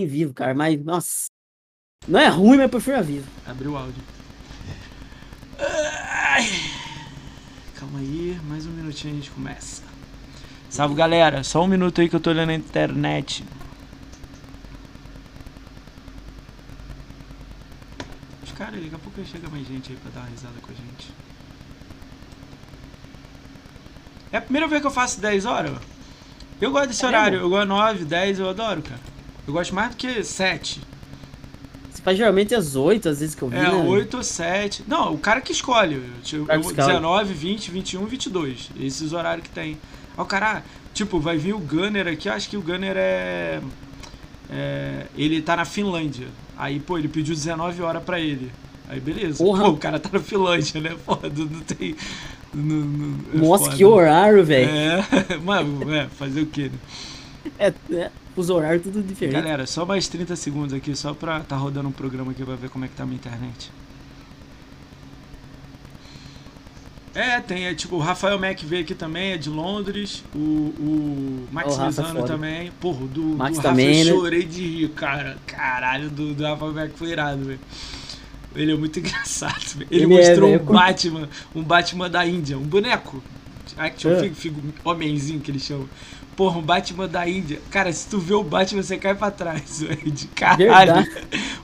em vivo, cara, mas, nossa. Não é ruim, mas eu prefiro a vivo. Abriu o áudio. Ai. Calma aí, mais um minutinho a gente começa. Salve galera, só um minuto aí que eu tô olhando a internet. Os caras, daqui a pouco chega mais gente aí pra dar uma risada com a gente. É a primeira vez que eu faço 10 horas. Eu gosto desse É horário, mesmo? eu gosto 9, 10, eu adoro, cara. Eu gosto mais do que 7. Você faz geralmente às 8, às vezes que eu vi, É, né? 8 ou 7. Não, o cara que escolhe. Tipo, cara que escolhe. 19, 20, 21, 22. Esses horários que tem. Aí o cara, tipo, vai vir o Gunner aqui. Acho que o Gunner é. é, ele tá na Finlândia. Aí, pô, ele pediu 19 horas pra ele. Aí, beleza. Porra. Pô, o cara tá na Finlândia, né? Pô, não, não tem. Não, não- é Nossa, foda. que horário, velho. É, mano, é, fazer o quê, né? É, é, os horários tudo diferente. Galera, só mais 30 segundos aqui, só pra tá rodando um programa aqui pra ver como é que tá a minha internet. É, tem, é, tipo, o Rafael Mac veio aqui também, é de Londres. O, o Max é Lizano também. Porra, do, do Max Rafa também, eu né? chorei de rir, cara. Caralho, do, do Rafael Mac foi irado, velho. Ele é muito engraçado, velho. Ele, Ele é, mostrou velho, um Batman, um Batman da Índia, um boneco. Action É. fig, fig, homenzinho que eles chamam. Porra, um Batman da Índia. Cara, se tu vê o Batman, você cai pra trás, velho. De caralho. Verdade.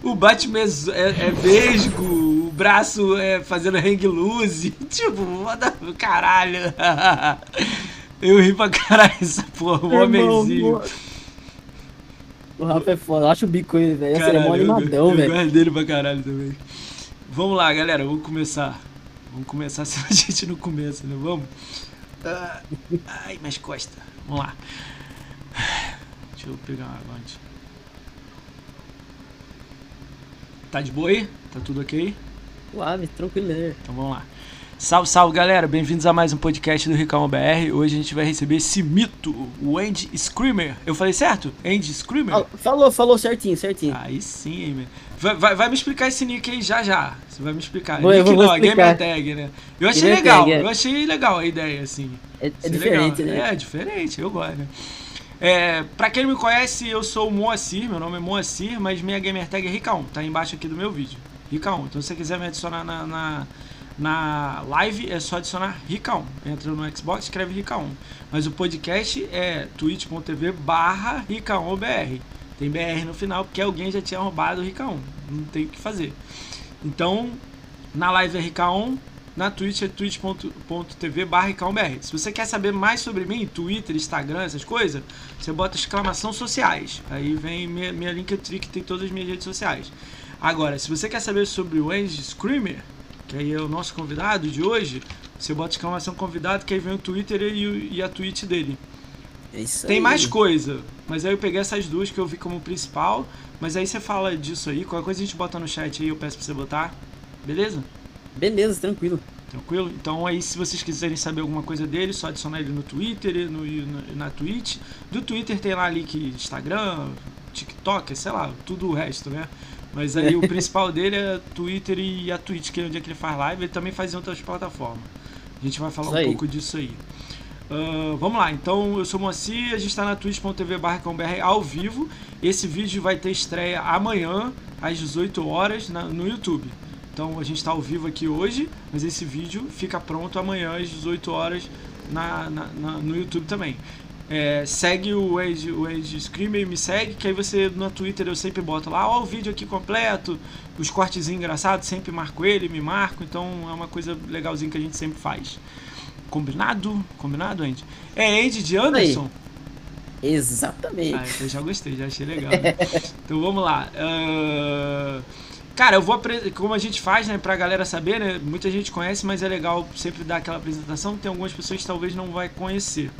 O Batman é, é, é vesgo, o braço é fazendo hang loose. Tipo, foda caralho. Eu ri pra caralho essa porra, o homenzinho. O Rafa é foda, eu acho o bico ele, velho. Esse é mó eu- animadão, eu velho. gosto dele pra caralho também. Vamos lá, galera, vamos começar. Vamos começar, senão a gente não começa, né? Vamos? Ah, Ai, minhas costas. Vamos lá. Deixa eu pegar uma água antes. Tá de boa aí? Tá tudo ok? Suave, tranquilo, né? Então vamos lá. Salve, salve galera, bem-vindos a mais um podcast do Ricão BR. Hoje a gente vai receber esse mito, o Andy Screamer. Eu falei certo? Andy Screamer? Ah, Falou, falou certinho, certinho. Aí sim, hein. Vai, vai, vai me explicar esse nick aí já já. Você vai me explicar. Eu nick vou não, é explicar. gamer tag, né? Eu achei Gamer legal, tag, é. eu achei legal a ideia, assim. é é diferente, legal. né? É, diferente, eu gosto, né? É, pra quem não me conhece, eu sou o Moacir, meu nome é Moacir, mas minha gamer tag é Rica1, tá aí embaixo aqui do meu vídeo. Rica1. Então se você quiser me adicionar na, na, na live, é só adicionar Rica1. Entra no Xbox, escreve Rica1. Mas o podcast é twitch.tv barra Rica1BR. Tem BR no final, porque alguém já tinha roubado o Rica1. Não tem o que fazer. Então, na live é Rica1, na Twitch é twitch.tv barra Rica1BR. Se você quer saber mais sobre mim, Twitter, Instagram, essas coisas, você bota exclamação sociais. Aí vem minha, minha Linktree que tem todas as minhas redes sociais. Agora, se você quer saber sobre o Andy Screamer, que aí é o nosso convidado de hoje, você bota exclamação convidado, que aí vem o Twitter e, e a Twitch dele. É isso Tem aí. mais coisa, mas aí eu peguei essas duas que eu vi como principal, mas aí você fala disso aí, qualquer coisa a gente bota no chat aí, eu peço pra você botar. Beleza? Beleza, tranquilo. Tranquilo? Então aí se vocês quiserem saber alguma coisa dele, só adicionar ele no Twitter e no, no- na Twitch. Do Twitter tem lá link Instagram, TikTok, sei lá, tudo o resto, né? Mas aí o principal dele é Twitter e a Twitch, que é onde é que ele faz live, ele também faz em outras plataformas. A gente vai falar Isso um aí. pouco disso aí. Ah, vamos lá, então eu sou Moacir, a gente está na twitch.tv barra ao vivo. Esse vídeo vai ter estreia amanhã, às 18 horas, na- no YouTube. Então a gente está ao vivo aqui hoje, mas esse vídeo fica pronto amanhã às 18 horas na, na- na- no YouTube também. É, segue o Age, o Age Screamer, me segue, que aí você no Twitter eu sempre boto lá, ó, o vídeo aqui completo, os cortezinhos engraçados, sempre marco ele, me marco, então é uma coisa legalzinha que a gente sempre faz. Combinado? Combinado, Andy? É Andy de Anderson? Exatamente. Ah, eu já gostei, já achei legal. né? então vamos lá. Ah, Cara, eu vou como a gente faz, né, pra galera saber, né? Muita gente conhece, mas é legal sempre dar aquela apresentação. Tem algumas pessoas que talvez não vai conhecer.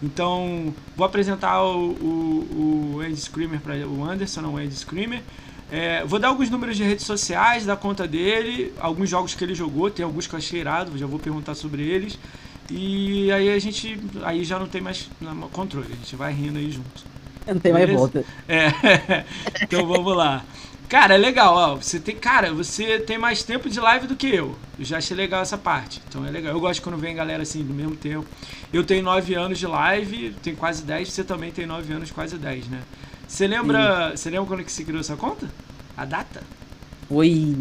Então, vou apresentar o, o, o Andy Screamer para o Anderson, não o Andy Screamer. É, vou dar alguns números de redes sociais da conta dele, alguns jogos que ele jogou, tem alguns que eu achei irado, já vou perguntar sobre eles. E aí a gente aí já não tem mais não, controle, a gente vai rindo aí junto. Não tem mais Beleza? volta. É, então vamos lá. Cara, é legal, ó. Você tem, cara, você tem mais tempo de live do que eu. Eu já achei legal essa parte. Então é legal. Eu gosto quando vem galera assim do mesmo tempo. Eu tenho 9 anos de live, tenho quase 10, você também tem 9 anos, quase 10, né? Você lembra, você lembra quando que você criou essa conta? A data? Foi,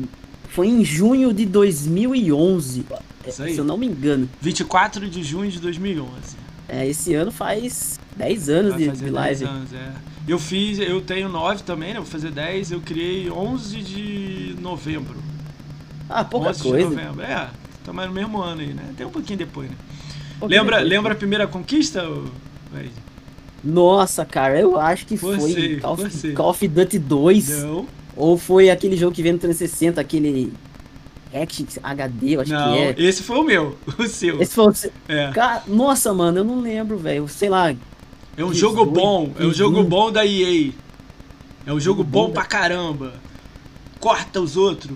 foi em junho de 2011, Isso aí. se eu não me engano. 24 de junho de 2011. É, esse ano faz 10 anos Vai de, de 10 live. anos, é. Eu fiz, eu tenho 9 também, né? Vou fazer 10. Eu criei 11 de novembro. Ah, pouca 11 coisa. de novembro. É, estamos no mesmo ano aí, né? Tem um pouquinho depois, né? Pouquinho Lembra, depois. lembra a primeira conquista, Wade? Nossa, cara, eu acho que foi Você, Call of. Call of Duty 2. Não, Ou foi aquele jogo que veio no 360, aquele Action HD, eu acho não. que é. Esse foi o meu, o seu. Esse foi o seu- É. Cara, nossa, mano, eu não lembro, velho. Sei lá. É um jogo foi? bom, é um jogo bom da EA. É um jogo Jogo bom bom pra caramba. Corta os outros.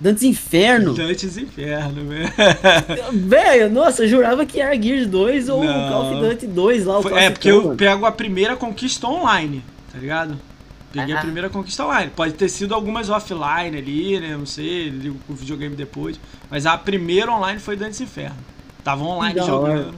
Dantes Inferno. Dantes Inferno, né? Velho, nossa, eu jurava que era Gears 2 ou Não. Call of Duty 2 lá, o Foi- é, porque eu pego a primeira conquista online, tá ligado? Peguei a Ah. primeira conquista online. Pode ter sido algumas offline ali, né? Não sei, ligo com o videogame depois. Mas a primeira online foi Dantes Inferno. Tava online jogando.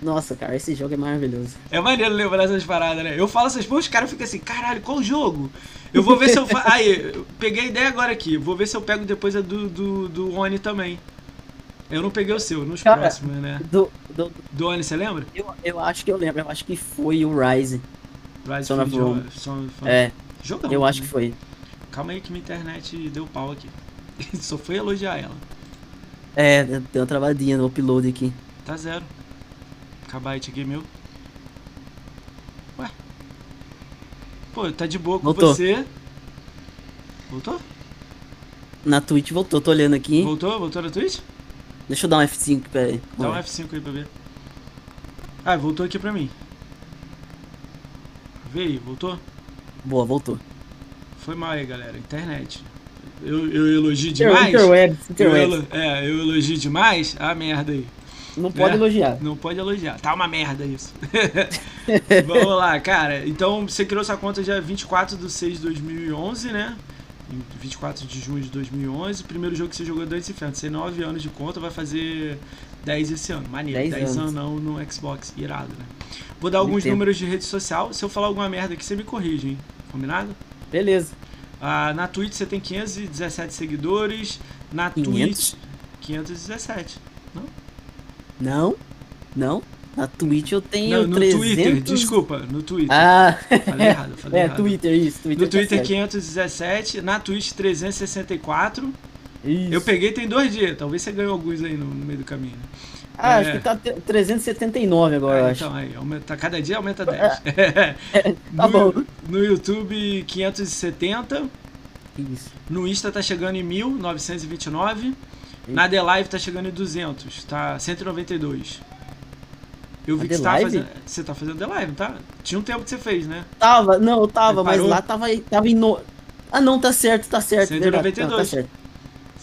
Nossa, cara, esse jogo é maravilhoso. É maneiro lembrar essas paradas, né? Eu falo essas coisas, os caras ficam assim, caralho, qual jogo? Eu vou ver se eu. Fa... Aí, eu peguei a ideia agora aqui. Vou ver se eu pego depois a do, do, do Oni também. Eu não peguei o seu, nos Cara, próximos, né? Do, do- Do Oni, você lembra? eu, eu acho que eu lembro, eu acho que foi o Rise. Rise Son of Rome. Son- Son- É, Jogão. eu acho né? que foi. Calma aí que minha internet deu pau aqui. Só foi elogiar ela. É, deu uma travadinha no upload aqui. Tá zero. Kbyte aqui meu. Ué. Pô, tá de boa com Voltou. você. Voltou? Na Twitch voltou, tô olhando aqui. Voltou? Voltou na Twitch? Deixa eu dar um F5, pera aí. Dá um Ó, F5 aí pra ver. Ah, voltou aqui pra mim. Vê aí, voltou? Boa, voltou. Foi mal aí, galera. Internet. Eu, eu elogio demais? Interwebs, Eu interwebs. elo- é, eu elogio demais? Ah, merda aí. Não pode É. elogiar. Não pode elogiar. Tá uma merda isso. Vamos lá, cara. Então, você criou sua conta dia 24 de 6 de 2011, né? Em 24 de junho de 2011. Primeiro jogo que você jogou é Dance Inferno. Você tem 9 anos de conta, vai fazer 10 esse ano. Maneiro. 10, 10 anos anos. não no Xbox. Irado, né? Vou dar alguns números de rede social. Se eu falar alguma merda aqui, você me corrige, hein? Combinado? Beleza. Ah, na Twitch você tem 517 seguidores. Na 500? Twitch, 517. Não, não. Na Twitch eu tenho Não, no 300... Twitter, desculpa. No Twitter. Ah, Falei errado, falei é, errado. Twitter, isso. Twitter No tá Twitter certo. 517, na Twitch 364. Isso. Eu peguei tem dois dias, talvez você ganhou alguns aí no, no meio do caminho. né? Ah, É. acho que tá te- 379 agora, Ah, acho. então aí, aumenta, cada dia aumenta 10. Tá no, bom. no YouTube 570, Isso. no Insta tá chegando em 1929, na The Live tá chegando em 200, tá 192. Eu vi A que você tá fazendo. Você tá fazendo The Live, tá? Tinha um tempo que você fez, né? Tava, não, eu tava, mas lá tava, tava em no... Ah, não, tá certo, tá certo. verdade, 192. Não, tá certo.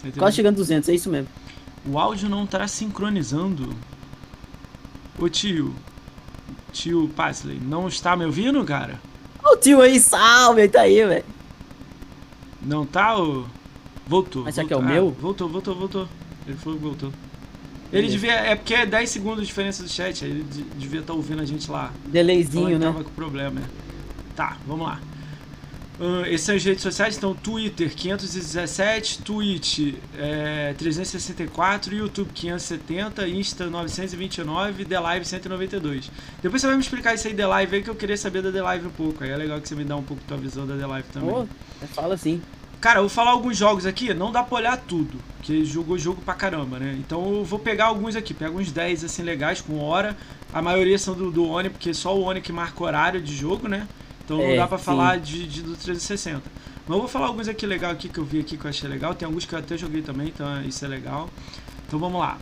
192. Quase chegando 200, é isso mesmo. O áudio não tá sincronizando. Ô tio. Tio Pasley, não está me ouvindo, cara? O tio aí, salve, aí tá aí, velho. Não tá, ô? Voltou. Mas será que é o meu? Voltou, voltou, voltou. Ele falou que voltou. Ele Beleza. devia. É porque é 10 segundos de diferença do chat. aí Ele de- devia estar ouvindo a gente lá. Delayzinho, ele né? tava com problema, é. Tá, vamos lá. Ah, esses são as redes sociais, então Twitter 517, Twitch é, 364, YouTube 570, Insta 929, The Live 192. Depois você vai me explicar isso aí The Live aí que eu queria saber da The Live um pouco. Aí é legal que você me dá um pouco tua visão da The Live também. Pô, fala assim. Cara, eu vou falar alguns jogos aqui, não dá pra olhar tudo, porque jogou jogo pra caramba, né? Então eu vou pegar alguns aqui, pego uns 10 assim legais, com hora. A maioria são do, do Oni, porque só o Oni que marca horário de jogo, né? Então não É, dá pra sim. falar de, de- do 360. Mas eu vou falar alguns aqui legal aqui que eu vi aqui que eu achei legal. Tem alguns que eu até joguei também, então isso é legal. Então vamos lá.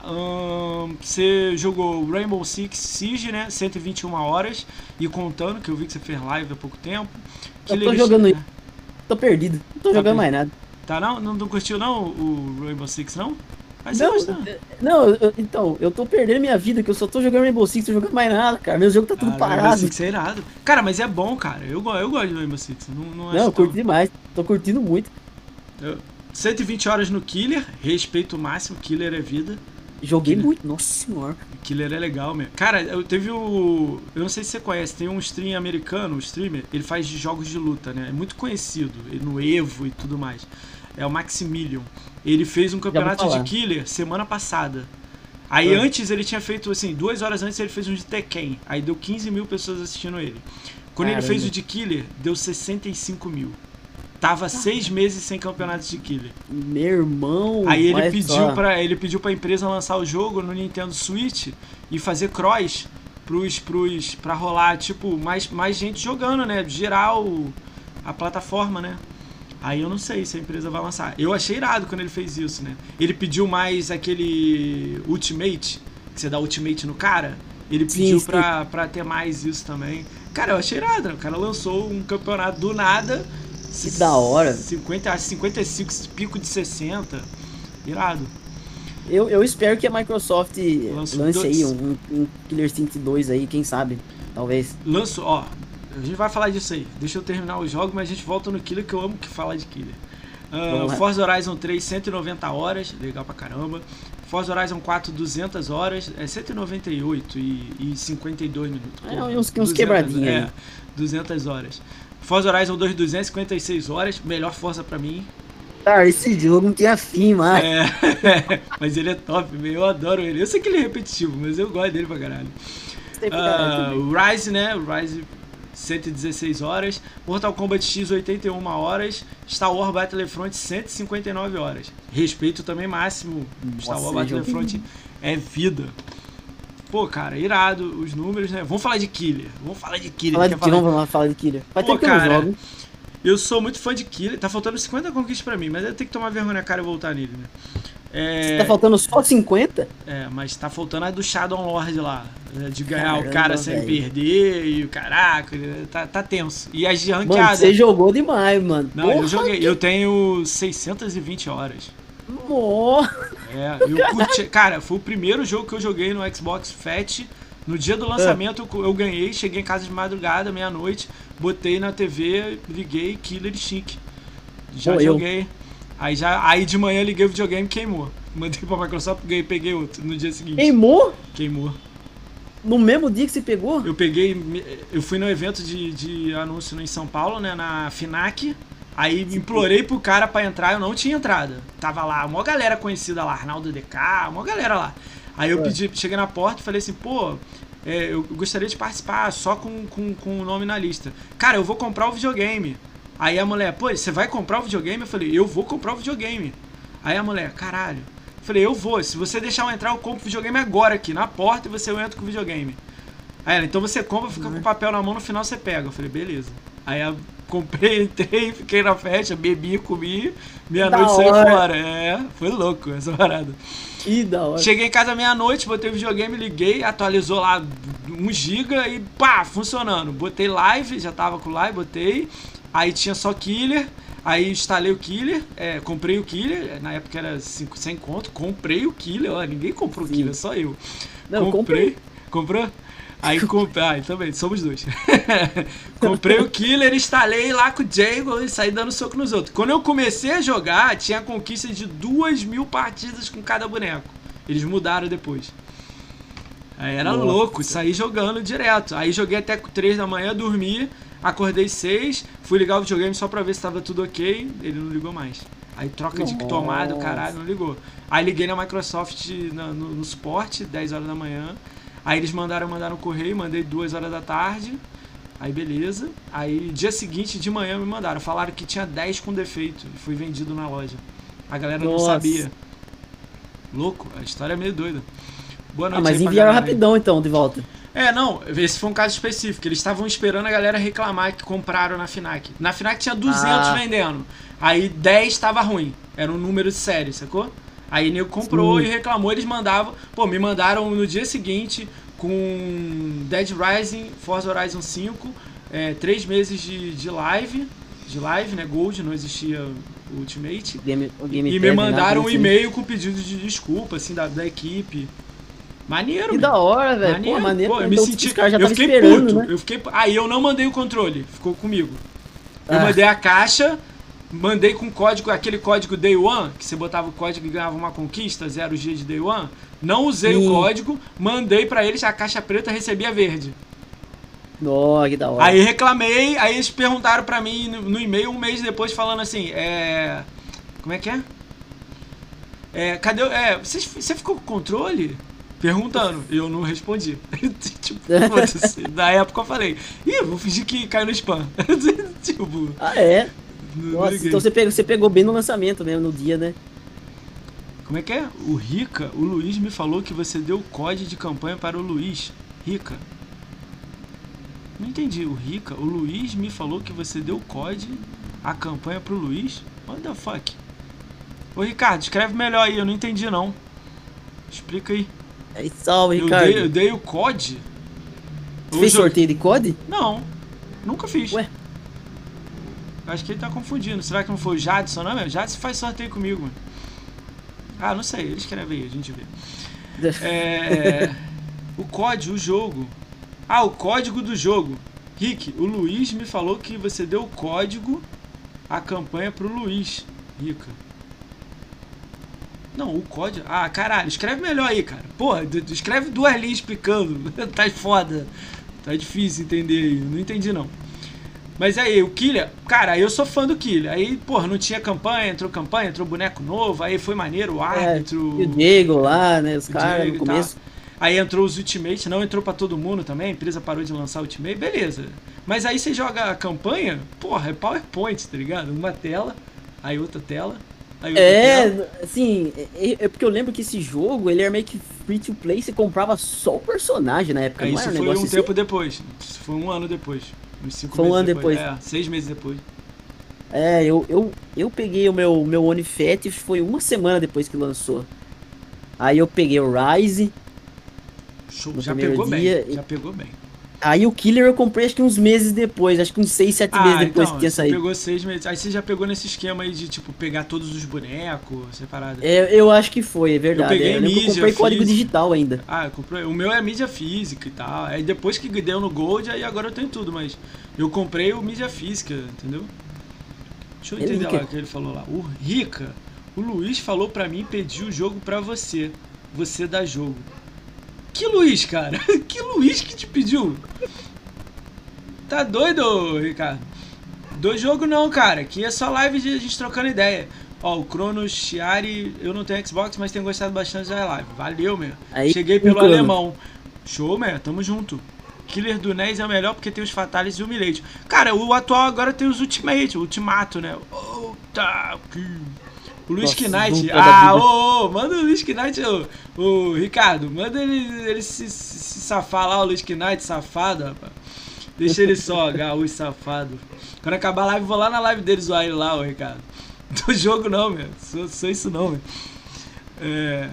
Você jogou Rainbow Six Siege, né? 121 horas. E contando, que eu vi que você fez live há pouco tempo. Eu tô jogando Instinct- Tô perdido. Não tô Tá jogando bem. mais nada. Tá não? não? Não curtiu não o Rainbow Six não? Mas Não, não, eu- então, eu tô perdendo minha vida, que eu só tô jogando Rainbow Six, tô jogando mais nada, cara. Meu jogo tá tudo Ah, Rainbow parado. Six é irado. Cara, mas é bom, cara. Eu, eu gosto do Rainbow Six. Não, não, acho Não, eu tão- curti demais. Tô curtindo muito. Eu- 120 horas no Killer, respeito máximo, Killer é vida. Joguei Killer. muito, nossa senhora. Killer é legal mesmo. Cara, eu teve o. Eu não sei se você conhece, tem um stream americano, um streamer, ele faz de jogos de luta, né? É muito conhecido, no Evo e tudo mais. É o Maximilian. Ele fez um campeonato de. Killer semana passada. Aí Ah. antes ele tinha feito, assim, duas horas antes ele fez um de Tekken. Aí deu 15 mil pessoas assistindo ele. Quando ele Caramba. fez o de Killer, deu 65 mil. Tava seis meses sem campeonatos de Killer. Meu irmão. Aí ele pediu, só. pra, ele pediu pra empresa lançar o jogo no Nintendo Switch e fazer cross pros, pros, pra rolar, tipo, mais, mais gente jogando, né? Girar o, a plataforma, né? Aí eu não sei se a empresa vai lançar. Eu achei irado quando ele fez isso, né? Ele pediu mais aquele Ultimate, que você dá Ultimate no cara. Ele Sim, pediu sim. pra, pra ter mais isso também. Cara, eu achei irado, né? O cara lançou um campeonato do nada. Que da hora. 50, acho 55, pico de 60. Irado. Eu, eu espero que a Microsoft Lance lance dois. aí um, um Killer Instinct 2 aí, quem sabe. Talvez. Lanço, ó. A gente vai falar disso aí. Deixa eu terminar o jogo, mas a gente volta no Killer, que eu amo que falar de Killer. Ah, lá. Forza Horizon 3, 190 horas, legal pra caramba. Forza Horizon 4, 200 horas, é 198 e, e 52 minutos. É, uns- uns quebradinhos É, aí. 200 horas. Forza Horizon 2, 256 horas, melhor Forza pra mim. Cara, esse jogo não tinha fim mais. É, mas ele é top, meu, eu adoro ele. Eu sei que ele é repetitivo, mas eu gosto dele pra caralho. Ah, o Rise, né? O Rise 116 horas. Mortal Kombat X 81 horas. Star Wars Battlefront 159 horas. Respeito também máximo. Star Nossa, Wars Battlefront é vida. Pô, cara, irado os números, né? Vamos falar de Killer. Vamos falar de Killer. Falar de falar vamos lá falar de Killer. Vai Pô, ter que ter um cara, jogo. Eu sou muito fã de Killer. Tá faltando 50 conquistas pra mim, mas eu tenho que tomar vergonha na cara e voltar nele, né? É... Tá faltando só 50? É, mas tá faltando a do Shadow Lord lá. né, De ganhar o Caramba, cara sem velho. perder e o caraca, tá, tá tenso. E as de Mano, você jogou demais, mano. Não, eu Porra, joguei. Eu tenho 620 horas. Mó. É, eu curti. Cara, foi o primeiro jogo que eu joguei no Xbox Fat. No dia do lançamento eu, eu ganhei, cheguei em casa de madrugada, meia-noite, botei na TV, liguei Killer Chic. Já Pô, eu- joguei. Aí, já, aí de manhã liguei o videogame e queimou. Mandei pra Microsoft, ganhei, peguei outro no dia seguinte. Queimou? Queimou. No mesmo dia que você pegou? Eu peguei. Eu fui no evento de, de anúncio em São Paulo, né? Na FINAC. Aí implorei pro cara pra entrar, eu não tinha entrada. Tava lá, uma galera conhecida lá, Arnaldo DK, uma galera lá. Aí eu É. pedi, cheguei na porta e falei assim, pô, é, eu gostaria de participar só com, com, com o nome na lista. Cara, eu vou comprar o videogame. Aí a mulher, pô, você vai comprar o videogame? Eu falei, eu vou comprar o videogame. Aí a mulher, caralho. Eu falei, eu vou. Se você deixar eu entrar, eu compro o videogame agora aqui, na porta, e você entra com o videogame. Aí ela, então você compra, fica com o papel na mão, no final você pega. Eu falei, beleza. Aí eu comprei, entrei, fiquei na festa, bebi, comi, meia-noite saí fora. É, foi louco essa parada. Que da hora. Cheguei em casa meia-noite, botei o videogame, liguei, atualizou lá 1 GB e pá, funcionando. Botei live, já tava com live, botei. Aí tinha só killer. Aí instalei o killer, é, comprei o killer, na época era 5, 100 conto, comprei o killer, ó, ninguém comprou o Sim. killer, só eu. Não, comprei. Comprou? Aí comprei. Ah, também, somos dois. comprei o killer, instalei lá com o Jago e saí dando soco nos outros. Quando eu comecei a jogar, tinha a conquista de duas mil partidas com cada boneco. Eles mudaram depois. Aí era Nossa. louco, saí jogando direto. Aí joguei até 3 da manhã, dormi, acordei 6, fui ligar o videogame só pra ver se tava tudo ok, ele não ligou mais. Aí troca de Nossa. tomada, caralho, não ligou. Aí liguei na Microsoft na- no, no suporte, 10 horas da manhã. Aí eles mandaram mandar no correio, mandei 2 horas da tarde. Aí beleza. Aí dia seguinte de manhã me mandaram. Falaram que tinha 10 com defeito e foi vendido na loja. A galera não Nossa. sabia. Louco, a história é meio doida. Boa noite Ah, mas enviaram rapidão então, de volta. É, não, esse foi um caso específico. Eles estavam esperando a galera reclamar que compraram na FINAC. Na FINAC tinha 200 Ah. vendendo. Aí 10 estava ruim. Era um número de série, sacou? Aí nego comprou Sim. e reclamou, eles mandavam. Pô, me mandaram no dia seguinte com Dead Rising, Forza Horizon 5, é, três meses de, de live. De live, né? Gold, não existia Ultimate. Game, Game E me Tag, mandaram um assim. e-mail com pedido de desculpa, assim, da, da equipe. Maneiro, Que da hora, velho. Maneiro, Pô, maneiro. pô, eu me então senti. Os caras já eu fiquei esperando, puto. né? Eu fiquei. Aí eu não mandei o controle, ficou comigo. Eu Ah. mandei a caixa, mandei com código, aquele código Day One, que você botava o código e ganhava uma conquista, 0G de Day One. Não usei Sim. o código, mandei pra eles a caixa preta, recebi a verde. Ó, que da hora. Aí reclamei, aí eles perguntaram pra mim no, no e-mail um mês depois falando assim, é. Como é que é? É, cadê. É, você, você ficou com o controle? Perguntando. Eu não respondi. tipo, foda-se. Na época eu falei, ih, vou fingir que caiu no spam. tipo, Ah, é? Nossa, então você pegou, você pegou bem no lançamento mesmo, no dia, né? Como é que é? O Rica, o Luiz me falou que você deu código de campanha para o Luiz. Rica. Não entendi. O Rica, o Luiz me falou que você deu código a campanha pro Luiz? What the fuck? Ô Ricardo, escreve melhor aí, eu não entendi não. Explica aí. Aí, salve, Eu Ricardo. dei, eu dei o COD? Você fez eu- sorteio de COD? Não, nunca fiz. Ué? Acho que ele tá confundindo. Será que não foi o Jadson, não? meu? Jadson faz sorteio comigo, mano. Ah, não sei, ele escreve aí, a gente vê. É, o código, o jogo. Ah, o código do jogo. Rick, o Luiz me falou que você deu o código a campanha pro Luiz. Rica. Não, o código. Ah, caralho, escreve melhor aí, cara. Porra, escreve duas linhas explicando. tá foda. Tá difícil entender aí. Não entendi não. Mas aí, o Killer, cara, eu sou fã do Killer. Aí, porra, não tinha campanha, entrou campanha, entrou boneco novo, aí foi maneiro, o É, árbitro. E o Diego lá, né? Os caras no começo. Aí entrou os Ultimate, não entrou pra todo mundo também, a empresa parou de lançar Ultimate, beleza. Mas aí você joga a campanha, porra, é PowerPoint, tá ligado? Uma tela, aí outra tela. É, assim, é, é porque eu lembro que esse jogo, ele era meio que free to play, você comprava só o personagem na época, não isso era um foi um assim? tempo depois. Isso foi um ano depois. Uns cinco Foi um meses ano depois. É, seis meses depois. É, eu, eu, eu peguei o meu, meu Onifet, foi uma semana depois que lançou. Aí eu peguei o Rise, Show, já pegou dia, bem. Já pegou bem. Aí o Killer eu comprei acho que uns meses depois, acho que uns 6, 7 meses depois que tinha saído. Ah, então, pegou seis meses. Aí você já pegou nesse esquema aí de, tipo, pegar todos os bonecos, separado. É, eu acho que foi, é verdade. peguei é, eu eu mídia, comprei código fiz- digital ainda. Ah, eu comprei. O meu é mídia física e tal. Aí depois que deu no Gold, aí agora eu tenho tudo, mas eu comprei o mídia física, entendeu? Deixa eu Ele entender lá o que ele falou lá. O Rica, o Luiz falou pra mim pedir o jogo pra você. Você dá jogo. Que Luiz, cara? Que Luiz que te pediu? Tá doido, Ricardo? Do jogo não, cara. Aqui é só live de a gente trocando ideia. Ó, o Cronos Chiari, eu não tenho Xbox, mas tenho gostado bastante da live. Valeu, meu. Aí, Cheguei pelo Cronos. alemão. Show, meu. Tamo junto. Killer do NES é o melhor porque tem os Fatales e o Humiliate. Cara, o atual agora tem os Ultimate, o Ultimato, né? Oh, tá. O Luiz Knight. Ah, ô, ô, manda o Luiz Knight, ô, ô, Ricardo, manda ele, ele se, se, safar lá, o Luiz Knight, safado, rapaz. Deixa ele só, gaúcho safado. Quando acabar a live, vou lá na live dele zoar ele lá, ô Ricardo. Do jogo não, meu. Sou, sou isso não, meu. É.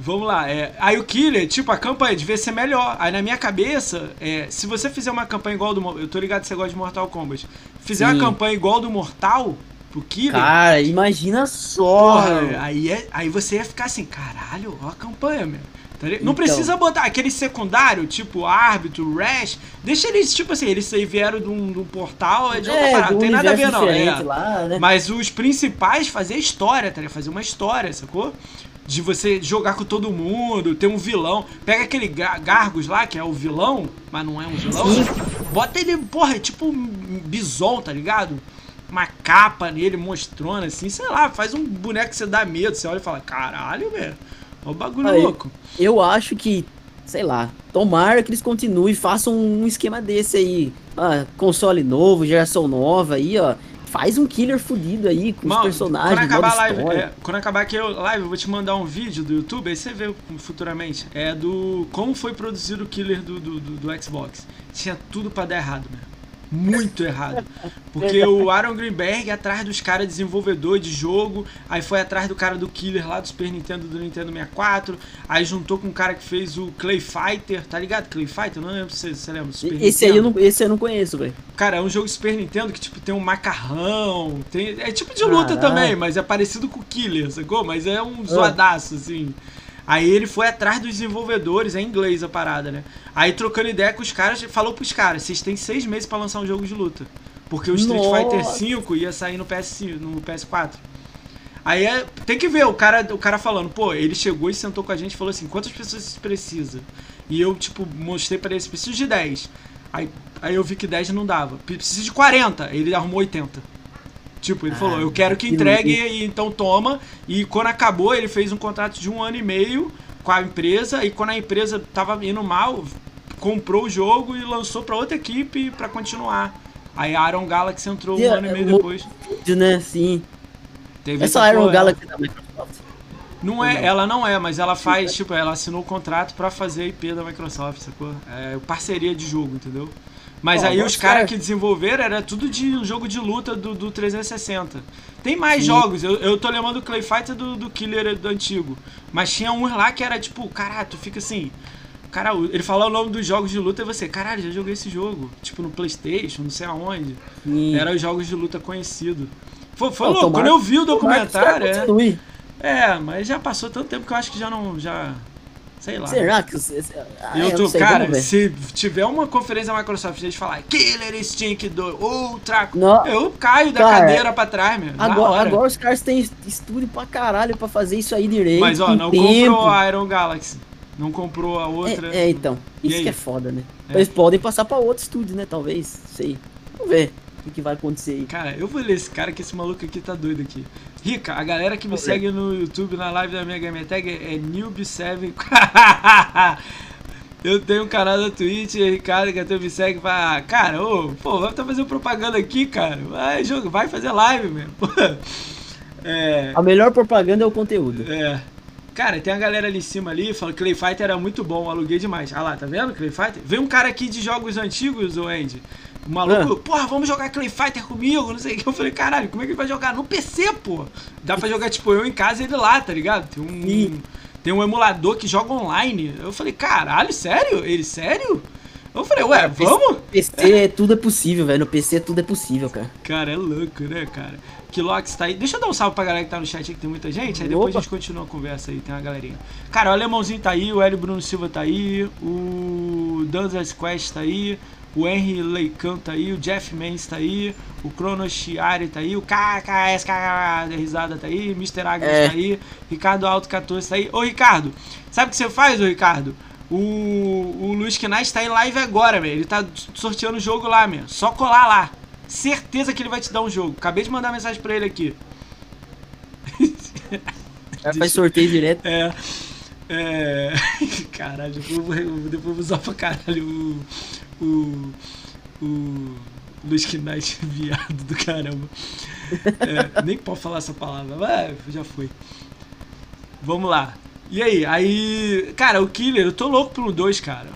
Vamos lá. É, aí o Killer, tipo, a campanha devia ser melhor. Aí na minha cabeça, é, se você fizer uma campanha igual do. Eu tô ligado que você gosta de Mortal Kombat. Fizer Sim. uma campanha igual do Mortal, pro Killer. Cara, imagina só. Porra, aí, é, aí você ia ficar assim, caralho, ó a campanha, meu. Tá? Não Então. precisa botar aquele secundário, tipo árbitro, Rash. Deixa eles, tipo assim, eles aí vieram de um, de um portal, é de outra É, parada, não tem nada a ver não. é. lá, né? Mas os principais fazer história, tá ligado? Fazer uma história, sacou? De você jogar com todo mundo, ter um vilão. Pega aquele Ga- Gargos lá, que é o vilão, mas não é um vilão. Sim. Bota ele, porra, é tipo um bison, tá ligado? Uma capa nele, mostrona, assim, sei lá, faz um boneco que você dá medo. Você olha e fala, caralho, velho. Olha o bagulho Aí. louco. Eu acho que, sei lá, tomara que eles continuem e façam um esquema desse aí. Ah, console novo, geração nova aí, ó. Faz um killer fudido aí com Mano, os personagens, quando acabar live, é, quando acabar aqui a live, eu vou te mandar um vídeo do YouTube, aí você vê futuramente. É do como foi produzido o killer do, do, do- do Xbox. Tinha tudo pra dar errado, meu. Muito errado. Porque o Aaron Greenberg atrás dos caras desenvolvedor de jogo, aí foi atrás do cara do Killer lá do Super Nintendo do Nintendo 64, aí juntou com o cara que fez o Clay Fighter, tá ligado? Clay Fighter? Não lembro se você lembra. Super esse Nintendo. aí eu não, esse eu não conheço, velho. Cara, é um jogo Super Nintendo que tipo tem um macarrão, tem, é tipo de luta Caralho. também, mas é parecido com o Killer, sacou? Mas é um ah. zoadaço, assim. Aí ele foi atrás dos desenvolvedores, é inglês a parada, né? Aí trocando ideia com os caras, falou pros caras: vocês têm seis meses para lançar um jogo de luta. Porque o Street Nossa. Fighter V ia sair no, PS, no PS4. Aí é, tem que ver o cara, o cara falando, pô, ele chegou e sentou com a gente e falou assim: quantas pessoas você precisa? E eu, tipo, mostrei para ele: preciso de 10. Aí, aí eu vi que 10 não dava. Preciso de 40. Ele arrumou 80. Tipo, ele ah, falou, eu quero que entregue e então toma. E quando acabou, ele fez um contrato de um ano e meio com a empresa. E quando a empresa tava indo mal, comprou o jogo e lançou para outra equipe para continuar. Aí a Iron Galaxy entrou um ano e meio depois. Né? Sim. Teve essa Iron Galaxy da Microsoft. Não é, ela não é, mas ela faz, tipo, ela assinou o contrato para fazer a IP da Microsoft, sacou? É parceria de jogo, entendeu? Mas aí os caras que desenvolveram era tudo de jogo de luta do, do 360. Tem mais Sim. jogos, eu, eu tô lembrando do Clay Fighter do, do Killer do antigo. Mas tinha uns lá que era tipo, caralho, tu fica assim. Cara, ele fala o nome dos jogos de luta e você, caralho, já joguei esse jogo. Tipo no Playstation, não sei aonde. Sim. Era os jogos de luta conhecido. Foi, foi louco, tomara, quando eu vi o documentário. É, é, mas já passou tanto tempo que eu acho que já não. Já, Sei lá. Será que você. Ah, eu tô, cara, se tiver uma conferência da Microsoft e eles falar Killer Instinct 2, Ultra. Não. Eu caio da cara, cadeira pra trás, meu. Agora, agora os caras têm estúdio pra caralho pra fazer isso aí direito. Mas ó, não tempo. comprou a Iron Galaxy. Não comprou a outra. É, é então. Isso que é foda, né? É. Eles podem passar pra outro estúdio, né? Talvez. Sei. Vamos ver o que vai acontecer aí. Cara, eu vou ler esse cara que esse maluco aqui tá doido aqui. Rica, a galera que me segue no YouTube, na live da minha Gamer Tag é Newb7. eu tenho um canal da Twitch, Ricardo, que até me segue pra. Cara, ô, pô, vamos tá fazendo propaganda aqui, cara. Vai, jogo, vai fazer live mesmo. É... A melhor propaganda é o conteúdo. É. Cara, tem a galera ali em cima ali, falando que Clay Fighter era muito bom, aluguei demais. Ah lá, tá vendo? Clay Fighter? Vem um cara aqui de jogos antigos, o Andy. O maluco, ah. porra, vamos jogar Clay Fighter comigo, não sei o que. Eu falei, caralho, como é que ele vai jogar? No PC, pô. Dá pra jogar, tipo, eu em casa e ele lá, tá ligado? Tem um, tem um emulador que joga online. Eu falei, caralho, sério? Ele, sério? Eu falei, ué, é, vamos? PC, é. tudo é possível, velho. No PC tudo é possível, cara. Cara, é louco, né, cara? Kilox tá aí. Deixa eu dar um salve pra galera que tá no chat aí, que tem muita gente. Aí depois Opa. a gente continua a conversa aí, tem uma galerinha. Cara, o Alemãozinho tá aí, o Hélio Bruno Silva tá aí, o Danzas Quest tá aí, o Henry Leican tá aí, o Jeff Mendes tá aí, o Cronos Chiari tá aí, o KKS KKS risada tá aí, Mr. Agnes é. tá aí, Ricardo Alto 14 tá aí. Ô Ricardo, sabe o que você faz, ô Ricardo? O, o Luiz Knight tá em live agora, velho. Ele tá sorteando o jogo lá, meu. Só colar lá. Certeza que ele vai te dar um jogo. Acabei de mandar mensagem pra ele aqui. Já faz sorteio direto. É. É. Caralho, depois eu vou usar pra caralho o. O. O. Luiz Knight viado do caramba. É, nem pode falar essa palavra, mas já foi. Vamos lá. E aí? Aí. Cara, o Killer, eu tô louco pelo 2, cara.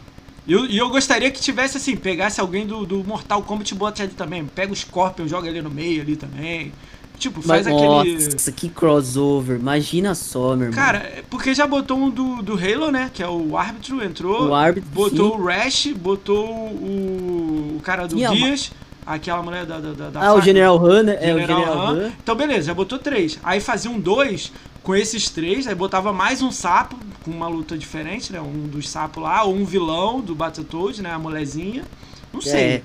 E eu, eu, gostaria que tivesse assim, pegasse alguém do, do Mortal Kombat e botasse ali também. Pega o Scorpion, joga ali no meio ali também. Tipo, faz Mas, aquele. Nossa, que crossover. Imagina só, meu irmão. Cara, é porque já botou um do, do Halo, né? Que é o árbitro, entrou. O árbitro. Botou sim. o Rash, botou o, o cara do Guias. Aquela mulher da. da, da ah, o General Han, né? General é, o General Han. Han. Então, beleza, já botou três. Aí fazia um dois com esses três, aí botava mais um sapo, com uma luta diferente, né? Um dos sapos lá, ou um vilão do Battletoads, né? A molezinha. Não sei. É.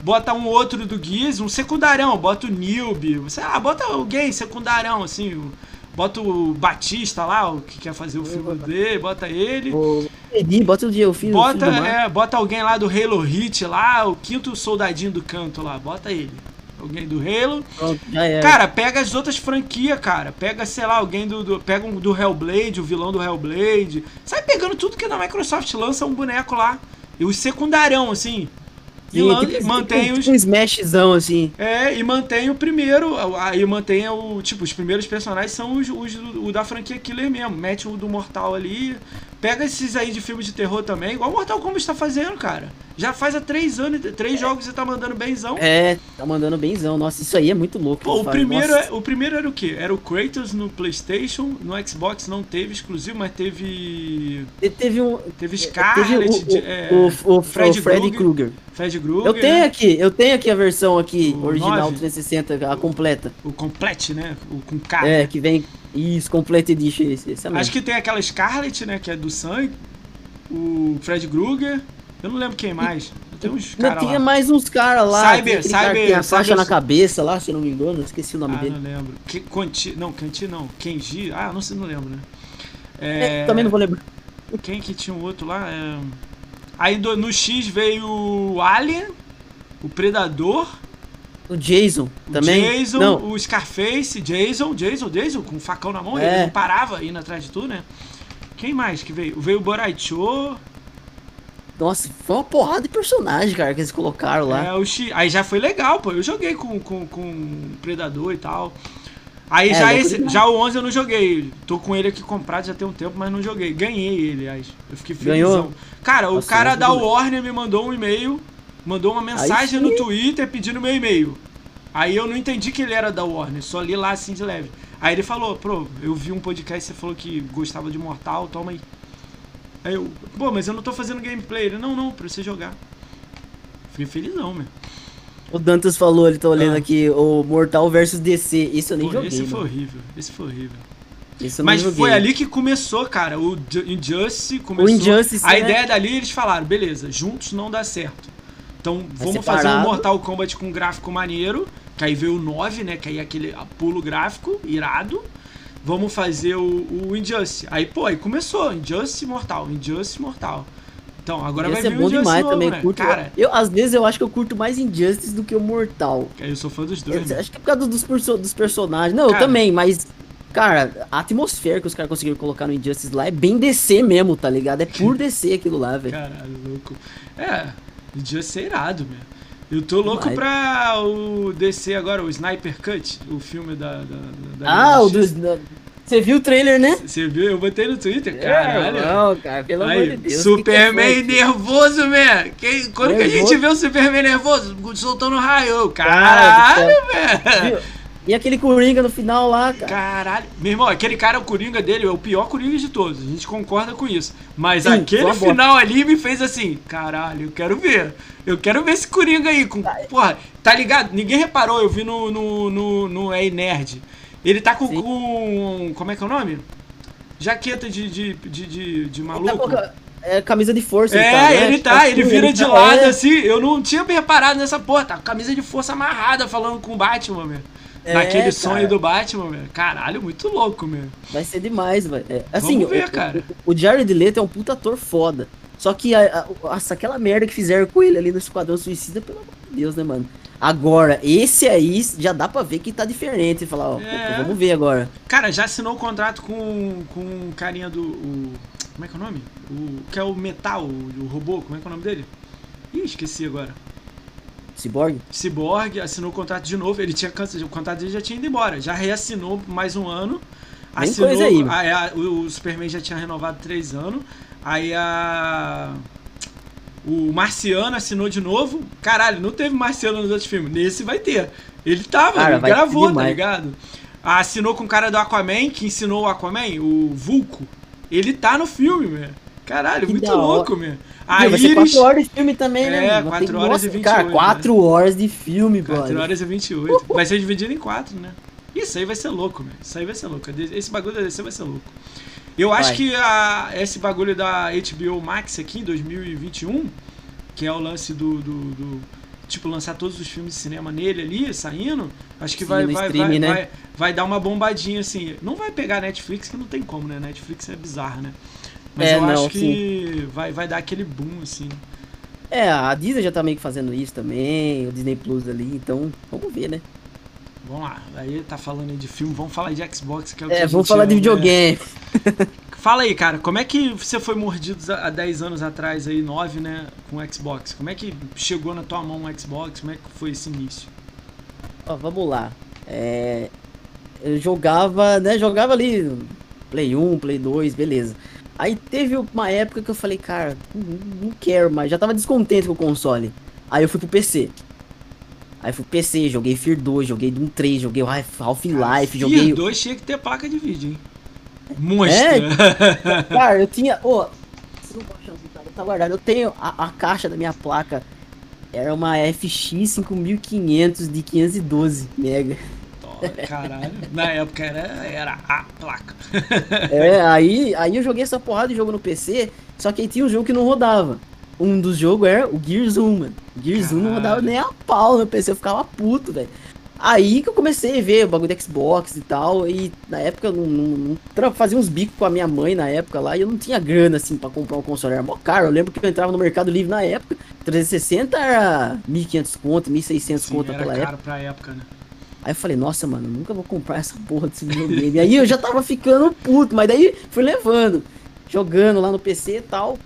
Bota um outro do Giz, um secundarão, bota o Nilby, sei lá, bota alguém secundarão, assim, bota o Batista lá, o que quer fazer o filme dele, bota ele. O Edi, bota o o filho bota, o é, bota alguém lá do Halo Hit lá, o quinto soldadinho do canto lá, bota ele alguém do Halo. Cara, pega as outras franquias, cara. Pega, sei lá, alguém do, do. Pega um do Hellblade, o vilão do Hellblade. Sai pegando tudo que na Microsoft lança um boneco lá. E os secundarão, assim. E tipo, mantém tipo, os. Tipo um smashzão, assim. É, e mantém o primeiro. Aí mantém o. Tipo, os primeiros personagens são os, os o da franquia Killer mesmo. Mete o do Mortal ali. Pega esses aí de filme de terror também, igual Mortal Kombat está fazendo, cara. Já faz há três anos, três jogos e tá mandando benzão. É, tá mandando benzão. Nossa, isso aí é muito louco. Pô, o primeiro, é, o primeiro era o quê? Era o Kratos no PlayStation, no Xbox não teve exclusivo, mas teve. E teve um. Teve Scarlet, teve o, é, o, o, Fred, Freddy Krueger. Fred Krueger. Eu tenho aqui, eu tenho aqui a versão aqui, o original 9. 360, a completa. O complete, né? O com K. É, que vem. Isso, Complete Edition. Esse, esse é Acho que tem aquela Scarlet, né? Que é do sangue. O Fred Krueger. Eu não lembro quem mais. Tem uns caras Tinha mais uns caras lá. Cyber, Cyber. Cara tem a faixa na cabeça lá, se não me engano. Esqueci o nome ah, dele. não lembro. Que, Conti, não, Kanti não. Kenji. Ah, não sei, não lembro, né? É, é, também não vou lembrar. Quem que tinha um outro lá? É... Aí do, no X veio o Alien, o Predador. O Jason também. Jason, não. o Scarface, Jason, Jason, Jason, com um facão na mão, é. ele não parava indo atrás de tu, né? Quem mais que veio? Veio o Boraicho. Nossa, foi uma porrada de personagem, cara, que eles colocaram lá. É, o X... Aí já foi legal, pô. Eu joguei com, com, com Predador e tal. Aí é, já, esse, já o 11 eu não joguei. Tô com ele aqui comprado já tem um tempo, mas não joguei. Ganhei ele, aliás. Eu fiquei felizão. Ganhou? Cara, Nossa, o cara da Warner me mandou um e-mail, mandou uma mensagem no Twitter pedindo meu e-mail. Aí eu não entendi que ele era da Warner, só li lá assim de leve. Aí ele falou, pô, eu vi um podcast, você falou que gostava de Mortal, toma aí. Aí eu, pô, mas eu não tô fazendo gameplay. Ele, não, não, pra você jogar. Fiquei felizão, meu. O Dantas falou, ele tá olhando ah. aqui, o Mortal versus DC. Isso eu nem pô, joguei. Esse foi horrível, esse foi horrível. Mas foi ali que começou, cara. O Injustice começou. O Injustice, a né? ideia dali eles falaram, beleza, juntos não dá certo. Então vamos fazer um Mortal Kombat com um gráfico maneiro. Que aí veio o 9, né? Que aí é aquele pulo gráfico irado vamos fazer o, o Injustice. Aí, pô, aí começou, Injustice Mortal, Injustice Mortal. Então, agora Esse vai vir é bom o demais novo, também, né? curto, Cara, eu, às vezes eu acho que eu curto mais Injustice do que o Mortal. Eu sou fã dos dois. Eu, né? Acho que é por causa dos, perso dos personagens. Não, cara, eu também, mas Cara, a atmosfera que os caras conseguiram colocar no Injustice lá é bem DC mesmo, tá ligado? É por DC aquilo lá, velho. Caralho, louco. É, Injustice é irado, mesmo. Eu tô louco pra o DC agora, o Sniper Cut, o filme da. da, da ah, o do. Você viu o trailer, né? Você viu? Eu botei no Twitter, é, caralho. Não, cara, pelo Aí, amor de Deus. Superman que que nervoso, man. Quando nervoso? que a gente vê o Superman nervoso? Soltando raio. Caralho, velho. E aquele Coringa no final lá, cara. Caralho. Meu irmão, aquele cara, o Coringa dele, é o pior Coringa de todos. A gente concorda com isso. Mas Sim, aquele final ali me fez assim, caralho, eu quero ver. Eu quero ver esse Coringa aí. Com, porra, tá ligado? Ninguém reparou, eu vi no, no, no, no É Nerd. Ele tá com, com, Como é que é o nome? Jaqueta de, de, de, de, de tá maluco. Tá é, camisa de força. É, ele tá, né? ele, tá, tipo ele assim, vira ele de tá, lado é... assim. Eu não tinha me reparado nessa porra. Tá, camisa de força amarrada falando com o Batman, velho. É, Naquele sonho do Batman, velho. Caralho, muito louco, meu. Vai ser demais, velho. É, assim, Vamos ver, o, cara. O, o Jared Leto é um puta ator foda. Só que a, a, nossa, aquela merda que fizeram com ele ali no Esquadrão Suicida, pelo amor de Deus, né, mano? Agora, esse aí já dá pra ver que tá diferente. Falar, ó, é. vamos ver agora. Cara, já assinou o contrato com, com o carinha do. O, como é que é o nome? O, que é o Metal, o, o robô, como é que é o nome dele? Ih, esqueci agora. Cyborg? Cyborg assinou o contrato de novo. Ele tinha o contrato dele já tinha ido embora. Já reassinou mais um ano. Assinou, coisa aí, a, o, Superman já tinha renovado três anos. Aí a. O Marciano assinou de novo. Caralho, não teve Marciano nos outros filmes. Nesse vai ter. Ele tava, Cara, ele gravou, tá ligado? Assinou com o cara do Aquaman, que ensinou o Aquaman, o Vulco. Ele tá no filme, velho. Caralho, que muito louco, meu. A vai Iris... 4 horas de filme também, né? É, 4 horas e 28. Cara, 4 né? horas de filme, 4 4 horas e 28. Uhul. Vai ser dividido em 4, né? Isso aí vai ser louco, meu. Isso aí vai ser louco. Esse bagulho da DC vai ser louco. Eu vai. acho que a, esse bagulho da HBO Max aqui, em 2021, que é o lance do, do, do tipo, lançar todos os filmes de cinema nele ali, saindo, acho que Sim, vai, vai, stream, vai, né? vai, vai, dar uma bombadinha assim. Não vai pegar Netflix, que não tem como, né? Netflix é bizarro, né? Mas é, eu não, acho que vai, vai dar aquele boom, assim. É, a Disney já tá meio que fazendo isso também, o Disney Plus ali, então vamos ver, né? Vamos lá, aí tá falando aí de filme, vamos falar de Xbox, que é o é, que vamos falar de né? videogame. Fala aí, cara, como é que você foi mordido há 10 anos atrás aí, 9, né, com o Xbox? Como é que chegou na tua mão o Xbox? Como é que foi esse início? Ó, vamos lá. É, eu jogava, né, jogava ali Play 1, Play 2, beleza. Aí teve uma época que eu falei, cara, não, quero mais. Já tava descontente com o console. Aí eu fui pro PC. Aí fui pro PC, joguei Fear 2, joguei Doom 3, joguei Half-Life, joguei. Fear 2 tinha que ter placa de vídeo, hein? Monstro. É, cara, eu tinha. Ô, você não pode achar tá guardado. Eu tenho a, a caixa da minha placa. Era uma FX 5500 de 512 mega. Caralho, na época era, era a placa. é, aí, aí eu joguei essa porrada de jogo no PC, só que aí tinha um jogo que não rodava. Um dos jogos era o Gears 1, mano. Gears Caralho. 1 não rodava nem a pau no PC, eu ficava puto, velho. Aí que eu comecei a ver o bagulho do Xbox e tal. E na época eu não, não, não, fazia uns bicos com a minha mãe na época lá. E eu não tinha grana assim pra comprar um console. Era mó caro. Eu lembro que eu entrava no Mercado Livre na época. 360 era 1.500 conto, 1.600 conto naquela época. Era pra época, né? Aí eu falei, nossa, mano, nunca vou comprar essa porra desse videogame. aí eu já tava ficando puto, mas daí fui levando, jogando lá no PC e tal.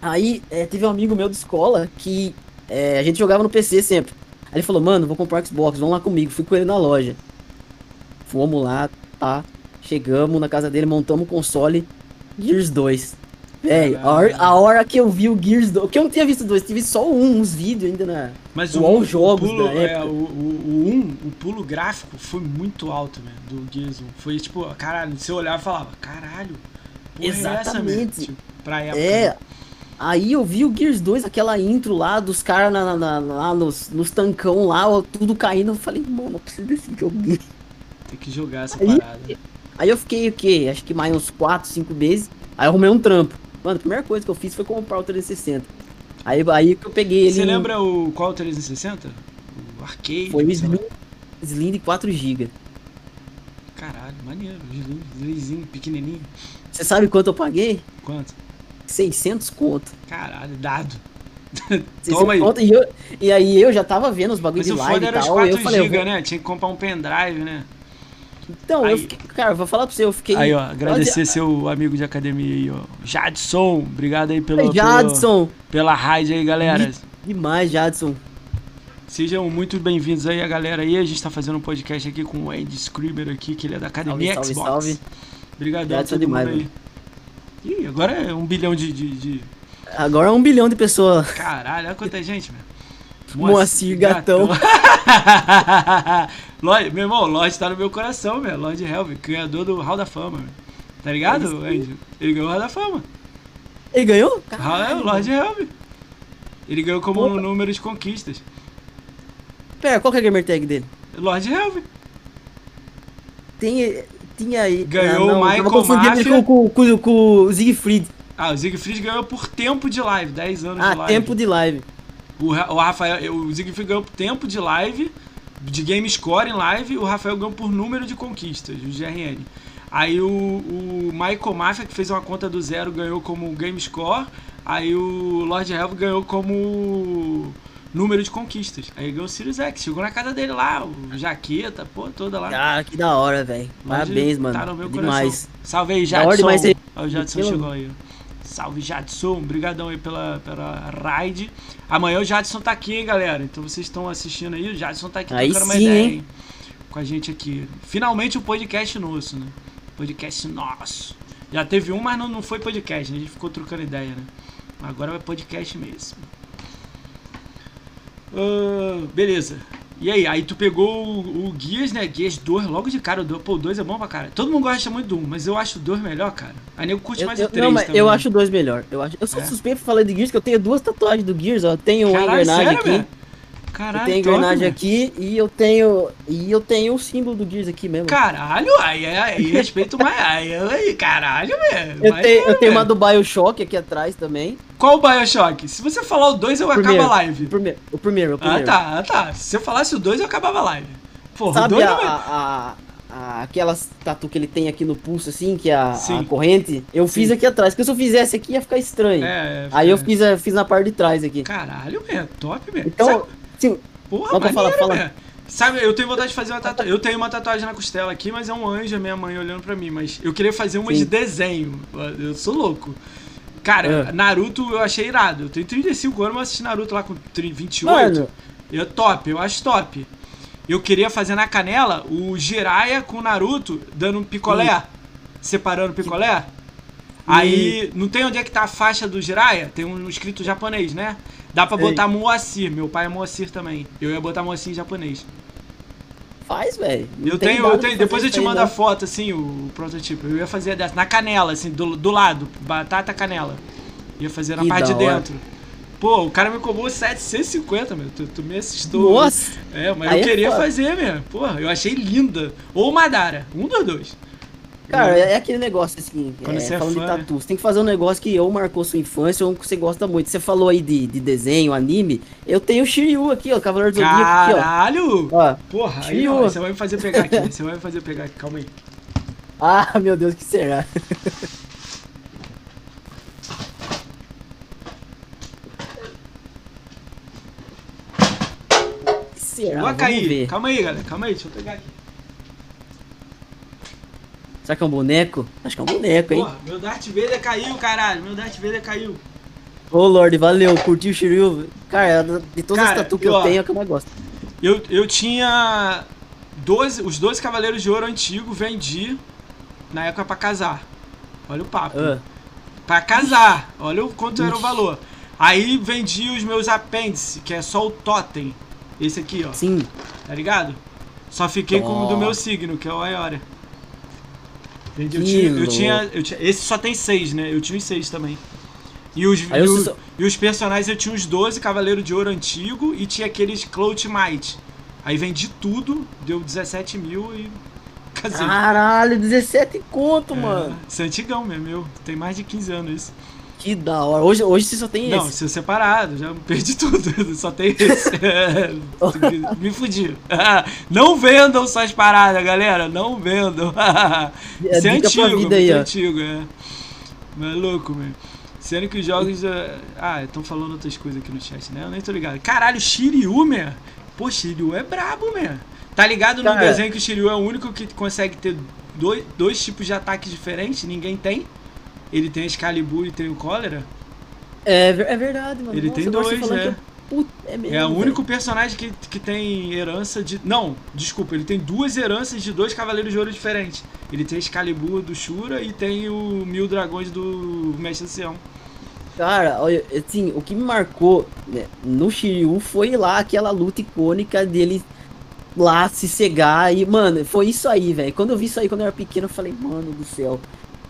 Aí é, teve um amigo meu de escola que é, a gente jogava no PC sempre. Aí ele falou, mano, vou comprar Xbox, vamos lá comigo. Fui com ele na loja. Fomos lá, tá? Chegamos na casa dele, montamos o console Gears 2. Velho, a, hora, a hora que eu vi o Gears 2. Porque eu não tinha visto dois, tive só um, uns vídeos ainda na. Mas o, um, jogos o pulo, é, o, o, o, um, o pulo gráfico foi muito alto, né? Do Gears 1. Foi tipo, caralho, você olhava e falava, caralho. Exatamente. É, essa, tipo, pra época. É. Né? Aí eu vi o Gears 2, aquela intro lá dos caras na, na, na, lá nos, nos tancão lá, tudo caindo. Eu falei, mano, eu preciso desse jogo. Tem que jogar essa aí, parada. Aí eu fiquei o quê? Acho que mais uns 4, 5 meses. Aí eu arrumei um trampo. Mano, a primeira coisa que eu fiz foi comprar o 360. Aí, aí que eu peguei ele. Você em... lembra o qual 360? O arcade? Foi o Slim, Slim de 4GB. Caralho, maneiro. Slimzinho, pequenininho. Você sabe quanto eu paguei? Quanto? 600 conto. Caralho, dado. Toma aí. Conto, e, eu, e, aí eu já tava vendo os bagulhos de live e tal. 4 eu falei, GB, vou... né? Tinha que comprar um pendrive, né? Então, aí, eu fiquei, cara, vou falar pra você, eu fiquei. Aí, ó, agradecer Onde... seu amigo de academia aí, ó. Jadson, obrigado aí pelo. Jadson! Pelo, pela raid aí, galera. Demais, Jadson. Sejam muito bem-vindos aí, a galera aí. A gente tá fazendo um podcast aqui com o Ed Scriber aqui, que ele é da academia salve, Xbox. Salve, salve. Obrigadão, Jadson demais, aí. Ih, agora é um bilhão de, de, de... Agora é um bilhão de pessoas. Caralho, olha quanta gente, meu. Moacir Gatão. gatão. Lorde, meu irmão, Lorde tá no meu coração, meu. Lorde Helve, criador do Hall da Fama. Tá ligado, Andy? Ele ganhou o Hall da Fama. Ele ganhou? Caralho, é, o Lorde. Ele ganhou como um número de conquistas. Pera, qual que é a gamer tag dele? Lorde Helve. Tem, tinha aí. Ganhou ah, não, o Michael Mafia. Com, com, com, com o Siegfried. Ah, o Siegfried ganhou por tempo de live, 10 anos ah, de live. Ah, tempo de live. O, o Rafael, o Siegfried ganhou por tempo de live, de game score em live, o Rafael ganhou por número de conquistas, o GRN. Aí o, o Michael Mafia, que fez uma conta do zero, ganhou como game score. Aí o Lord Helv ganhou como número de conquistas. Aí ganhou o Sirius X, chegou na casa dele lá, o jaqueta, pô, toda lá. Ah, que da hora, velho. Parabéns, mano. Tá no meu Demais. coração. Salve aí, Jadson. Demais, o Jadson chegou aí. Salve, Jadson. Obrigadão aí pela, pela raid. Amanhã o Jadson tá aqui, hein, galera. Então vocês estão assistindo aí, o Jadson tá aqui aí trocando sim, uma ideia, hein? Com a gente aqui. Finalmente o um podcast nosso, né? Podcast nosso. Já teve um, mas não, não foi podcast, né? A gente ficou trocando ideia, né? Agora é podcast mesmo. Uh, beleza. E aí, aí tu pegou o, o Gears, né? Gears 2 logo de cara. O, pô, o 2 é bom pra cara. Todo mundo gosta muito do 1, mas eu acho o 2 melhor, cara. Aí eu curte eu, mais eu, o 3 Não, mas também. eu acho o 2 melhor. Eu, acho, eu sou é. suspeito pra falar de Gears, que eu tenho duas tatuagens do Gears, ó. Tenho uma engrenagem aqui. Véio? Caralho, eu tenho engrenagem aqui e eu tenho. E eu tenho o símbolo do Gears aqui mesmo. Caralho, aí, aí, respeito mais. Aí, aí, caralho, velho. Eu, tenho, eu tenho uma do Bioshock aqui atrás também. Qual o Bioshock? Se você falar o 2, eu primeiro, acabo a live. O primeiro, o primeiro, o primeiro. Ah, tá, ah, tá. Se eu falasse o 2, eu acabava a live. Porra, Sabe o 2 a, não é... a, a, aquelas tatu que ele tem aqui no pulso, assim, que é a, a corrente? Eu Sim. fiz aqui atrás, porque se eu fizesse aqui ia ficar estranho. É, é Aí eu fiz, fiz na parte de trás aqui. Caralho, velho, top, velho. Então, sim, Porra, maneiro, fala, fala. Sabe, eu tenho vontade de fazer uma tatuagem. Eu tenho uma tatuagem na costela aqui, mas é um anjo, a minha mãe olhando pra mim. Mas eu queria fazer uma Sim. de desenho. Eu sou louco. Cara, é. Naruto eu achei irado. Eu tenho 35 anos, mas assisti Naruto lá com 28. Mano. Eu top, eu acho top. Eu queria fazer na canela o Jiraiya com o Naruto dando um picolé. Sim. Separando o picolé. Aí, não tem onde é que tá a faixa do Jiraiya? Tem um escrito japonês, né? Dá pra botar Moacir. Meu pai é Moacir também. Eu ia botar Moacir em japonês. Faz, velho. Eu tenho, eu tenho. Depois eu te mando a foto, assim, o prototipo. Eu ia fazer dessa, na canela, assim, do, do lado. Batata canela. Ia fazer na Que parte de hora. dentro. Pô, o cara me cobrou 750, meu. Tu, tu me assustou. Nossa! É, mas Aí eu é queria foda. fazer, meu. Porra, eu achei linda. Ou Madara. Um dos dois. Cara, é aquele negócio assim, Quando é, você é falando fã, de né? tatu, você tem que fazer um negócio que ou marcou sua infância ou que você gosta muito. Você falou aí de, de desenho, anime, eu tenho o Shiryu aqui, ó, Cavaleiro do Zodíaco aqui, Caralho! ó. ó. Porra, aí não, você vai me fazer pegar aqui. Você vai me fazer pegar aqui, calma aí. Ah, meu Deus, que será? Que será? Vai cair. Calma aí, galera. Calma aí, deixa eu pegar aqui. Será que é um boneco? Acho que é um boneco, hein? Porra, meu Darth Vader caiu, caralho. Meu Darth Vader caiu. Ô, Lorde, valeu, curtiu o Shiryu. Cara, de todas Cara, as tatu que ó, eu tenho, é o que eu mais gosto. Eu, eu tinha 12, os 12 Cavaleiros de Ouro antigo, vendi na época pra casar. Olha o papo. Ah, Pra casar. Olha o quanto era o Ixi. valor. Aí vendi os meus apêndices, que é só o totem. Esse aqui, ó. sim. Tá ligado? Só fiquei com o do meu signo, que é o Ayora. Eu, tinha, eu, tinha, eu tinha- Esse só tem seis, né? Eu tinha os seis também. E os, e, você o- só- e os personagens eu tinha os 12 Cavaleiro de Ouro antigo e tinha aqueles Clout Might. Aí vendi tudo, deu 17 mil e casei. Caralho, 17 conto, É, mano. Isso é antigão mesmo, meu. Tem mais de 15 anos isso. Que da hora. Hoje, hoje você só tem Não, esse. se eu separado, já perdi tudo. Só tem esse. É, Me fudi. Não vendam suas paradas, galera. Não vendam. É Isso é antigo, vida aí, ó. antigo, é. Maluco, meu. Sendo que os jogos. é, Ah, estão falando outras coisas aqui no chat, né? Eu nem tô ligado. Caralho, Shiryu, meu. Pô, Shiryu é brabo, meu. Tá ligado no Cara. desenho que o Shiryu é o único que consegue ter dois, dois tipos de ataques diferentes? Ninguém tem. Ele tem a Excalibur e tem o Cólera. É, é verdade, mano. Ele Nossa, tem dois, falando é. Puta, é mesmo. É o velho. único personagem que, que tem herança de. Não, desculpa, ele tem duas heranças de dois Cavaleiros de Ouro diferentes. Ele tem Excalibur do Shura e tem o Mil Dragões do Mestre Ancião. Cara, olha, assim, o que me marcou né, no Shiryu foi lá aquela luta icônica dele lá se cegar e, mano, foi isso aí, velho. Quando eu vi isso aí quando eu era pequeno, eu falei, mano do céu.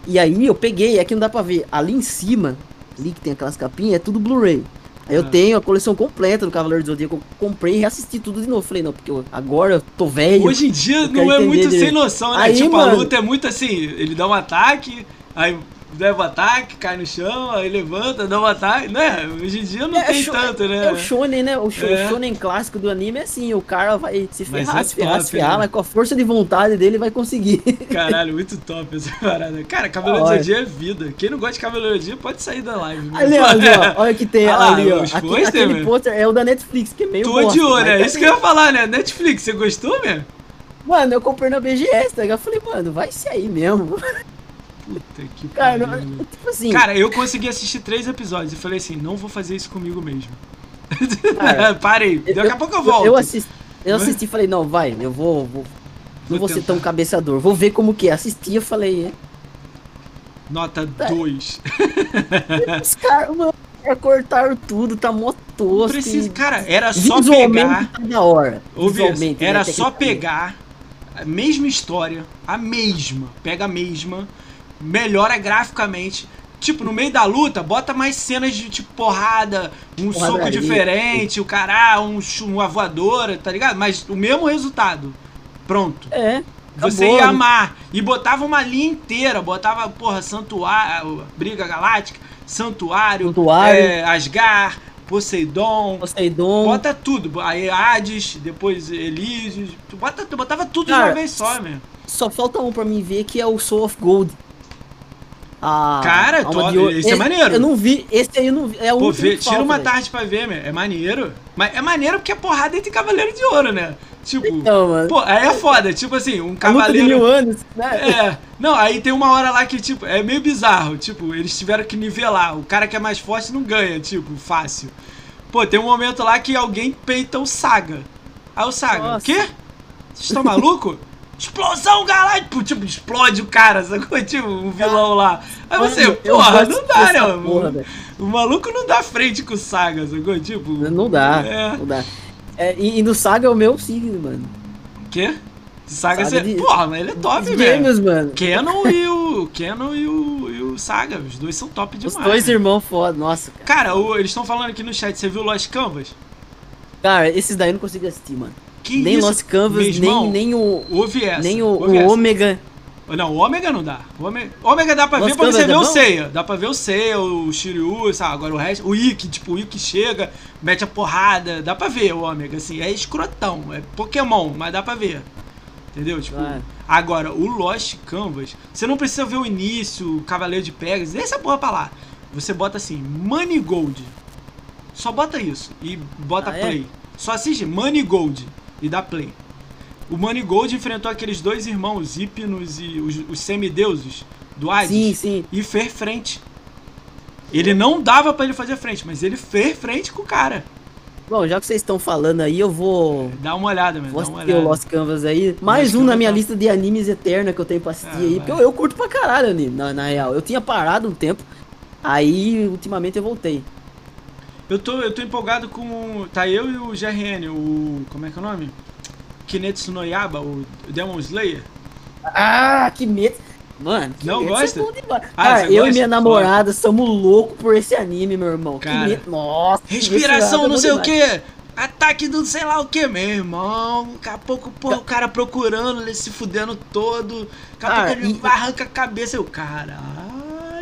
E aí eu peguei, aqui não dá pra ver, ali em cima, ali que tem aquelas capinhas, é tudo Blu-ray. Aí eu Ah. tenho a coleção completa do Cavaleiro do Zodíaco, eu comprei e reassisti tudo de novo. Falei, não, porque eu- agora eu tô velho. Hoje em dia não é muito sem direito. noção, né? Aí, tipo, a mano- luta é muito assim: ele dá um ataque, aí leva o ataque, cai no chão, aí levanta, dá um ataque. Né? Hoje em dia não É, tem tanto, né? É o shonen, né? O, É. shonen clássico do anime é assim, o cara vai se Mas ferrar, é se ferrar, top, se ferrar, né? mas com a força de vontade dele vai conseguir. Caralho, muito top essa parada. Cara, Cavaleiro do é vida. Quem não gosta de Cavaleiro do pode sair da live. né? Ali, ó, ali, ó, olha que tem lá, ali, ó. Aqui- aquele pôster é o da Netflix, que é meio Tu bosta, odiou, mas né? tá Isso que eu ia falar, né? Netflix, você gostou, mesmo? Mano, eu comprei na BGS, tá? Eu falei, mano, vai ser aí mesmo. Puta que Cara, pariu. tipo assim, Cara, eu consegui assistir três episódios e falei assim, não vou fazer isso comigo mesmo. Cara, Parei. Daqui a pouco eu volto. Eu assisti, eu assisti e falei, não, vai, eu vou. vou- não Vou vou ser tão cabeçador, vou ver como que é. Assisti e falei, Nota 2. é, os caras, mano, é, cortaram tudo, tá mó tosco. Precisa, cara, era só pegar. tá da hora. Visualmente, né, era só tecnicamente. pegar a mesma história, a mesma, pega a mesma, melhora graficamente. Tipo, no meio da luta, bota mais cenas de tipo porrada, um soco Porradaria. diferente, o cara, um, chu- uma voadora, tá ligado? Mas o mesmo resultado. Pronto. É. Você acabou. ia amar. E botava uma linha inteira. Botava, porra, Santuário, Briga Galáctica, Santuário, Santuário. é, Asgar, Poseidon. Poseidon. Bota tudo. Aí Hades, depois Elísios. Tu bota, tu botava tudo de Cara, uma vez só, meu. Só falta um pra mim ver que é o Soul of Gold. Ah, Cara, Alma top, de Ouro. esse é maneiro. Eu não vi, esse aí eu não vi. É o Pô, vê, tira falta, uma tarde pra ver, meu. É maneiro. Mas é maneiro porque é porrada entre Cavaleiro de Ouro, né? Tipo. Então, mano. Pô, aí é foda. Tipo assim, um A de cavaleiro. mil anos, né? É, não, aí tem uma hora lá que, tipo, é meio bizarro. Tipo, eles tiveram que nivelar. O cara que é mais forte não ganha, tipo, fácil. Pô, tem um momento lá que alguém peita o Saga. Aí o Saga, Nossa. o quê? Vocês estão maluco? explosão galáctica, tipo, explode o cara, sacou? Tipo, um vilão lá. Aí você, porra, não dá, né? porra, velho. o maluco não dá frente com o Saga, sacou? Tipo. Não dá, É. não dá. É, e, e no Saga é o meu signo, mano. Quê? Saga, Saga você. de- Porra, mas ele é top, Os velho. gêmeos, mano. Canon e o. Canon e o, e o Saga. Os dois são top Os demais. dois né? irmãos foda, nossa, cara. Cara, o- eles estão falando aqui no chat, você viu Lost Canvas? Cara, esses daí eu não consigo assistir, mano. Que nem isso? Lost Canvas, nem, nem o. Ouve essa. Nem o, o. Ômega. Não, o Ômega não dá. O Ômega, Ômega dá pra Lost ver pra você Canvas ver é o? Seiya. Dá pra ver o Seiya, o Shiryu, sabe? Agora o resto. O Ikki, tipo, o Ikki chega, mete a porrada. Dá pra ver o Ômega, assim. É escrotão. É Pokémon, mas dá pra ver. Entendeu? Tipo. Claro. Agora, o Lost Canvas, você não precisa ver o início, o Cavaleiro de deixa essa porra pra lá. Você bota assim, Money Gold. Só bota isso e bota Ah, é? play. Só assiste Money Gold e dá play. O Money Gold enfrentou aqueles dois irmãos, Hipnos e os, os semideuses do Hades Sim, sim. e fez frente. Ele não dava pra ele fazer frente, mas ele fez frente com o cara. Bom, já que vocês estão falando aí, eu vou. Dá uma olhada, meu. Vou assistir o olhada. Lost Canvas aí. Mais Lost um na minha tá- lista de animes eterna que eu tenho pra assistir Ah, aí. vai. Porque eu, eu curto pra caralho anime, na, na real. Eu tinha parado um tempo. Aí, ultimamente, eu voltei. Eu tô, eu tô empolgado com. Tá eu e o GRN, o. Como é que é o nome? Kinetsu no Yaba, o Demon Slayer. Ah, que medo. Mano, que Não medo, gosta? é bom demais. Ah, Cara, eu gosta? e minha namorada somos loucos por esse anime, meu irmão. Cara. que medo. Nossa. Respiração, medo, não é sei bom o demais. que. Ataque do sei lá o que, meu irmão. Daqui a pouco, pô, o cara procurando, ele se fudendo todo. Daqui a pouco ele e- arranca a cabeça. Eu, caralho.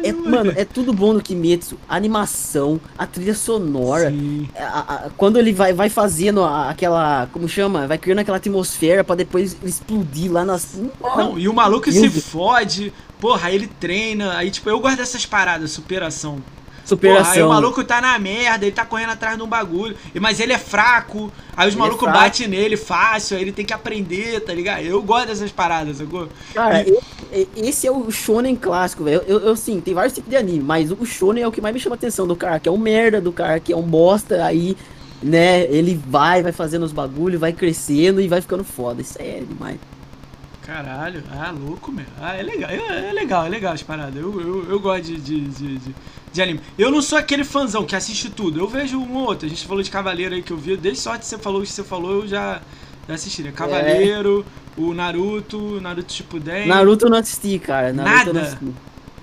É, mano, é tudo bom no Kimetsu. A animação, a trilha sonora. Sim. a- a- quando ele vai, vai fazendo a- aquela. Como chama? Vai criando aquela atmosfera pra depois explodir lá nas. Não, e o maluco Meu se Deus. fode. Porra, aí ele treina. Aí, tipo, eu gosto dessas paradas, superação. Superação. Porra, aí o maluco tá na merda, ele tá correndo atrás de um bagulho. e- Mas ele é fraco. Aí os Ele é malucos fraco. batem nele fácil, aí ele tem que aprender, tá ligado? Eu gosto dessas paradas, sacou? Cara, E- esse é o shonen clássico, velho. Eu, eu, sim, tem vários tipos de anime, mas o shonen é o que mais me chama a atenção do cara que é um merda, do cara que é um bosta, aí, né, ele vai, vai fazendo os bagulhos, vai crescendo e vai ficando foda. Isso aí é demais. Caralho, ah, louco, meu. Ah, é legal, é, é legal, é legal as paradas. Eu, eu, eu gosto de, de, de, de- de anime. Eu não sou aquele fãzão que assiste tudo. Eu vejo um ou outro. A gente falou de Cavaleiro aí que eu vi. Desde sorte que você falou o que você falou, eu já, já assisti, né? Cavaleiro, o Naruto, Naruto Shippuden. Naruto eu não assisti, cara. Naruto Nada? assisti.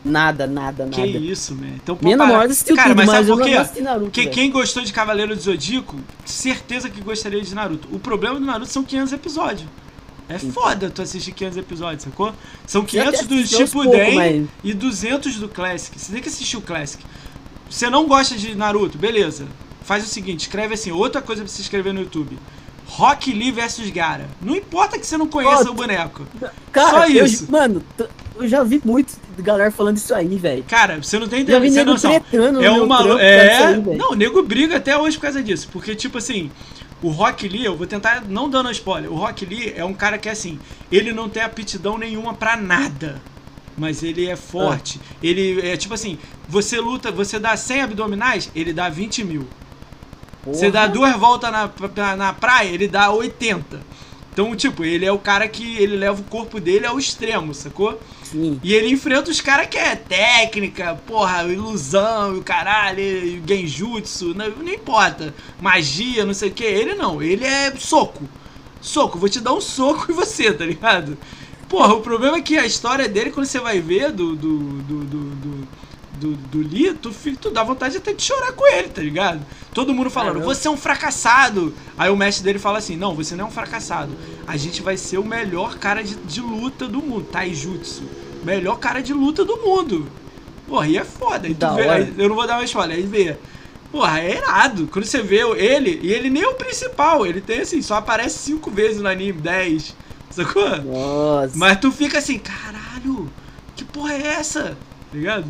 Nada, nada, nada. Que isso, man. Então, pô, Minha namorada assistiu Cara, tudo, mas, sabe por quê? velho. quem gostou de Cavaleiro do Zodíaco, certeza que gostaria de Naruto. O problema do Naruto são 500 episódios. É foda tu assistir 500 episódios, sacou? São Você até 500 do aos Shippuden e 200 do Classic. Você tem que assistir o Classic. Você não gosta de Naruto, beleza. Faz o seguinte, escreve assim, outra coisa pra você escrever no YouTube. Rock Lee versus Gara. Não importa que você não conheça Ó, o boneco. Cara, Só eu- isso. mano, t- eu já vi muito galera falando isso aí, velho. Cara, você não tem vi você noção. tretando no É uma é, aí, não, o nego briga até hoje por causa disso, porque tipo assim, o Rock Lee, eu vou tentar não dando spoiler. O Rock Lee é um cara que assim, ele não tem aptidão nenhuma pra nada. Mas ele é forte. Ah. Ele é tipo assim: você luta, você dá 100 abdominais, ele dá 20 mil. Você Porra. dá duas voltas na, na, na praia, ele dá 80. Então, tipo, ele é o cara que ele leva o corpo dele ao extremo, sacou? Sim. E ele enfrenta os caras que é técnica, porra, ilusão, o caralho, genjutsu, não, não importa. Magia, não sei o que. Ele não, ele é soco. Soco, vou te dar um soco e você, tá ligado? Porra, o problema é que a história dele, quando você vai ver do. do. do. do, do do, Lee, tu, tu dá vontade até de chorar com ele, tá ligado? Todo mundo falando, Caramba. você é um fracassado. Aí o mestre dele fala assim: Não, você não é um fracassado. A gente vai ser o melhor cara de, de luta do mundo, Taijutsu. Melhor cara de luta do mundo. Porra, e é foda. Da vê, aí- eu não vou dar uma spoiler, aí vê. Porra, é irado. Quando você vê ele, e ele nem é o principal, ele tem assim, só aparece cinco vezes no anime, 10. Sacou? Nossa. Mas tu fica assim, caralho, que porra é essa? Tá ligado?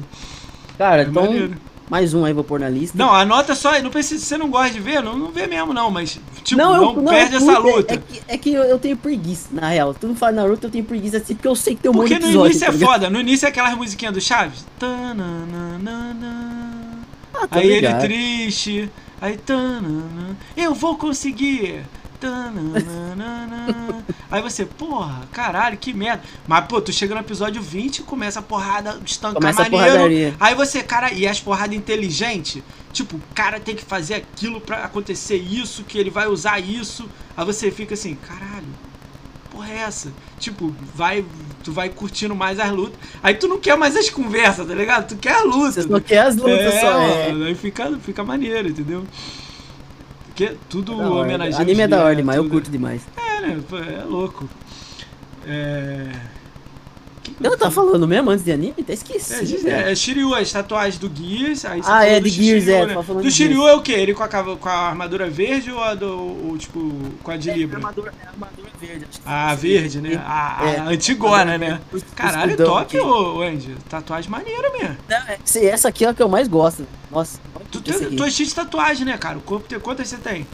Cara, É então, maneiro. mais um aí vou pôr na lista. Não, anota só, não precisa, se você não gosta de ver, não, não vê mesmo não, mas tipo, não, eu- perde eu essa curto, é- luta. É, que, é que eu, eu tenho preguiça, na real. Tu não fala Naruto, eu tenho preguiça assim, porque eu sei que tem um Porque monte no de episódio. início tá é ligado? foda, no início é aquelas musiquinhas do Chaves. Ah, Aí ele ligado. triste, aí tanana, eu vou conseguir. Aí você, porra, caralho, que merda. Mas, pô, tu chega no episódio 20 e começa a porrada estancar Começa a maneiro. Aí você, cara, e as porradas inteligentes? Tipo, o cara tem que fazer aquilo pra acontecer isso, que ele vai usar isso. Aí você fica assim, caralho, porra é essa? Tipo, vai, tu vai curtindo mais as lutas. Aí tu não quer mais as conversas, tá ligado? Tu quer a luta. Você só quer as lutas é, só. É. aí fica, fica maneiro, entendeu? Porque tudo hora. homenageia. Anime é da hora demais, eu curto demais. É, né? É louco. É. que que Eu tava falando mesmo antes de anime? Até esqueci. é, é, é Shiryu, as tatuagens do Gears. Aí Ah, é, do de Gears, Shiryu, é, né? tava falando Do de Shiryu Gears. é o quê? Ele com a, com a armadura verde ou a do. ou, tipo, com a de É, Libra? armadura, é armadura verde. Acho que A verde, né? A, a É. antigona, né? Caralho, escudão top, ô, Andy. Tatuagem maneira mesmo. Não, é- essa aqui é a que eu mais gosto. Nossa, Tu, tem, aqui. tu é cheio de tatuagem, né, cara? Quantas você tem?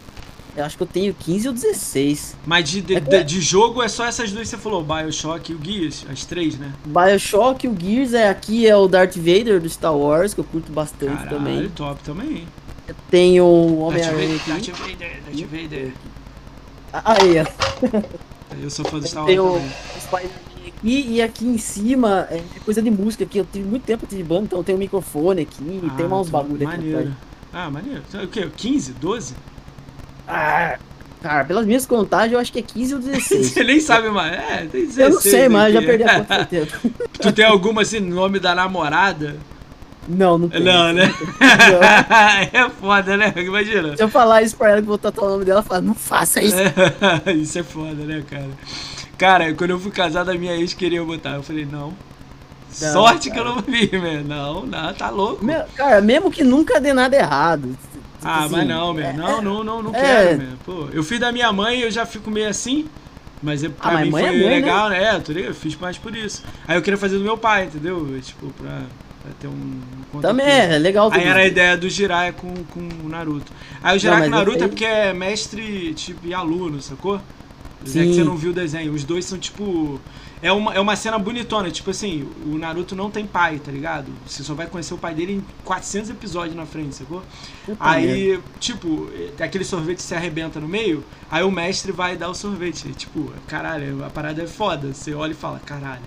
eu acho que eu tenho 15 ou 16. Mas de, de, É de- de jogo é só essas duas que você falou, Bioshock e o Gears, as três, né? Bioshock, o Gears, é, aqui é o Darth Vader do Star Wars, que eu curto bastante Caralho, também. top também. Eu tenho o Homem-Aranha aqui. Darth Vader, Darth Vader. Aí, ó. Eu sou fã do Star Tem Wars também. Spider-Man aqui e aqui em cima é coisa de música aqui. Eu tive muito tempo de banda, então tem um microfone aqui, e tem Ah, uns top, bagulho aqui. Maneiro. Ah, maneiro. O quê? 15? 12? Ah, cara, pelas minhas contagens, eu acho que é 15 ou 16. Você nem sabe mais. É, tem 16 eu não sei, mas já perdi a conta tempo. Tu tem alguma assim, nome da namorada? Não, não tem. Não, né? Não. é foda, né? Imagina. Se eu falar isso pra ela que vou tatuar o nome dela, ela fala, não faça isso. Isso é foda, né, cara? Cara, quando eu fui casado, a minha ex queria botar. Eu falei, não. Não, Sorte que cara. eu não vi, velho. Não, não, tá louco. Meu, cara, mesmo que nunca dê nada errado. tipo Ah, assim, mas não, meu. é- Não, não, não, não é. quero, meu. Pô, eu fiz da minha mãe eu já fico meio assim. Mas é, pra Ah, mim mãe foi é mãe, legal, né? É, eu, tô ligado, eu fiz mais por isso. Aí eu queria fazer do meu pai, entendeu? Tipo, pra, pra ter um. conta Também é, é legal. Aí era a ideia do Jiraiya com, com o Naruto. Aí o Jiraiya com o Naruto é porque é mestre, tipo, e aluno, sacou? É Sim. que você não viu o desenho. Os dois são, tipo... É uma, é uma cena bonitona. Tipo assim, o Naruto não tem pai, tá ligado? Você só vai conhecer o pai dele em 400 episódios na frente, sacou? Aí, tipo, é- aquele sorvete se arrebenta no meio, aí o mestre vai dar o sorvete. Tipo, caralho, a parada é foda. Você olha e fala, caralho,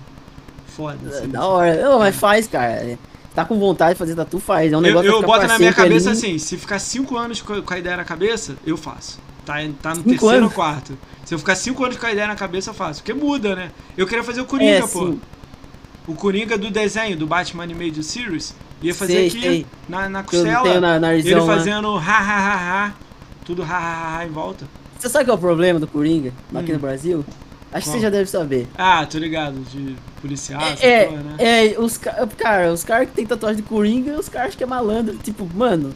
foda. É. Da hora. Não, mas faz, cara. É, Tá com vontade de fazer tatu, faz. É um Eu, negócio eu ficar boto na minha cabeça ali. assim, se ficar 5 anos com a ideia na cabeça, eu faço. Tá, tá no Cinco terceiro anos? ou quarto. Se eu ficar 5 anos com a ideia na cabeça, eu faço. Porque muda, né? Eu queria fazer o Coringa, É, pô. sim. O Coringa do desenho, do Batman Animated Series. Ia fazer Sei, aqui sei. na, na costela. na- na ele lá. fazendo ha ha ha ha. Tudo ha ha ha, ha em volta. Você sabe qual é o problema do Coringa aqui Hum. no Brasil? Acho que você já deve saber. Ah, tô ligado, de policial, essa é, porra, né? é, os ca- cara, os caras que tem tatuagem de Coringa, os caras que é malandro, tipo, mano.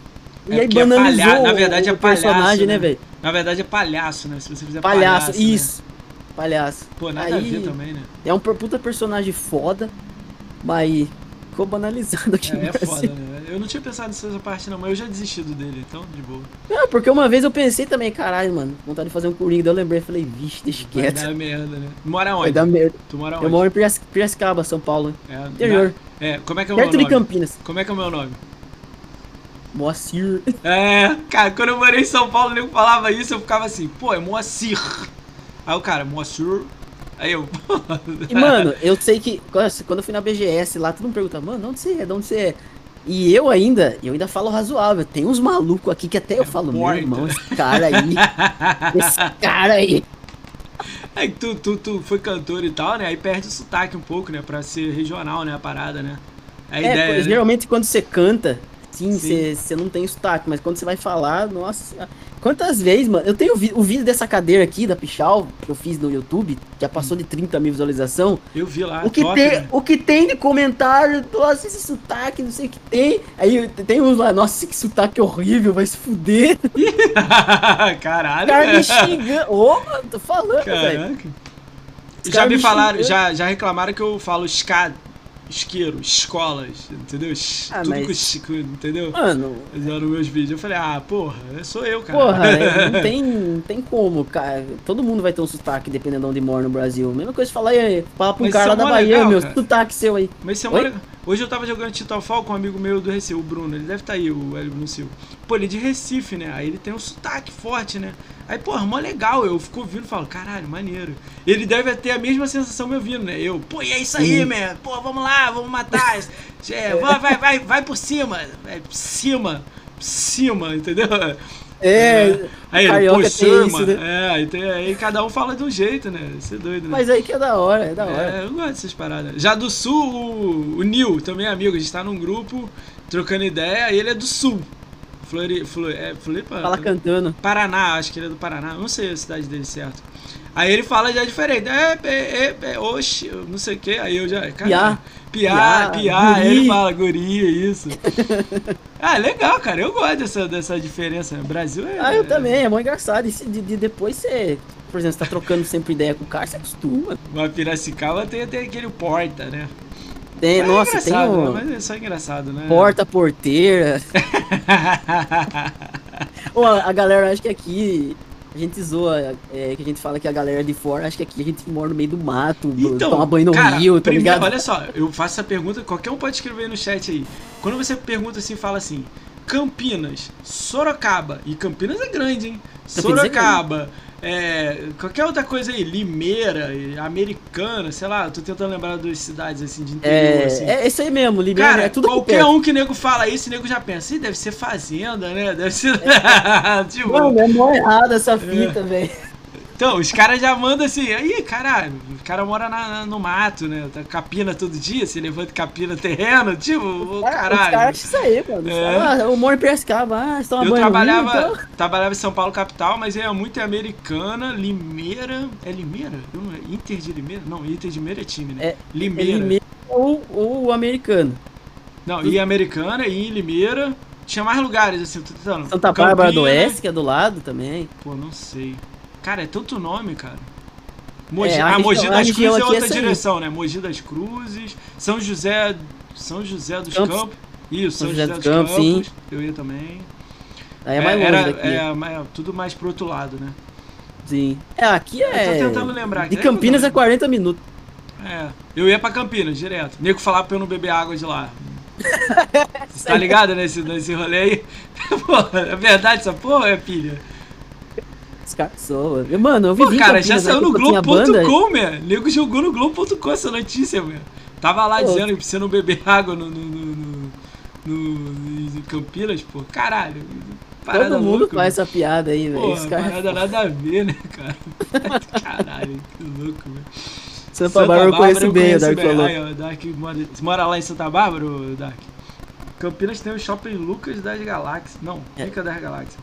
É e aí é banalizou palha- na verdade é o personagem, palhaço, né, né? velho? Na verdade é palhaço, né? Se você fizer Palhaço, palhaço, né? isso. Palhaço. Pô, nada a Aí- ver também, né? É um puta personagem foda, mas ficou banalizado aqui É, é foda, né? Eu não tinha pensado nessa parte não, mas eu já desisti do dele, então de boa. Não, porque uma vez eu pensei também, caralho, mano, vontade de fazer um Coringa, eu lembrei, falei, vixe, deixa Vai quieto. dar merda, né? Mora Vai onde? dar merda. Tu mora onde? Eu moro em Pirac- Piracicaba, São Paulo, É, interior. na- É, como é que é o meu perto de nome? Campinas. Como é que é o meu nome? Moacir. É, cara, quando eu morei em São Paulo, o nego falava isso, eu ficava assim, pô, é Moacir. Aí o cara, Moacir. Aí eu, E, mano, eu sei que quando eu fui na BGS lá, todo mundo pergunta, mano, de onde você é? De onde você é? E eu ainda, eu ainda falo razoável. Tem uns malucos aqui que até eu falo, meu porta. irmão, esse cara aí, esse cara aí. Aí tu, tu, tu foi cantor e tal, né? Aí perde o sotaque um pouco, né? Pra ser regional, né? A parada, né? É a É, ideia. né? geralmente quando você canta, sim, você não tem sotaque, mas quando você vai falar, nossa. Quantas vezes, mano? Eu tenho o vídeo dessa cadeira aqui, da Pichal, que eu fiz no YouTube, já passou de 30 mil visualização. Eu vi lá, o, que top, tem, né? o que tem de comentário, nossa, esse sotaque, não sei o que tem. Aí tem uns lá, nossa, que sotaque horrível, vai se fuder. Caralho, cara me xingando. Ô, mano, tô falando, velho. Já me falaram, xingando. já, já reclamaram que eu falo esca, isqueiro, escolas, entendeu? Ah, Tudo mas- com isco, entendeu? Mano, Já nos meus vídeos. Eu falei, ah, porra, sou eu, cara. porra, é, não tem, não tem como, cara. Todo mundo vai ter um sotaque, dependendo de onde mora no Brasil. Mesma coisa falar, aí, fala pra um Mas cara lá é da Bahia, legal, meu, cara. sotaque seu aí. Mas isso é Oi? mó legal. Hoje eu tava jogando Titanfall com um amigo meu do Recife, o Bruno, ele deve estar tá aí, o Hélio Bruno Silva. Pô, ele é de Recife, né? Aí ele tem um sotaque forte, né? Aí, pô, mó legal, eu fico ouvindo e falo, caralho, maneiro. Ele deve ter a mesma sensação me ouvindo, né? Eu, pô, e é isso aí, man, pô, vamos lá, vamos matar. É, vai, vai, vai, vai por cima, é, cima, cima, entendeu? É, é. aí ele, pô, isso, né? É, aí, tem, aí cada um fala de um jeito, né? Isso é doido, né? Mas aí que é da hora, é da hora. É, eu gosto dessas paradas. Já do sul, o, o Nil, também é amigo, a gente tá num grupo trocando ideia, e ele é do sul. Flori, Flori, é, Floripa? Fala cantando. Paraná, acho que ele é do Paraná, não sei a cidade dele certo. Aí ele fala já diferente. É, é, é, é oxe, não sei o que. Aí eu já. Cara, piá, piá, piá. Aí ele fala, guria, isso. ah, legal, cara. Eu gosto dessa, dessa diferença. O Brasil é. Ah, eu também. É muito engraçado. E de, de depois você. Por exemplo, você tá trocando sempre ideia com o cara, você acostuma. Uma Piracicaba tem, tem aquele porta, né? Tem, é nossa, tem um... Mas é só engraçado, né? Porta porteira. Pô, a galera acha que aqui a gente zoa, é, que a gente fala que a galera de fora acha que aqui a gente mora no meio do mato, então, toma banho no cara, rio, tá primeiro, ligado? Olha só, eu faço essa pergunta, qualquer um pode escrever no chat aí. Quando você pergunta assim, fala assim, Campinas, Sorocaba, e Campinas é grande, hein? Campinas Sorocaba, é é, qualquer outra coisa aí, Limeira, Americana, sei lá, tô tentando lembrar das cidades assim de interior. É, assim. é isso aí mesmo, Limeira Cara, é tudo Qualquer um que nego fala isso, nego já pensa, deve ser fazenda, né? Deve ser. É. tipo... Mano, é mó errado essa fita, é. velho. Então, os caras já mandam assim, aí, caralho, o cara mora na, no mato, né? Tá capina todo dia, se levanta capina terreno, tipo, o caralho. Os caras isso aí, mano. É. Ah, eu moro em Piracicaba, ah, estão Eu trabalhava, então. trabalhava em São Paulo capital, mas é muito americana, Limeira, é Limeira? Inter de Limeira? Não, Inter de Limeira é time, né? É, Limeira. É Limeira ou, ou americano. Não, e americana, e em Limeira, tinha mais lugares, assim, tô tentando. Santa Bárbara do Oeste, que é do lado também. Pô, não sei. Cara, é tanto nome, cara. Mogi, é, a, a Mogi das Cruzes é outra direção, né? Mogi das Cruzes, São José, São José dos Campos. Campos. Isso, São, São José, José, dos, Campos, Campos. Eu ia também. Aí é mais longe era, daqui. É, é, tudo mais pro outro lado, né? Sim. É, aqui é. Eu tô tentando lembrar. De Campinas é 40 minutos. É, eu ia pra Campinas direto. Nego falava pra eu não beber água de lá. Você tá ligado nesse, nesse rolê aí? Pô, é verdade essa porra, é pilha? Os Mano, eu vi. Pô, cara, já saiu no Globo.com, meu. Nego jogou no Globo.com essa notícia, meu. Tava lá pô. dizendo que você não beber água no, no, no, no, Campinas, pô. Caralho. Todo mundo louca, faz essa piada aí, velho. Cara... parada nada a ver, né, cara? Caralho, que louco, velho. Santa, Santa Bárbara eu conheço bem, o Dark bem. falou. Aí, ó, Dark mora, você mora lá em Santa Bárbara, Dark? Campinas tem o Shopping Lucas das Galáxias. Não, é. fica das Galáxias.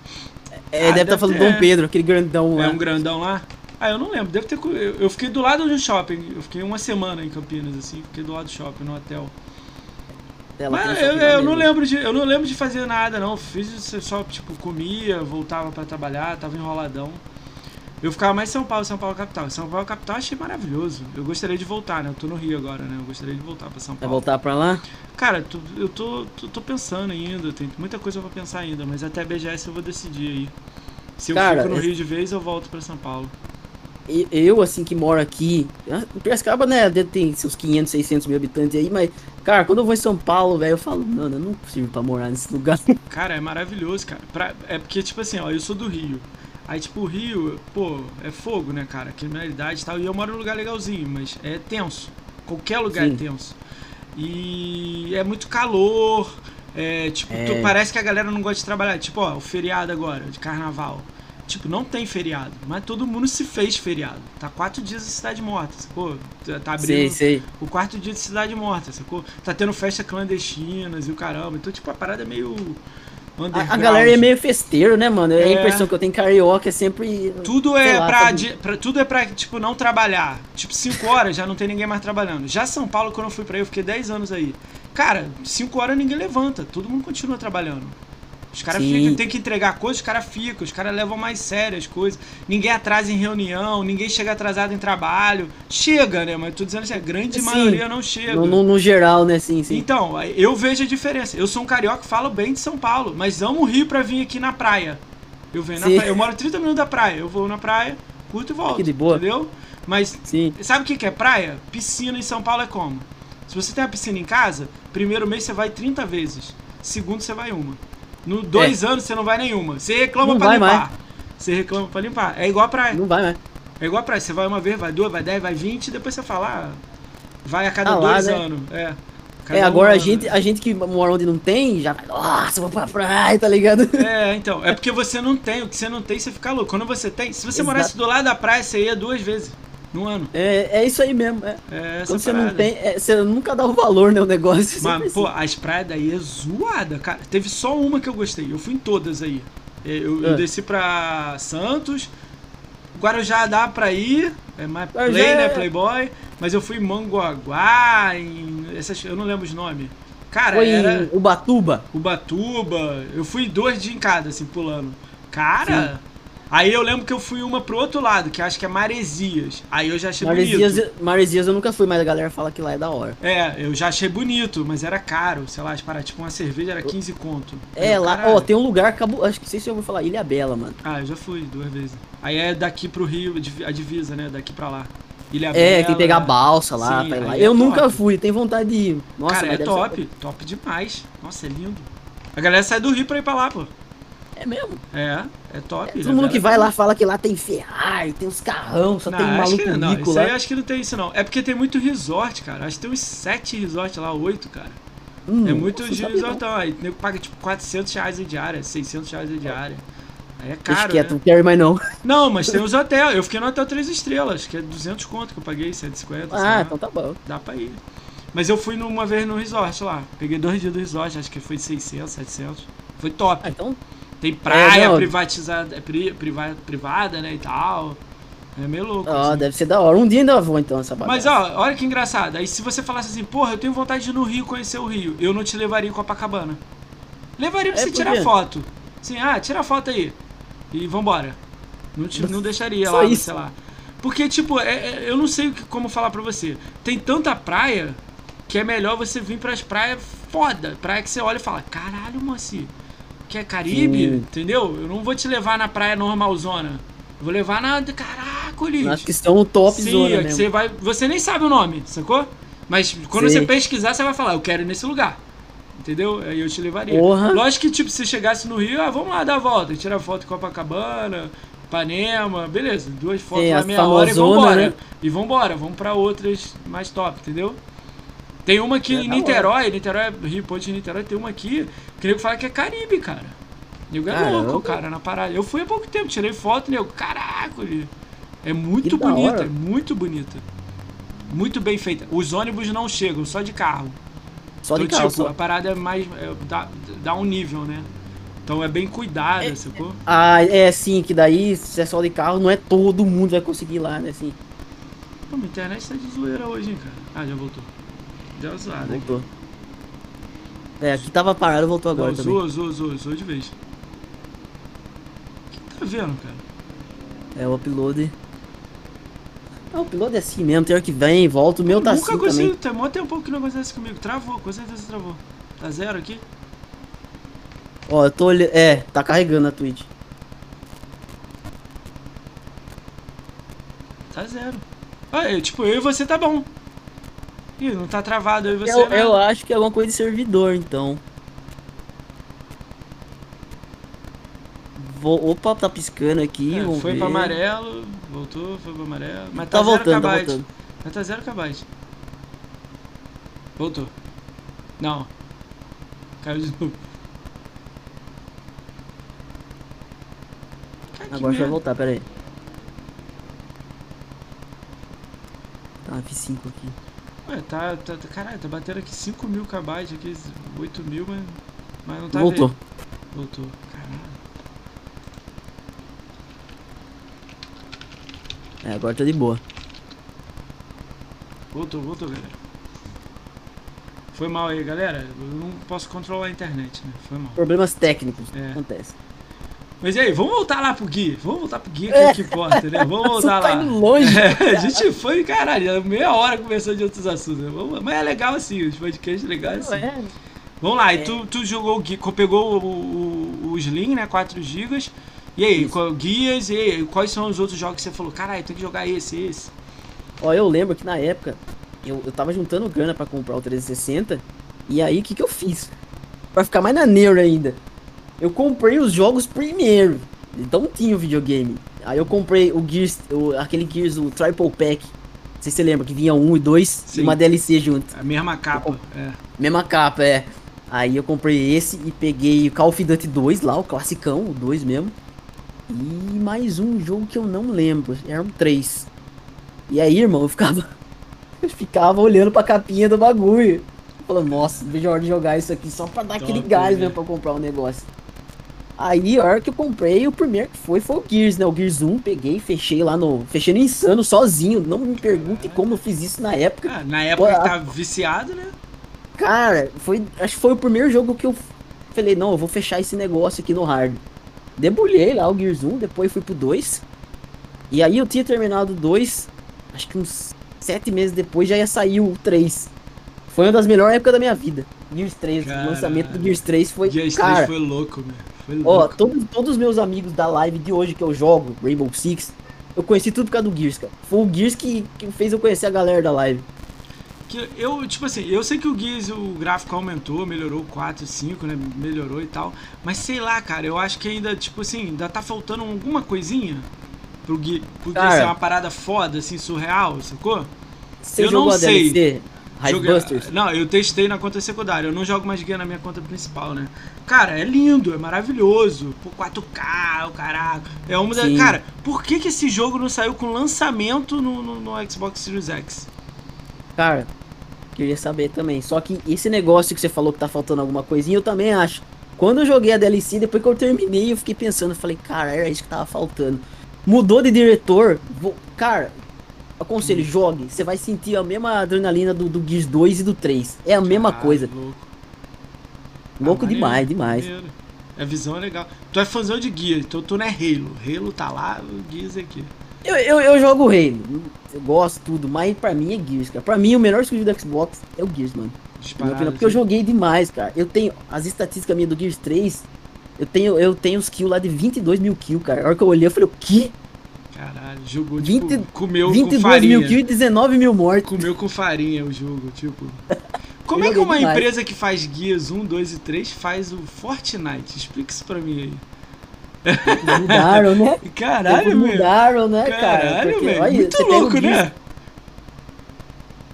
É, ah, deve estar tá falando ter... Dom Pedro, aquele grandão lá. É um grandão lá? Ah, eu não lembro. Deve ter. Eu fiquei do lado do shopping. Eu fiquei uma semana em Campinas, assim. Fiquei do lado do shopping, no hotel. Ela Mas eu, eu não lembro de, eu não lembro de fazer nada, não. Fiz só, tipo, comia, voltava para trabalhar, tava enroladão. Eu ficava mais em São Paulo, São Paulo capital. São Paulo capital achei maravilhoso. Eu gostaria de voltar, né? Eu tô no Rio agora, né? Eu gostaria de voltar para São Paulo. Vai voltar para lá? Cara, eu tô, tô, tô, pensando ainda, tem muita coisa pra pensar ainda, mas até a BGS eu vou decidir aí. Se eu Cara, fico no Rio de vez, eu volto para São Paulo. Eu, assim, que moro aqui, Piracicaba, né, tem seus 500, 600 mil habitantes aí, mas, cara, quando eu vou em São Paulo, velho, eu falo, mano, eu não consigo pra morar nesse lugar. Cara, é maravilhoso, cara. Pra, é porque, tipo assim, ó, eu sou do Rio. Aí, tipo, o Rio, pô, é fogo, né, cara? Criminalidade e tal. E eu moro num lugar legalzinho, mas é tenso. Qualquer lugar é Sim. é tenso. E é muito calor. É, tipo, é... Tu, parece que a galera não gosta de trabalhar. Tipo, ó, o feriado agora, de carnaval. Tipo, não tem feriado, mas todo mundo se fez feriado. Tá quatro dias de cidade morta, sacou? Tá abrindo sei, sei. o quarto dia de cidade morta, sacou? Tá tendo festa clandestinas e o caramba. Então, tipo, a parada é meio a, a, galera é meio festeiro, né, mano? É. A impressão que eu tenho carioca é sempre. Tudo é lá, pra, de, pra, Tudo é pra, tipo, não trabalhar. Tipo, 5 horas já não tem ninguém mais trabalhando. Já São Paulo, quando eu fui pra aí, eu fiquei 10 anos aí. Cara, 5 horas ninguém levanta. Todo mundo continua trabalhando. Os caras ficam, tem que entregar coisas, os caras ficam, os caras levam mais sério as coisas. Ninguém atrasa em reunião, ninguém chega atrasado em trabalho. Chega, né? Mas eu tô dizendo assim, a grande sim, maioria não chega. No, no, no, geral, né? Sim, sim. Então, eu vejo a diferença. Eu sou um carioca, falo bem de São Paulo, mas amo o Rio pra vir aqui na praia. Eu venho na praia. Eu moro 30 minutos da praia. Eu vou na praia, curto e volto. Aqui de boa. Entendeu? Mas sim. sabe o que é praia? Piscina em São Paulo é como? Se você tem uma piscina em casa, primeiro mês você vai 30 vezes. Segundo você vai uma. No dois anos você não vai nenhuma. Você reclama Não pra vai limpar. mais. Você reclama pra limpar. É igual a praia. Não vai, né? É igual a praia. Você vai uma vez, vai duas, vai dez, vai vinte, depois você fala, ah, vai a cada Ah lá, dois né? anos. É. Cada É, um agora a ano. gente, a gente que mora onde não tem, já vai, nossa, vou pra praia, tá ligado? É, então. É porque você não tem. O que você não tem, você fica louco. Quando você tem. Se você Exato. morasse do lado da praia, você ia duas vezes no ano. É, é isso aí mesmo. É. É essa Quando você não tem, é, você nunca dá o valor, né, o negócio. Mas, pô, as praias daí é zoada, cara. Teve só uma que eu gostei. Eu fui em todas aí. É, Eu, eu Ah. desci pra Santos. Guarujá dá pra ir. É mais Guarujá play, né? é- Playboy. Mas eu fui em Manguaguá, em. Essas, eu não lembro os nomes. Cara, Foi era. Ubatuba. Ubatuba. Eu fui dois dias em cada, assim, pulando. Cara. Aí eu lembro que eu fui uma pro outro lado, que acho que é Maresias. Aí eu já achei Maresias, bonito. Maresias eu nunca fui, mas a galera fala que lá é da hora. É, eu já achei bonito, mas era caro. Sei lá, paradas, tipo uma cerveja era 15 conto. É, Eu, lá, caralho. ó, tem um lugar, cabo, acho que sei se eu vou falar, Ilha Bela, mano. Ah, eu já fui duas vezes. Aí é daqui pro Rio, a divisa, né? Daqui pra lá. Ilha É, Bela, tem que pegar balsa lá, Sim, pra ir lá. aí é Eu nunca top. fui, tenho vontade de ir. Nossa, Cara, é deve ser- top. Top demais. Nossa, é lindo. A galera sai do Rio pra ir pra lá, pô. É mesmo. É, é top. Todo mundo que vai lá fala que lá tem Ferrari, tem uns carrão, só Não, tem acho maluco que, não, rico isso lá. aí acho que não tem isso não. É porque tem muito resort, cara. Acho que tem uns sete resorts lá, oito, cara. Hum, é muito nossa, de resortão. Aí o nego paga tipo 400 reais a diária, 600 reais a diária. Aí é Deixa caro, quieto, né? não quero mais não. Não, mas tem os hotéis. Eu fiquei no hotel 3 estrelas, que é 200 conto que eu paguei, 150. sei lá. Ah, então tá bom. Dá pra ir. Mas eu fui numa vez no resort lá. Peguei dois dias do resort, acho que foi de 600, 700. Foi top. Ah, então Tem praia É, não. privatizada, é pri, priva- privada, né, e tal. É meio louco. Ó, assim. deve ser da hora. Um dia ainda vou então essa Mas bagaça. ó, olha que engraçado. Aí se você falasse assim, porra, eu tenho vontade de ir no Rio conhecer o Rio, eu não te levaria em Copacabana. Levaria pra É, você tirar quê? foto. Assim, ah, tira foto aí. E vambora. Não, te, não deixaria Só lá, isso. sei lá. Porque, tipo, é- é- eu não sei como falar pra você. Tem tanta praia que é melhor você vir pras praias foda. Praia que você olha e fala, caralho, moci. Que é Caribe, Sim. entendeu? Eu não vou te levar na praia normalzona. Eu vou levar na. Caraca, que estão top Sim, zona é você vai. Você nem sabe o nome, sacou? Mas quando Sim. você pesquisar, você vai falar, eu quero ir nesse lugar. Entendeu? Aí eu te levaria. Porra. Lógico que, tipo, se chegasse no Rio, ah, vamos lá dar a volta. Tirar foto em Copacabana, Ipanema, beleza. Duas fotos lá, as meia hora e vambora. né? E vambora, vamos pra outras mais top, entendeu? Tem uma aqui É em Niterói, Niterói, Rio Ponte de Niterói, tem uma aqui, que o nego fala que é Caribe, cara. Nego é Caramba. louco, cara, na parada. Eu fui há pouco tempo, tirei foto, nego, caraca, é muito bonita, hora. é muito bonita. Muito bem feita. Os ônibus não chegam, só de carro. Só de então, carro. tipo, só. a parada é mais. é, dá, dá um nível, né? Então é bem cuidada, É- sacou? Ah, é sim, que daí, se é só de carro, não é todo mundo vai conseguir ir lá, né? Assim, Pô, minha internet tá de zoeira hoje, hein, cara. Ah, já voltou. Deu zoada. aqui. voltou. É, aqui tava parado, voltou agora Não, também. zoa, zoa, zoa, zoa de vez. O que tá vendo, cara? É o upload. Ah, o upload é assim mesmo, tem hora que vem, volta, o meu tá Nunca assim consigo, também. tem mó tempo que não acontece comigo. Travou, com certeza travou. Tá zero aqui? Ó, eu tô olhando. É, tá carregando a Twitch. Tá zero. Ah, eu, tipo, eu e você tá bom. Ih, não tá travado eu e você, Eu, né? eu acho que é alguma coisa de servidor, então. Vou, opa, tá piscando aqui. É, foi ver. pra amarelo, voltou, foi pra amarelo. Mas Tá tá, voltando, tá voltando. Mas tá zero kbyte. Voltou. Não. Caiu de novo. Que Agora vai voltar, pera aí. Tá, F5 aqui. Ué, tá, tá, tá- caralho, tá batendo aqui 5 mil kbytes, aqui 8 mil, mas, mas não tá Voltou. vendo. Voltou. Caralho. É, agora tá de boa. Voltou, voltou, galera. Foi mal aí, galera. Eu não posso controlar a internet, né? Foi mal. Problemas técnicos, É. acontece. Mas e aí, vamos voltar lá pro Gui. Vamos voltar pro Gui, que É. é o que importa, né? Vamos voltar Você tá lá. indo longe. É, a gente foi, caralho, meia hora conversando de outros assuntos. Né? Vamos- Mas é legal assim, os podcasts legais assim. É, Vamos lá, É. e tu, tu jogou o Gui, pegou o, o, o Slim, né? 4 GB. E aí, Isso. guias, e aí, quais são os outros jogos que você falou? Caralho, tem que jogar esse, esse. Ó, eu lembro que na época eu, eu tava juntando grana pra comprar o 360. E aí, o que que eu fiz? Pra ficar mais na neura ainda. Eu comprei os jogos primeiro. Então tinha o videogame. Aí eu comprei o Gears, o, aquele Gears, o Triple Pack. Não sei se você lembra, que vinha um e dois e uma DLC junto. A mesma capa, é. Mesma capa, é. Aí eu comprei esse e peguei o Call of Duty 2 lá, o classicão, o 2 mesmo. E mais um jogo que eu não lembro, eram três. E aí, irmão, eu ficava. Eu ficava olhando pra capinha do bagulho. Falando, nossa, vejo a hora de jogar isso aqui só pra dar Top, aquele gás né? mesmo pra comprar um negócio. Aí, a hora que eu comprei, o primeiro que foi foi o Gears, né? O Gears 1, peguei, fechei lá no. Fechei no insano sozinho. Não me pergunte como eu fiz isso na época. Ah, na época Pô, tá viciado, né? Cara, foi. Acho que foi o primeiro jogo que eu falei, não, eu vou fechar esse negócio aqui no hard. Debulhei lá o Gears 1, depois fui pro 2. E aí eu tinha terminado o 2, acho que uns 7 meses depois já ia sair o 3. Foi uma das melhores épocas da minha vida. Gears 3, o lançamento do Gears 3 foi. Gears cara, 3 foi louco, meu. Ó, todos, todos os meus amigos da live de hoje que eu jogo, Rainbow Six, eu conheci tudo por causa do Gears, cara. Foi o Gears que, que fez eu conhecer a galera da live. Que eu, tipo assim, eu sei que o Gears, o gráfico aumentou, melhorou 4, 5, né? Melhorou e tal. Mas sei lá, cara, eu acho que ainda, tipo assim, ainda tá faltando alguma coisinha pro Gears. Porque cara, ser uma parada foda, assim, surreal, sacou? Você eu não sei. DLC? Joguei, não, eu testei na conta secundária. Eu não jogo mais guia na minha conta principal, né? Cara, é lindo, é maravilhoso. Pô, 4K, o caraca. É uma da. Cara, por que, que esse jogo não saiu com lançamento no, no, no Xbox Series X? Cara, queria saber também. Só que esse negócio que você falou que tá faltando alguma coisinha, eu também acho. Quando eu joguei a DLC, depois que eu terminei, eu fiquei pensando, eu falei, cara, era isso que tava faltando. Mudou de diretor. Vou... Cara, Aconselho, jogue. Você vai sentir a mesma adrenalina do, do Gears 2 e do 3. É a mesma coisa. Louco, louco ah, demais, demais. Maneiro. A visão é legal. Tu é fãzão de Gears, então tu não é Halo. Halo tá lá, o Gears é aqui. Eu, eu, eu jogo Halo. Eu gosto tudo, mas pra mim é Gears, cara. Pra mim o melhor exclusivo do Xbox é o Gears, mano. Disparado, porque eu joguei demais, cara. Eu tenho as estatísticas minhas do Gears 3. Eu tenho, eu tenho os kills lá de 22 mil kills, cara. A hora que eu olhei, eu falei, o quê? Caralho, jogou, tipo, 20, comeu 22 com farinha. mil kills e 19 mil mortes. Comeu com farinha o jogo, tipo... Como é que uma demais. empresa que faz guias 1, 2 e 3 faz o Fortnite? Explica isso pra mim aí. Mudaram, né? Caralho, meu. Mudaram, né, cara? Caralho, olha, Muito louco, né?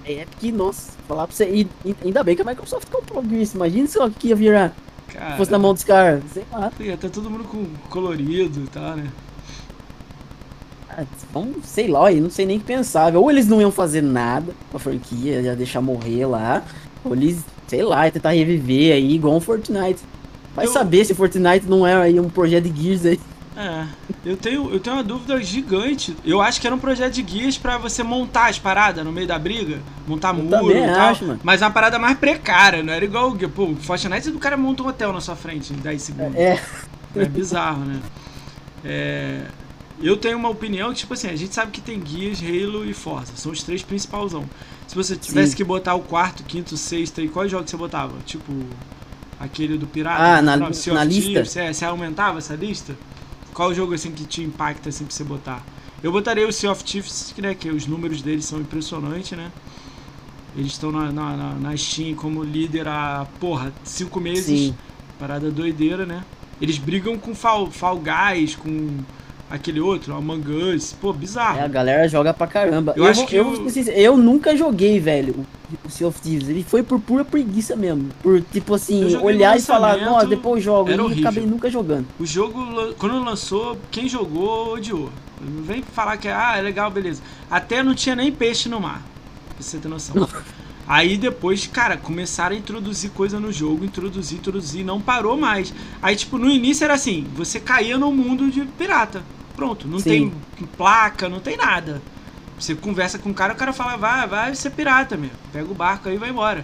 É porque, nossa, falar pra você. E, ainda bem que a Microsoft comprou isso. Imagina só que ia virar. Cara, fosse na mão dos caras. Sei lá. Tá todo mundo com colorido e tal, né? vamos, sei lá, eu não sei nem o que pensar. Ou eles não iam fazer nada com a franquia, já deixar morrer lá, eles, sei lá, tentar reviver aí, igual um Fortnite. Vai eu... saber se Fortnite não é aí um projeto de Gears aí. É, eu tenho, eu tenho uma dúvida gigante. Eu acho que era um projeto de guias para você montar as paradas no meio da briga, montar eu muro e tal. Acho, mano. Mas é uma parada mais precária, não era igual o Pô, Fortnite do cara monta um hotel na sua frente em 10 segundos. É. É bizarro, né? É, eu tenho uma opinião que, tipo assim, a gente sabe que tem guias, Halo e Forza. São os três principais. Se você tivesse Sim. que botar o quarto, quinto, sexto aí, qual jogo você botava? Tipo, aquele do Pirata? Ah, na, não, na lista? Você, você aumentava essa lista? Qual jogo, assim, que te impacta, assim, pra você botar? Eu botaria o Sea of Thieves, né, que os números deles são impressionantes, né? Eles estão na, na, na, Steam como líder há, porra, cinco meses. Sim. Parada doideira, né? Eles brigam com Fall, Fall Guys, com aquele outro, Among Us. Pô, bizarro. É, a galera joga pra caramba. Eu, eu acho que eu, eu... eu nunca joguei, velho, o Sea of Thieves. Ele foi por pura preguiça mesmo. Por, tipo assim, olhar e falar, nossa, depois eu jogo. E acabei nunca jogando. O jogo, quando lançou, quem jogou, odiou. Não vem falar que ah, é legal, beleza. Até não tinha nem peixe no mar. Pra você ter noção. Aí depois, cara, começaram a introduzir coisa no jogo, introduzir, introduzir, não parou mais. Aí, tipo, no início era assim, você caía no mundo de pirata. Pronto, não Sim. tem placa, não tem nada. Você conversa com o cara, o cara fala, vai, vai ser pirata mesmo. Pega o barco aí e vai embora.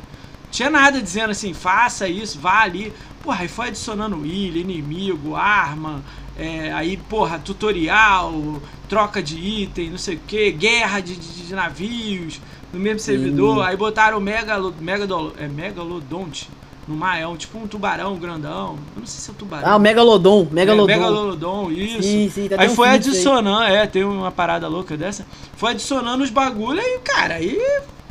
Tinha nada dizendo assim, faça isso, vá ali. Porra, aí foi adicionando ilha, inimigo, arma, é, aí, porra, tutorial, troca de item, não sei o que, guerra de, de, de, navios no mesmo servidor. Aí botaram o Megalo, Megalo, é, Megalodonte no mar. É um, tipo um tubarão grandão. Eu não sei se é um tubarão. Ah, o Megalodon. Megalodon. É, Megalodon, isso. Sim, sim, tá aí foi adicionando, aí. é, tem uma parada louca dessa. Foi adicionando os bagulho e, cara, aí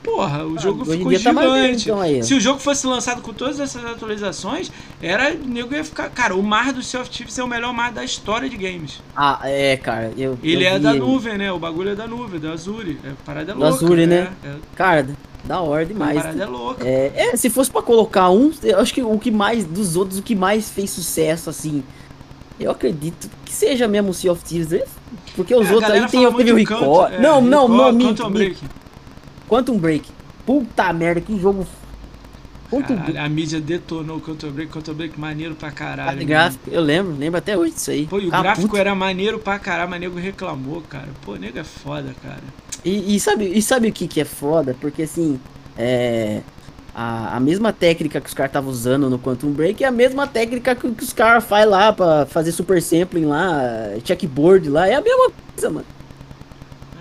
Porra, o jogo hoje em ficou tá bem, gigante. então, aí, ó. Se o jogo fosse lançado com todas essas atualizações, era. O nego ia ficar. Cara, o mar do Sea of Thieves é o melhor mar da história de games. Ah, é, cara. Eu, Ele eu é da ele. nuvem, né? O bagulho é da nuvem, da Azure. É parada é louca. Azure, né? É, é, Cara, da hora a demais. parada é louca. É, é, se fosse pra colocar um, eu acho que o que mais, dos outros, o que mais fez sucesso, assim, eu acredito que seja mesmo o Sea of Thieves, né? porque os É, a outros aí tem teve o Record. É, não, não, não, Quantum. Break. Quantum Break. Puta merda, que jogo. Caralho, a mídia detonou o Quantum Break, Quantum Break maneiro pra caralho. Mano. gráfico, eu lembro, lembro até hoje disso aí. Pô, e o Ah, gráfico puta. era maneiro pra caralho, mas nego reclamou, cara. Pô, nego é foda, cara. E, e sabe, e sabe o que, que é foda? Porque assim, é. A, a mesma técnica que os caras estavam usando no Quantum Break é a mesma técnica que, que os caras fazem lá pra fazer super sampling lá, checkboard lá, é a mesma coisa, mano.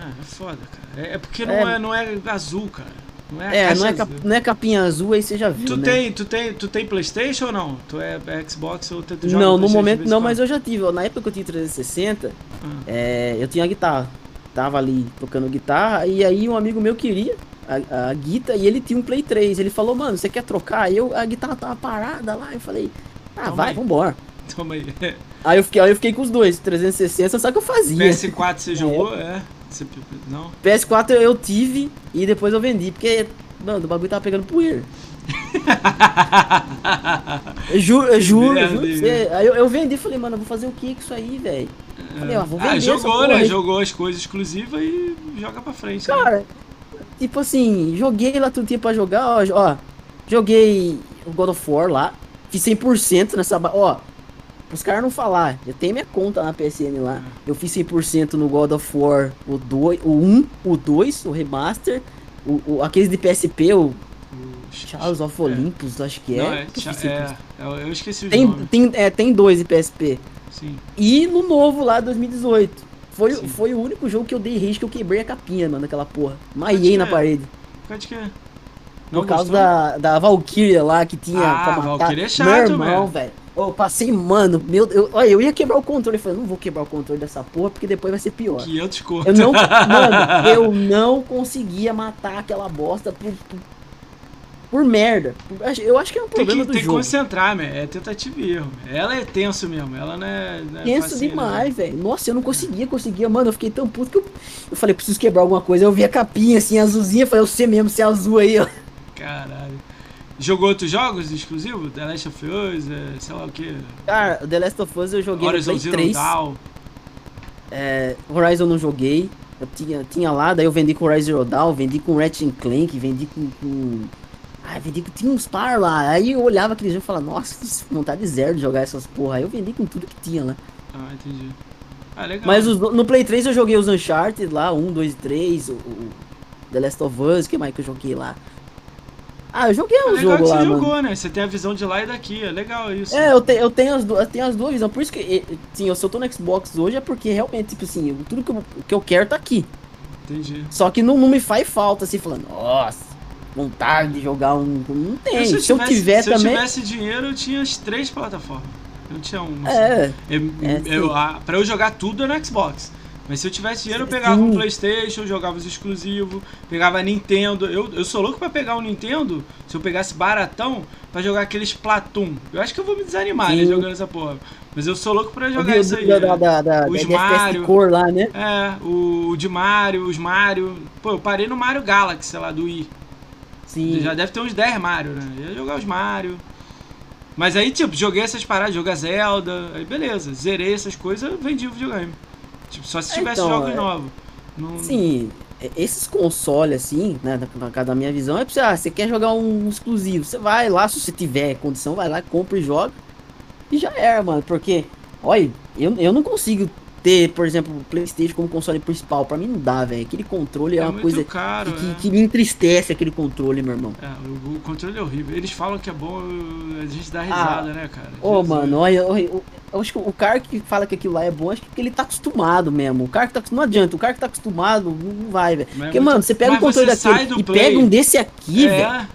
Ah, é foda, cara. É, é porque não É. é. Não é azul, cara. Não é É, não é, cap- não é capinha azul, aí você já viu. Tu né? tem, tu tem, tu tem Playstation ou não? Tu é Xbox ou tu, tu joga Não, no momento não, mas eu já tive. Na época que eu tinha 360, Ah. é, eu tinha a guitarra. Tava ali tocando guitarra, e aí um amigo meu queria a, a guitarra e ele tinha um Play 3. Ele falou, mano, você quer trocar? Aí Eu, a guitarra tava parada lá, eu falei, ah, Toma vai, aí. vambora. Toma aí. Aí eu fiquei, aí eu fiquei com os dois, 360, só que eu fazia. PS4 você jogou? É. Você- não? PS4 eu tive e depois eu vendi, porque, mano, o bagulho tava pegando poeira. Eu juro, eu juro, eu juro você. Aí eu, eu vendi e falei, mano, eu vou fazer o que com isso aí, velho? Falei, ó, vou vender Ah, jogou, né? aí. Jogou as coisas exclusivas e joga pra frente. né? Cara, tipo assim, joguei lá tudo tinha pra jogar, ó, ó. Joguei o God of War lá, fiz 100% nessa. Ó, os caras não falar, eu tenho minha conta na PSN lá. Eu fiz 100% no God of War, o 2, o 1, o 2, o remaster, o, o- aqueles de PSP, o Charles of É. Olympus, acho que é. Não, é, que 100%. é, eu esqueci Tem, nomes. tem, é, tem dois de PSP. Sim. E no novo lá, 2018. Foi, Sim. foi o único jogo que eu dei rage que eu quebrei a capinha, mano, daquela porra. Maiei na é. parede. Por causa de quê? Por causa gostou? da, da Valkyria lá que tinha Ah, pra matar. Valkyria é chato, Meu velho. Eu passei, mano, meu eu, olha, eu ia quebrar o controle. Eu falei, não vou quebrar o controle dessa porra, porque depois vai ser pior. 500 conto. Eu não, mano, eu não conseguia matar aquela bosta por, por, por merda. Eu acho que é um Tem problema que, do tem que jogo. concentrar, man. É tentativa e erro. Ela é tenso mesmo. Ela não é. Não é Tenso demais, velho. Nossa, eu não conseguia, conseguia. Mano, eu fiquei tão puto que eu, eu falei, preciso quebrar alguma coisa. Eu vi a capinha assim, azulzinha. Falei, eu sei mesmo, ser azul aí, ó. Caralho. Jogou outros jogos exclusivos? The Last of Us, é, sei lá o que. Cara, o The Last of Us eu joguei Horizon no Play Zero 3. Dawn. É, Horizon eu não joguei. Eu tinha, tinha lá, daí eu vendi com Horizon Zero Dawn, vendi com Ratchet Clank, vendi com. com... Ai, vendi com. Tinha uns par lá. Aí eu olhava aquele jogo e falava, nossa, vontade zero de jogar essas porra. Aí eu vendi com tudo que tinha lá. Ah, entendi. Ah, legal. Mas os- no Play 3 eu joguei os Uncharted lá, 1, 2 e 3, o, o The Last of Us, o que mais que eu joguei lá? Ah, eu joguei É um legal jogo que você lá, mano. jogou, né? Você tem a visão de lá e daqui. É legal isso. É, eu, te, eu, tenho as duas, eu tenho as duas visões. Por isso que, sim, eu, se eu tô no Xbox hoje é porque realmente, tipo assim, eu- tudo que eu, que eu quero tá aqui. Entendi. Só que não, não me faz falta, assim, falando, nossa, vontade de jogar um. Não tem. se eu, se eu tivesse, tiver se eu também. tivesse dinheiro, eu tinha as três plataformas. Eu tinha uma. só. É, Eu, É, eu, a, pra eu jogar tudo é no Xbox. Mas se eu tivesse dinheiro, eu pegava Sim. um Playstation, jogava os exclusivos, pegava Nintendo. Eu, eu sou louco pra pegar um Nintendo, se eu pegasse baratão, pra jogar aqueles Platoon. Eu acho que eu vou me desanimar, né, jogando essa porra. Mas eu sou louco pra jogar isso aí. da, né? da, da, Os da Mario. cor lá, né? É, o, o de Mario, os Mario. Pô, eu parei no Mario Galaxy, sei lá, do Wii. Sim. Já deve ter uns 10 Mario, né? Eu ia jogar os Mario. Mas aí, tipo, joguei essas paradas, jogar Zelda, aí beleza, zerei essas coisas, vendi o videogame. Tipo, só se tivesse então, jogos é- novos. Não... Sim, esses consoles, assim, né, na, na, da minha visão, é pra você, ah, você quer jogar um exclusivo, você vai lá, se você tiver condição, vai lá, compra e joga. E já era, mano, porque, olha, eu, eu não consigo ter, por exemplo, o Playstation como console principal, pra mim não dá, velho, aquele controle é, é uma coisa caro, que, é. que me entristece, aquele controle, meu irmão. É, o, controle é horrível. Eles falam que é bom, a gente dá risada, né, cara? Ah, Ô, Jesus. mano, olha, olha, eu, eu acho que o cara que fala que aquilo lá é bom, acho que ele tá acostumado mesmo. O cara que tá não adianta, o cara que tá acostumado não vai, velho. Porque, muito- mano, você pega mas um controle daquele e Play- pega um desse aqui, velho. É,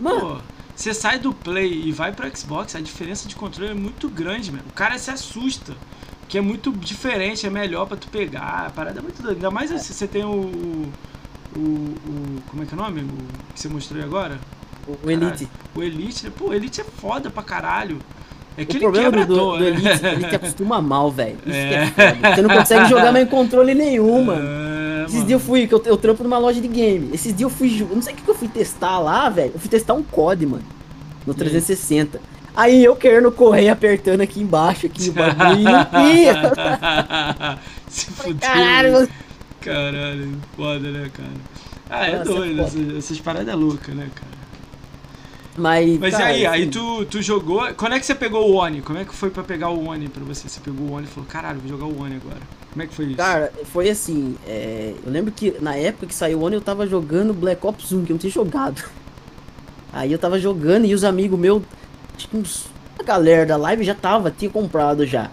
Mano, pô, você sai do Play e vai pro Xbox, a diferença de controle é muito grande, mano. O cara se assusta. Que é muito diferente, é melhor pra tu pegar. A parada é muito doida. Ainda mais se você tem o. o, o. Como é que é o nome? O que você mostrou aí agora? O, o Elite. O Elite, pô, o Elite é foda pra caralho. É que O problema quebra do, do, do né? Elite, ele te acostuma mal, velho. Isso que é É. foda. Você não consegue jogar mais em controle nenhum, mano. É, Esses mano. dias eu fui, que eu, eu trampo numa loja de game. Esses dias eu fui, eu não sei o que que eu fui testar lá, velho. Eu fui testar um COD, mano. No 360. Aí eu querendo correr apertando aqui embaixo, aqui o bagulho, e. Se fudeu. Caralho, mano. Caralho, foda, né, cara? Ah, é Nossa, é doido, essas, essas paradas é louca, né, cara? Mas, Mas cara, e aí, aí assim, tu, tu jogou. Quando é que você pegou o Oni? Como é que foi pra pegar o Oni pra você? Você pegou o Oni e falou, caralho, vou jogar o Oni agora. Como é que foi isso? Cara, foi assim, é, eu lembro que na época que saiu o One eu tava jogando Black Ops 1, que eu não tinha jogado. Aí eu tava jogando e os amigos meus, uns, a galera da live já tava, tinha comprado já.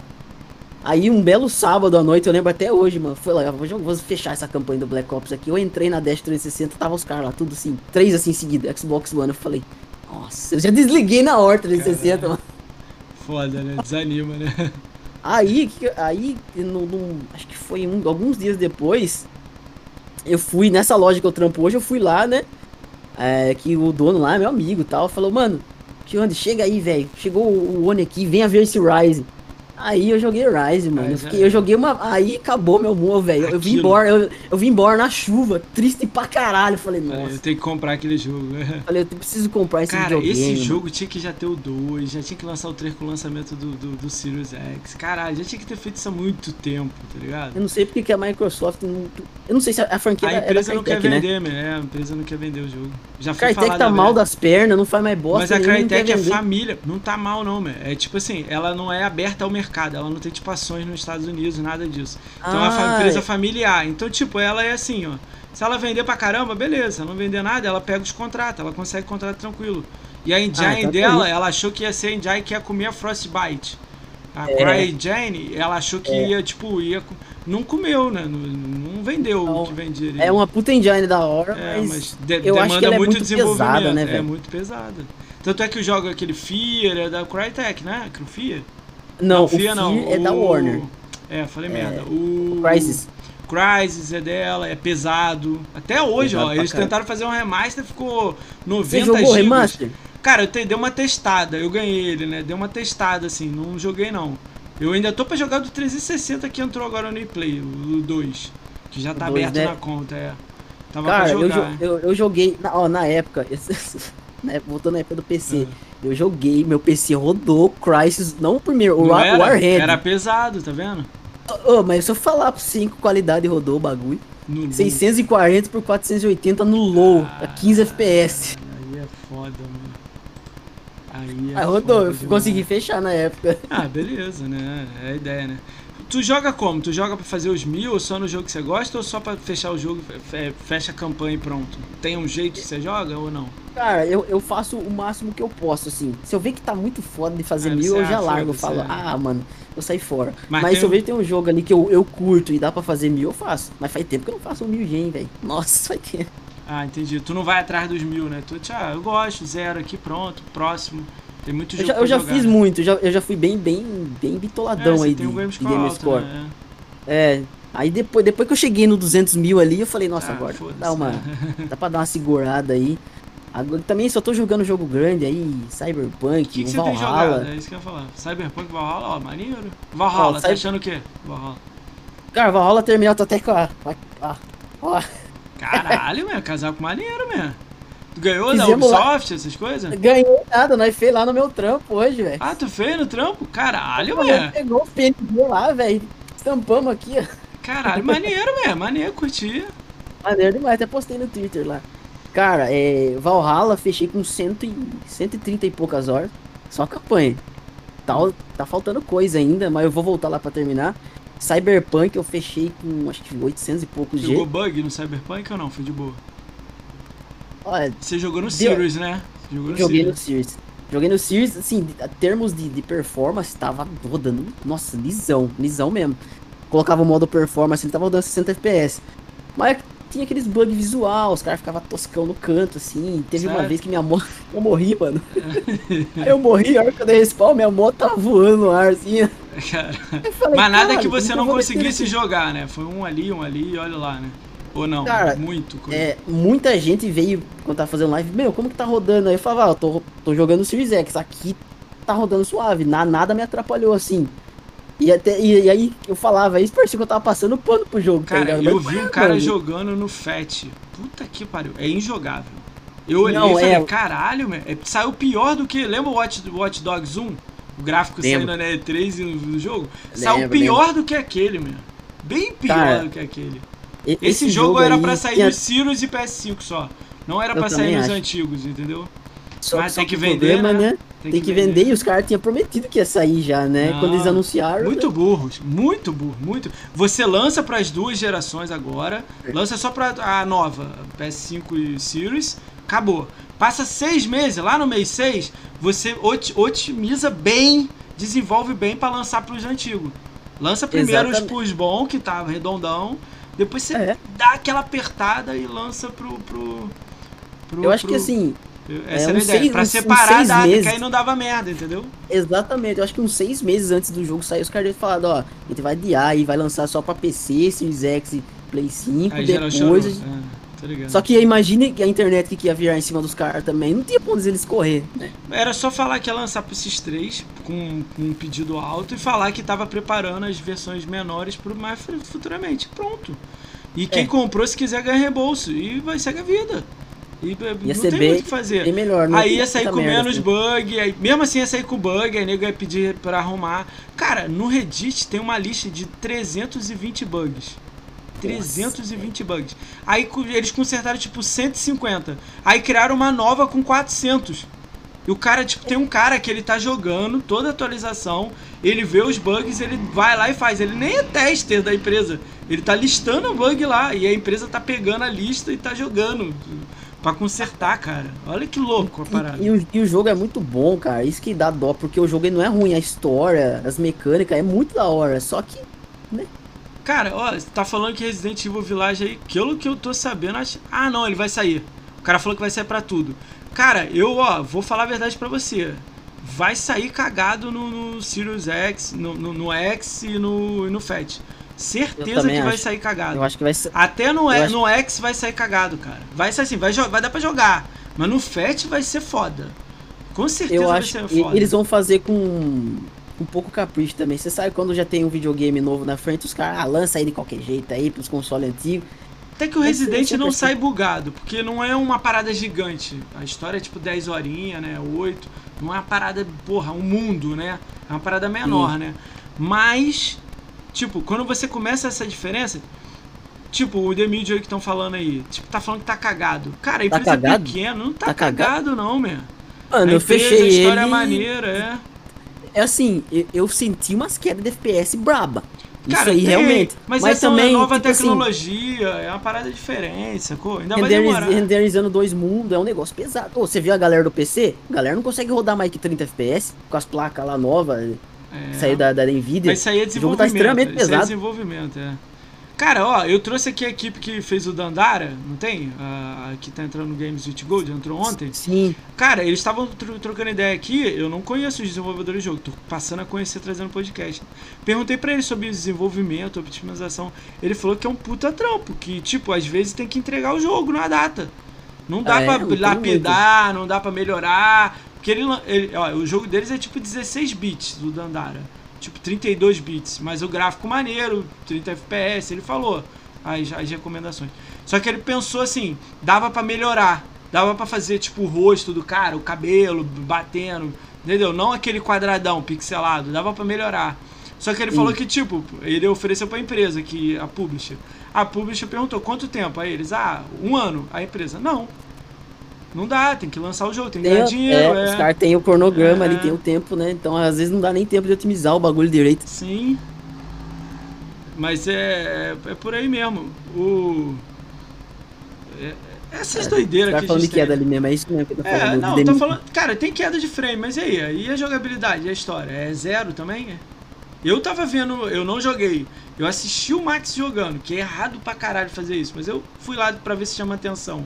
Aí um belo sábado à noite, eu lembro até hoje, mano, foi lá, eu vou, fechar essa campanha do Black Ops aqui. Eu entrei na Dash 360, tava os caras lá, tudo assim, três assim seguidos, Xbox One, eu falei, nossa, eu já desliguei na hora 360, mano. Foda, né? Desanima, né? Aí, aí no, no- acho que foi um- alguns dias depois, eu fui nessa loja que eu trampo hoje, eu fui lá, né? É, que o dono lá, meu amigo e tal, falou, mano, Xande, chega aí, velho. Chegou o o Oni aqui, venha ver esse Rise. Aí eu joguei Rise, mano. Eu, já fiquei- eu joguei uma. Aí acabou meu humor, velho. Eu vim embora, eu, eu vim embora na chuva, triste pra caralho. Falei, nossa. eu tenho que comprar aquele jogo. Falei, eu preciso comprar esse Cara, videogame. esse jogo tinha que já ter o 2, já tinha que lançar o 3 com o lançamento do, do, do Sirius X. Caralho, já tinha que ter feito isso há muito tempo, tá ligado? Eu não sei porque que a Microsoft não. Eu não sei se a, franquia A empresa não quer Crytek, né? vender, né? É, a empresa não quer vender o jogo. Já A foi Crytek falado tá mal das pernas, não faz mais bosta. Mas a quer Crytek é família. Não tá mal, não, meu. É tipo assim, ela não é aberta ao mercado. Ela não tem tipo ações nos Estados Unidos, nada disso. Então é uma Ah, empresa é. familiar. Então, tipo, ela é assim, ó. Se ela vender pra caramba, beleza. Não vender nada, ela pega os contratos. Ela consegue contrato tranquilo. E a engine então tá dela, aí. ela achou que ia ser a engine que ia comer a Frostbite. A É. CryEngine, ela achou que É. ia, tipo, ia... Não comeu, né? Não, não vendeu Não, o que vendia ali. É uma puta engine da hora, É, mas, mas de- eu acho que ela é muito, muito desenvolvimento. pesada, né, é velho? muito pesada. Tanto é que o jogo aquele Fear é da Crytek, né? Que o Fear? Não, o Fear Fear não. é da o- Warner. É, falei É, merda. O Crysis. Crysis é dela, é pesado. Até hoje, Pesado ó, eles caralho. tentaram fazer um remaster, ficou 90 Você jogou o gigas. remaster? Cara, eu te, dei uma testada, eu ganhei ele, né? Dei uma testada, assim, não joguei não. Eu ainda tô pra jogar do 360 que entrou agora no Play, o 2. Que já tá O dois, aberto né? na conta, é. Tava Cara, pra eu, jogar. jo- eu, eu joguei. Na, ó, na época. voltando na época do PC. Ah. Eu joguei, meu PC rodou Crysis, não o primeiro, o Ra- era, Warhead. era pesado, tá vendo? Ô, mas se eu falar em que qualidade rodou o bagulho. No, no- 640 por 480 no low, Ah. a 15 FPS. Aí é foda, mano. Aí é Aí rodou, eu consegui fechar na época. Ah, beleza, né? É a ideia, né? Tu joga como? Tu joga pra fazer os mil ou só no jogo que você gosta ou só pra fechar o jogo, fe- fecha a campanha e pronto? Tem um jeito que você joga ou não? Cara, eu, eu faço o máximo que eu posso, assim. Se eu ver que tá muito foda de fazer mil, eu já largo. Eu falo, é. ah, mano, eu saí fora. Mas Mas, se eu um- ver que tem um jogo ali que eu, eu curto e dá pra fazer mil, eu faço. Mas faz tempo que eu não faço um mil gen, velho. Nossa, faz tempo. Ah, entendi. Tu não vai atrás dos mil, né? Tu, ah, eu gosto, zero aqui, pronto, próximo. Tem muito Eu jogo já, pra eu já jogar, fiz né? muito, eu já, eu já fui bem, bem, bem É, bitoladão você aí de, um game de Score. né? É. Aí depois, depois que eu cheguei no 200 mil ali, eu falei, nossa, Ah, agora dá uma, dá pra dar uma segurada aí. Agora, também só tô jogando jogo grande aí, Cyberpunk, que, que um Valhalla. É isso que eu ia falar. Cyberpunk Valhalla, ó, maneiro. Valhalla, Ó, tá Cyber- achando o quê? Valhalla. Cara, Valhalla terminal, tô até com a... a- Ó, ó, Caralho, meu, casaco maneiro, meu. Tu ganhou da Fizemos lá- Ubisoft, essas coisas? ganhei nada, nós fez lá no meu trampo hoje, velho. Ah, tu fez no trampo? Caralho, nós Pegou o PNG lá, velho, estampamos aqui, ó. Caralho, maneiro, meu. Maneiro, curti. Maneiro demais, até postei no Twitter lá. Cara, é, Valhalla fechei com cento e, 130 e poucas horas, só campanha. Tá, tá faltando coisa ainda, mas eu vou voltar lá pra terminar. Cyberpunk eu fechei com acho que 800 e poucos Jogou G. bug no Cyberpunk ou não? Foi de boa. Olha, Você jogou no Deu- Sirius, né? No joguei no Sirius. Sears. Joguei no Sears, assim, a termos de, de performance, tava rodando, nossa, lisão, lisão mesmo. Colocava o modo performance, ele tava rodando 60 FPS. Mas tinha aqueles bugs visual, os caras ficavam toscão no canto, assim. Teve uma Sério? vez que minha moto. Eu morri, mano. Aí eu morri, a hora que eu dei respawn, minha moto tava voando no ar, assim. Falei, Mas nada "Caralho, que você não conseguisse daqui?" jogar, né? Foi um ali, um ali, olha lá, né? Ou não? Cara, Muito coisa. É, muita gente veio quando tava fazendo live, meu, como que tá rodando? Aí eu falava, ah, eu tô, tô jogando o Series X, aqui tá rodando suave, na, nada me atrapalhou assim. E, até, e, e aí eu falava isso, parecia que eu tava passando pano pro jogo, tá Cara, ligado? eu vi um mano, cara jogando no FAT. Puta que pariu. É injogável. Eu olhei Não, e falei, é- caralho, meu, é- saiu pior do que. Lembra o Watch, Watch Dogs 1? O gráfico Lembro. saindo na E3 e no, no jogo? Saiu Lembro, pior do que aquele, meu. Bem pior Cara, do que aquele. E- Esse, jogo, era aí pra sair tinha- no Sirius e PS5 só. Não era pra sair nos acho. antigos, entendeu? Só, mas só tem que vender, problema, né? Tem, que, vender. e os caras tinham prometido que ia sair já, né? Não, Quando eles anunciaram. Muito burros, muito burro, muito. Você lança para as duas gerações agora, lança só para a nova, PS5 e Series, acabou. Passa seis meses, lá no mês 6, você oti- otimiza bem, desenvolve bem para lançar para os antigos. Lança primeiro os Exatamente. pros bons, que tá redondão, depois você É. dá aquela apertada e lança pro. pro, pro Eu acho pro- que assim, Essa é, era a uns ideia, seis- pra uns- uns separar a seis data, meses. que aí não dava merda, entendeu? exatamente, eu acho que uns seis meses antes do jogo sair, os caras falaram, ó, a gente vai adiar e vai lançar só pra PC, Series X e Play 5, Aí depois. chorou. É. Só que imagine que a internet que ia virar em cima dos caras também, não tinha pra onde eles correr. né? Era só falar que ia lançar para esses três com, com um pedido alto e falar que estava preparando as versões menores para mais fu- futuramente. Pronto. E quem É. comprou, se quiser, ganha reembolso. E vai segue a vida. E eh, Ia não ser tem bem- muito o que fazer. Bem melhor, não Aí ia sair com merda, menos assim. bug, aí, mesmo assim ia sair com bug, aí nego ia pedir pra arrumar. Cara, no Reddit tem uma lista de 320 bugs. 320 bugs. Aí eles consertaram tipo 150. Aí criaram uma nova com 400. E o cara, tipo, tem um cara que ele tá jogando toda a atualização, ele vê os bugs, ele vai lá e faz. Ele nem é tester da empresa. Ele tá listando o bug lá e a empresa tá pegando a lista e tá jogando pra consertar, cara. Olha que louco a parada. E, e o, e o jogo é muito bom, cara. Isso que dá dó, porque o jogo não é ruim, a história, as mecânicas é muito da hora. Só que Cara, ó, tá falando que Resident Evil Village aí, pelo que eu tô sabendo, acho... ah não, ele vai sair. O cara falou que vai sair pra tudo. Cara, eu, ó, vou falar a verdade pra você. Vai sair cagado no, no Sirius X, no, no, no X e no, e no Fat. Certeza que vai acho. sair cagado. eu acho que vai ser. Até no, eu acho- no X vai sair cagado, cara. Vai sair assim, vai, vai dar pra jogar. Mas no Fat vai ser foda. Com certeza Eu vai acho ser que foda. eles vão fazer com um pouco capricho também. Você sabe quando já tem um videogame novo na frente, os caras ah, lança aí de qualquer jeito aí pros consoles antigos. Até que o Esse- Resident é não perfeito. sai bugado, porque não é uma parada gigante. A história é tipo 10 horinhas, né? 8. Não é uma parada, porra, um mundo, né? É uma parada menor, né? Mas, tipo, quando você começa essa diferença, tipo, o The Media que estão falando aí, tipo, tá falando que tá cagado. Cara, a Tá empresa é cagado? pequena, não tá, Tá cagado? cagado, não, meu. Mano, a eu empresa, fechei a história ele. é maneira, é. É assim, eu, eu senti umas quedas de FPS braba. Isso Cara, aí tem, realmente. Mas, Mas essa é também, uma nova tipo assim, tecnologia, é uma parada diferente, sacou? Ainda vai demorar. renderizando dois mundos é um negócio pesado. Ô, você viu a galera do PC? A galera não consegue rodar mais que 30 FPS com as placas lá novas, É. da, da Nvidia. Mas isso aí é O jogo tá desenvolvimento. extremamente isso aí é pesado. desenvolvimento, é. Cara, ó, eu trouxe aqui a equipe que fez o Dandara, não tem? A, a que tá entrando no Games with Gold, entrou ontem. Sim, Cara, eles estavam tro- trocando ideia aqui, eu não conheço os desenvolvedores do jogo, tô passando a conhecer trazendo podcast. Perguntei pra ele sobre desenvolvimento, optimização. Ele falou que é um puta trampo, que tipo, às vezes tem que entregar o jogo na data. Não dá Ah, pra lapidar, não dá pra melhorar. Porque ele, ele- ó, o jogo deles é tipo 16 bits do Dandara. Tipo 32 bits, mas o gráfico maneiro, 30 FPS, ele falou as, as recomendações. Só que ele pensou assim, dava pra melhorar, dava pra fazer tipo o rosto do cara, o cabelo batendo, entendeu? Não aquele quadradão pixelado, dava pra melhorar. Só que ele Sim. falou que tipo, ele ofereceu pra empresa que a publisher. A publisher perguntou quanto tempo? Aí eles, ah, um ano. A empresa, não. Não dá, tem que lançar o jogo, tem que tem, ganhar dinheiro. é, é. os caras têm o cronograma É. ali, tem o tempo, né? Então às vezes não dá nem tempo de otimizar o bagulho direito. Sim. Mas é, é, é por aí mesmo. O. é- essas doideiras Os caras que a falando de gente queda ali mesmo, é isso mesmo que eu tô É, falando. não, de tô falando. Cara, tem queda de frame, mas e aí? E a jogabilidade, e a história? É zero também? É? Eu tava vendo, eu não joguei. Eu assisti o Max jogando, que é errado pra caralho fazer isso, mas eu fui lá pra ver se chama atenção.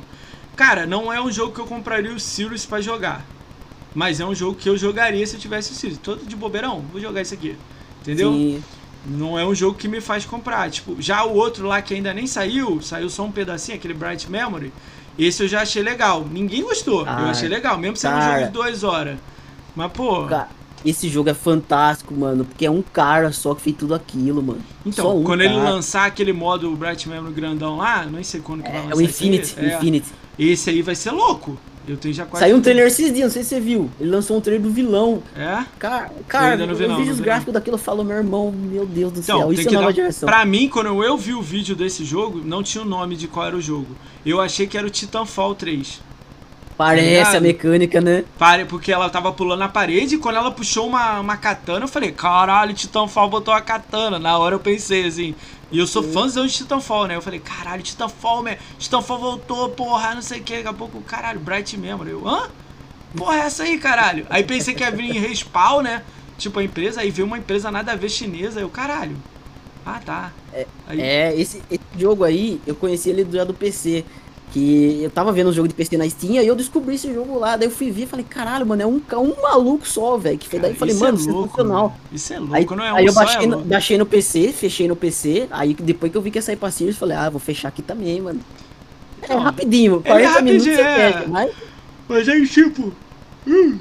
Cara, não é um jogo que eu compraria o Sirius pra jogar. Mas é um jogo que eu jogaria se eu tivesse o Sirius. Todo de bobeirão, vou jogar isso aqui. Entendeu? Sim. Não é um jogo que me faz comprar. Tipo, já o outro lá que ainda nem saiu, saiu só um pedacinho, aquele Bright Memory. Esse eu já achei legal. Ninguém gostou. Ah, eu achei legal, mesmo sendo cara, um jogo de duas horas. Mas, pô. Esse jogo é fantástico, mano. Porque é um cara só que fez tudo aquilo, mano. Então, um quando cara. ele lançar aquele modo Bright Memory grandão lá, não sei quando que é, vai lançar. É o Infinity, é, Infinity. Esse aí vai ser louco. Eu tenho já quase. Saiu um trailer esses dias, não sei se você viu. Ele lançou um trailer do vilão. É? Cara, cara eu, vi, eu vi os gráficos daquilo e falo, meu irmão, meu Deus do então, céu, isso é nova dar... geração. Pra mim, quando eu vi o vídeo desse jogo, não tinha o nome de qual era o jogo. Eu achei que era o Titanfall 3. Parece tá a mecânica, né? Pare, porque ela tava pulando na parede e quando ela puxou uma, uma katana, eu falei, caralho, Titanfall botou a katana. Na hora eu pensei assim. E eu sou fãzão de Titanfall, né? Eu falei, caralho, Titanfall, man. Titanfall voltou, porra, não sei o que. Daqui a pouco, caralho, Bright Memory. Eu, hã? Porra, é essa aí, caralho? Aí pensei que ia vir em respawn, né? Tipo, a empresa, aí veio uma empresa nada a ver chinesa. Eu, caralho. Ah, tá. É, é esse, esse, jogo aí, eu conheci ele já do PC. Que eu tava vendo um jogo de PC na Steam e eu descobri esse jogo lá. Daí eu fui ver e falei, caralho, mano, é um, um maluco só, velho. Que daí eu falei, mano, é louco, sensacional. Mano. Isso é louco, aí, não é um Aí eu baixei, é no, baixei no PC, fechei no PC. Aí depois que eu vi que ia sair pra Sirius, falei, ah, vou fechar aqui também, mano. É rapidinho, 40 é minutos você é. fecha, mas. Mas aí, tipo. Hum.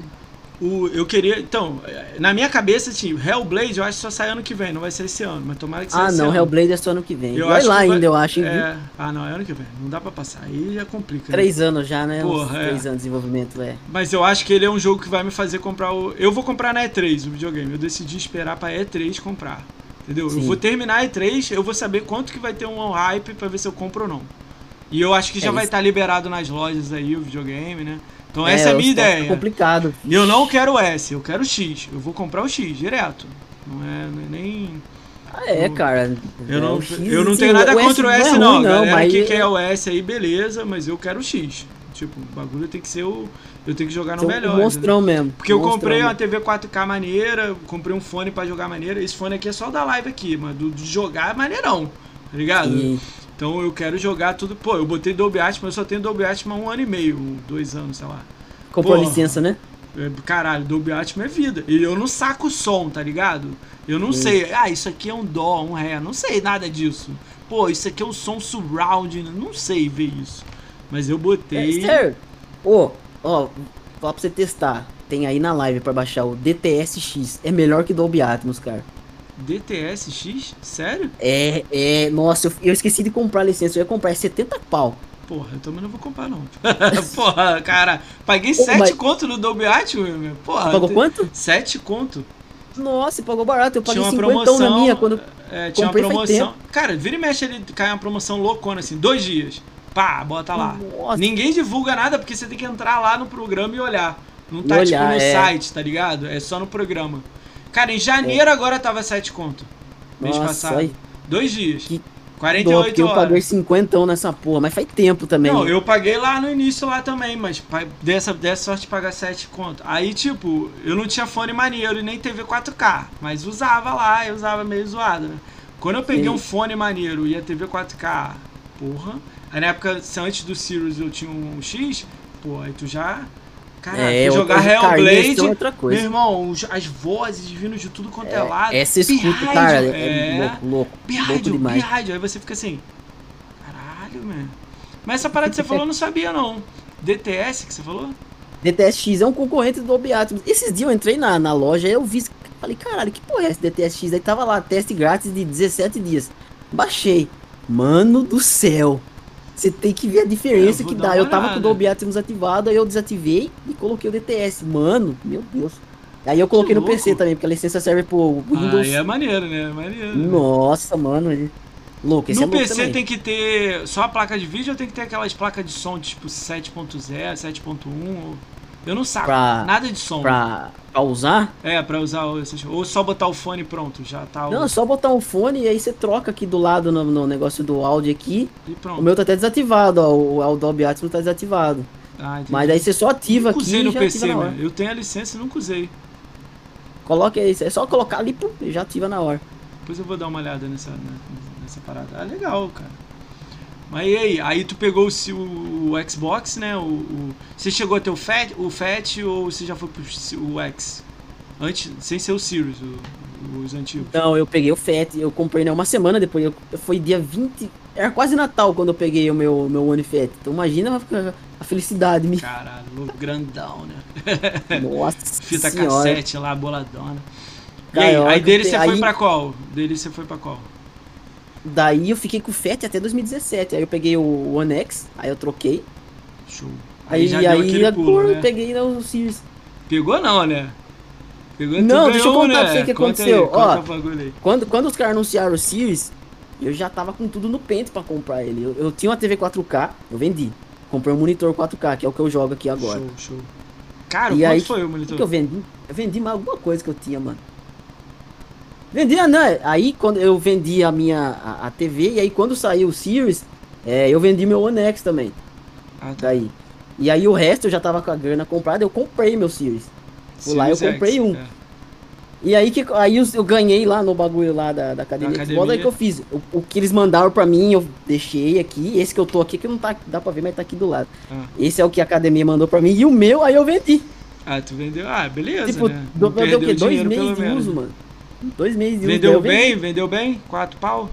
O, eu queria. Então, na minha cabeça, tipo, Hellblade eu acho que só sai ano que vem, não vai ser esse ano, mas tomara que saia Ah, não, ano. Hellblade é só ano que vem. Eu vai lá vai, ainda, eu acho. É, ah, não, é ano que vem. Não dá pra passar. Aí já complica. Né? Três né? anos já, né? Porra, é. Três anos de desenvolvimento, é. Mas eu acho que ele é um jogo que vai me fazer comprar o. Eu vou comprar na E3 o videogame. Eu decidi esperar pra E3 comprar. Entendeu? Sim. Eu vou terminar a E3, eu vou saber quanto que vai ter um hype pra ver se eu compro ou não. E eu acho que já é vai estar tá liberado nas lojas aí o videogame, né? Então é, essa é a minha ideia. É complicado. Eu não quero o S, eu quero o X. Eu vou comprar o X direto. Não é, não é nem. Ah, é, cara. Eu não, é, eu não tenho nada o contra o S, não. É não, não mas que quer o S aí, beleza, mas eu quero o X. Tipo, o bagulho tem que ser o. Eu tenho que jogar no melhor. Monstrão né? mesmo. Porque eu comprei uma TV 4K maneira, comprei um fone pra jogar maneira. Esse fone aqui é só da live aqui, mas do, de jogar é maneirão. Tá ligado? Sim. Então eu quero jogar tudo. Pô, eu botei Dolby Atmos, eu só tenho Dolby Atmos há um ano e meio, dois anos, sei lá. Comprou Porra, licença, né? É, caralho, Dolby Atmos é vida. E eu não saco o som, tá ligado? Eu não Sim. sei. Ah, isso aqui é um dó, um ré. Não sei nada disso. Pô, isso aqui é um som surround. Não sei ver isso. Mas eu botei. É, Ô, ó, falar pra você testar. Tem aí na live pra baixar o DTS-X. É melhor que Dolby Atmos, cara. DTS-X? Sério? É, é. Nossa, eu, eu, esqueci de comprar a licença. Eu ia comprar, é 70 pau. Porra, eu também não vou comprar, não. Porra, cara, paguei 7 mas... conto no Dolby Atmos, meu. Porra. Pagou quanto? 7 conto. Nossa, pagou barato. Eu paguei 50 promoção, na minha quando. É, tinha comprei uma promoção. Cara, vira e mexe ele cai uma promoção loucona assim, dois dias. Pá, bota lá. Nossa. Ninguém divulga nada porque você tem que entrar lá no programa e olhar. Não tá olhar, tipo no é... site, tá ligado? É só no programa. Cara, em janeiro é. agora tava 7 conto. Mês Nossa, passado. Aí. Dois dias. Que 48 dó, eu horas. paguei 50 nessa porra, mas faz tempo também. Não, eu paguei lá no início lá também, mas dessa, dessa sorte de pagar 7 conto. Aí, tipo, eu não tinha fone maneiro e nem TV 4K, mas usava lá, eu usava meio zoado, né? Quando eu peguei Sim. um fone maneiro e a TV 4K, porra. Aí na época, antes do Sirius eu tinha um X, pô, aí tu já Cara, é, jogar Hellblade, outra coisa. meu irmão, as vozes vindo de tudo quanto é, é lado. Essa escuta, cara, é, é louco, louco, louco demais. Aí você fica assim, caralho, mano. Mas essa parada que você falou eu não sabia, não. DTS que você falou? DTS X é um concorrente do Atmos. Esses dias eu entrei na, na loja e eu vi, falei, caralho, que porra é esse DTS X? Aí tava lá, teste grátis de 17 dias. Baixei. Mano do céu. Você tem que ver a diferença que dá. Eu tava com o Dolby Atmos ativado, aí eu desativei e coloquei o DTS. Mano, meu Deus. Aí eu coloquei no PC também, porque a licença serve pro Windows. Aí é maneiro, né? É maneiro. Nossa, mano. Louco, esse no é PC também. tem que ter só a placa de vídeo ou tem que ter aquelas placas de som tipo 7.0, 7.1? Eu não saco pra, nada de som. Pra, pra usar? É, pra usar. Ou só botar o fone pronto, já tá. Não, é só botar o fone e aí você troca aqui do lado no, no negócio do áudio aqui. E pronto. O meu tá até desativado, ó. O, Dolby Atmos tá desativado. Ah, Mas aí você só ativa aqui. Usei no PC, né? Eu tenho a licença e nunca usei. Coloque aí, é só colocar ali e já ativa na hora. Depois eu vou dar uma olhada nessa, nessa parada. Ah, legal, cara. Mas e aí? Aí tu pegou o, o, o Xbox, né? O, o, você chegou a ter o Fat, o Fat ou você já foi pro o X? Antes, sem ser o Sirius, o, os antigos? Não, eu peguei o FAT, eu comprei né, uma semana depois, eu, foi dia 20, era quase Natal quando eu peguei o meu, meu One Fat. Então imagina a, a felicidade. Me... Caralho, grandão, né? Nossa Fita senhora. cassete lá, boladona. E aí, aí dele você foi pra qual? Dele você foi pra qual? Daí eu fiquei com o FAT até 2017. Aí eu peguei o One X, aí eu troquei. Show. Aí, aí, aí agora né? eu peguei o Series. Pegou não, né? Pegou, não, deixa eu contar né? pra você o que conta aconteceu. Aí, Ó, quando, quando os caras anunciaram o Series, eu já tava com tudo no pente pra comprar ele. Eu, eu, tinha uma TV 4K, eu vendi. Comprei um monitor 4K, que é o que eu jogo aqui agora. Show, show. Cara, e quanto aí, foi o monitor? que eu vendi? Eu vendi mais alguma coisa que eu tinha, mano. Vendia, né? Aí quando eu vendi a minha a, a TV, e aí quando saiu o Series, é, eu vendi meu One X também. Ah, tá. Daí. E aí o resto eu já tava com a grana comprada, eu comprei meu Series. Por lá eu comprei X, um. É. E aí que aí eu, eu, ganhei lá no bagulho lá da, da academia, academia. Aí que eu fiz. O, o, que eles mandaram pra mim, eu deixei aqui. Esse que eu tô aqui, que não tá, dá pra ver, mas tá aqui do lado. Ah. Esse é o que a academia mandou pra mim. E o meu, aí eu vendi. Ah, tu vendeu? Ah, beleza. Tipo, né? deu, deu o quê? Dois meses de uso, mano. Dois meses de vendeu bem? Vendeu bem? Quatro pau?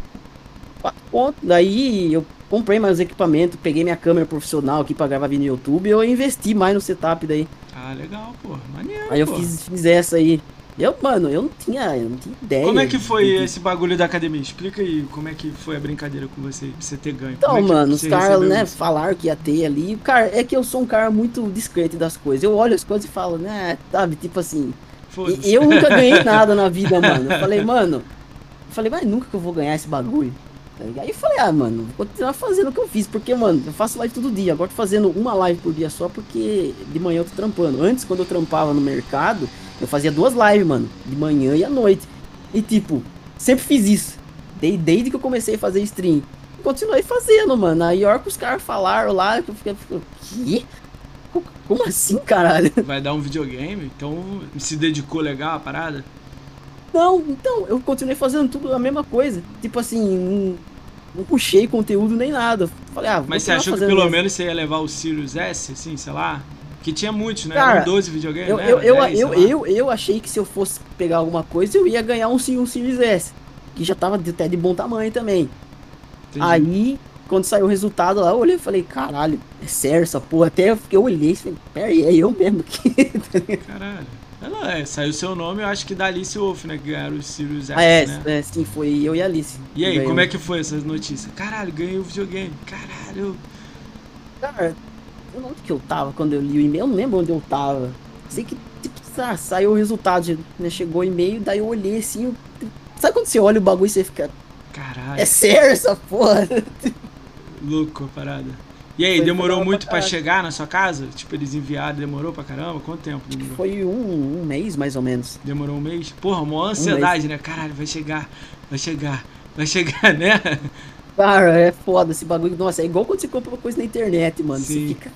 Quatro pontos. Daí eu comprei mais equipamento, peguei minha câmera profissional aqui pra gravar vídeo no YouTube e eu investi mais no setup daí. Ah, legal, pô. Maneiro. Aí eu fiz, fiz essa aí. Eu, mano, eu não tinha, eu não tinha ideia. Como é que foi esse bagulho da academia? Explica aí como é que foi a brincadeira com você, pra você ter ganho. Então, é mano, os caras, né, isso? falaram que ia ter ali. Cara, é que eu sou um cara muito discreto das coisas. Eu olho as coisas e falo, né, sabe, tipo assim. Eu nunca ganhei nada na vida, mano. Eu falei, mano. Eu falei, mas nunca que eu vou ganhar esse bagulho. Aí eu falei, ah, mano, vou continuar fazendo o que eu fiz, porque, mano, eu faço live todo dia. Agora tô fazendo uma live por dia só porque de manhã eu tô trampando. Antes, quando eu trampava no mercado, eu fazia duas lives, mano, de manhã e à noite. E tipo, sempre fiz isso. Desde, desde que eu comecei a fazer stream. continuei fazendo, mano. Aí a hora que os caras falaram lá, eu fiquei, que? Como assim, caralho? Vai dar um videogame? Então se dedicou legal a parada? Não, então, eu continuei fazendo tudo a mesma coisa. Tipo assim, não, não puxei conteúdo nem nada. Falei, ah, Mas você achou que pelo menos você ia levar o Sirius S, assim, sei lá? Que tinha muitos, né? Cara, Eram 12 videogames, eu, né? Eu, eu, 10, eu, eu, eu, achei que se eu fosse pegar alguma coisa, eu ia ganhar um, um Series S. Que já tava até de bom tamanho também. Entendi. Aí, quando saiu o resultado lá, eu olhei e falei, caralho, é sério essa porra? Até eu, eu olhei e falei, pera aí, é eu mesmo aqui. caralho. Ela é, saiu seu nome, eu acho que da Alice Wolf, né? Que ganharam o Sirius X, ah, é, né? é, sim, foi eu e a Alice. E aí, como é que foi essas notícias? Caralho, ganhei o videogame. Caralho. Cara, onde que eu tava quando eu li o e-mail? Eu não lembro onde eu tava. Sei que, tipo, ah, saiu o resultado, né? Chegou o e-mail, daí eu olhei assim. Eu... Sabe quando você olha o bagulho e você fica. Caralho. É sério essa porra? Louco a parada. E aí, Foi demorou muito para chegar na sua casa? Tipo, eles enviaram, demorou pra caramba? Quanto tempo demorou? Foi um, um mês, mais ou menos. Demorou um mês? Porra, uma ansiedade, um né? Caralho, vai chegar, vai chegar, vai chegar, né? Cara, é foda esse bagulho. Nossa, é igual quando você compra uma coisa na internet, mano. Sim. Você fica...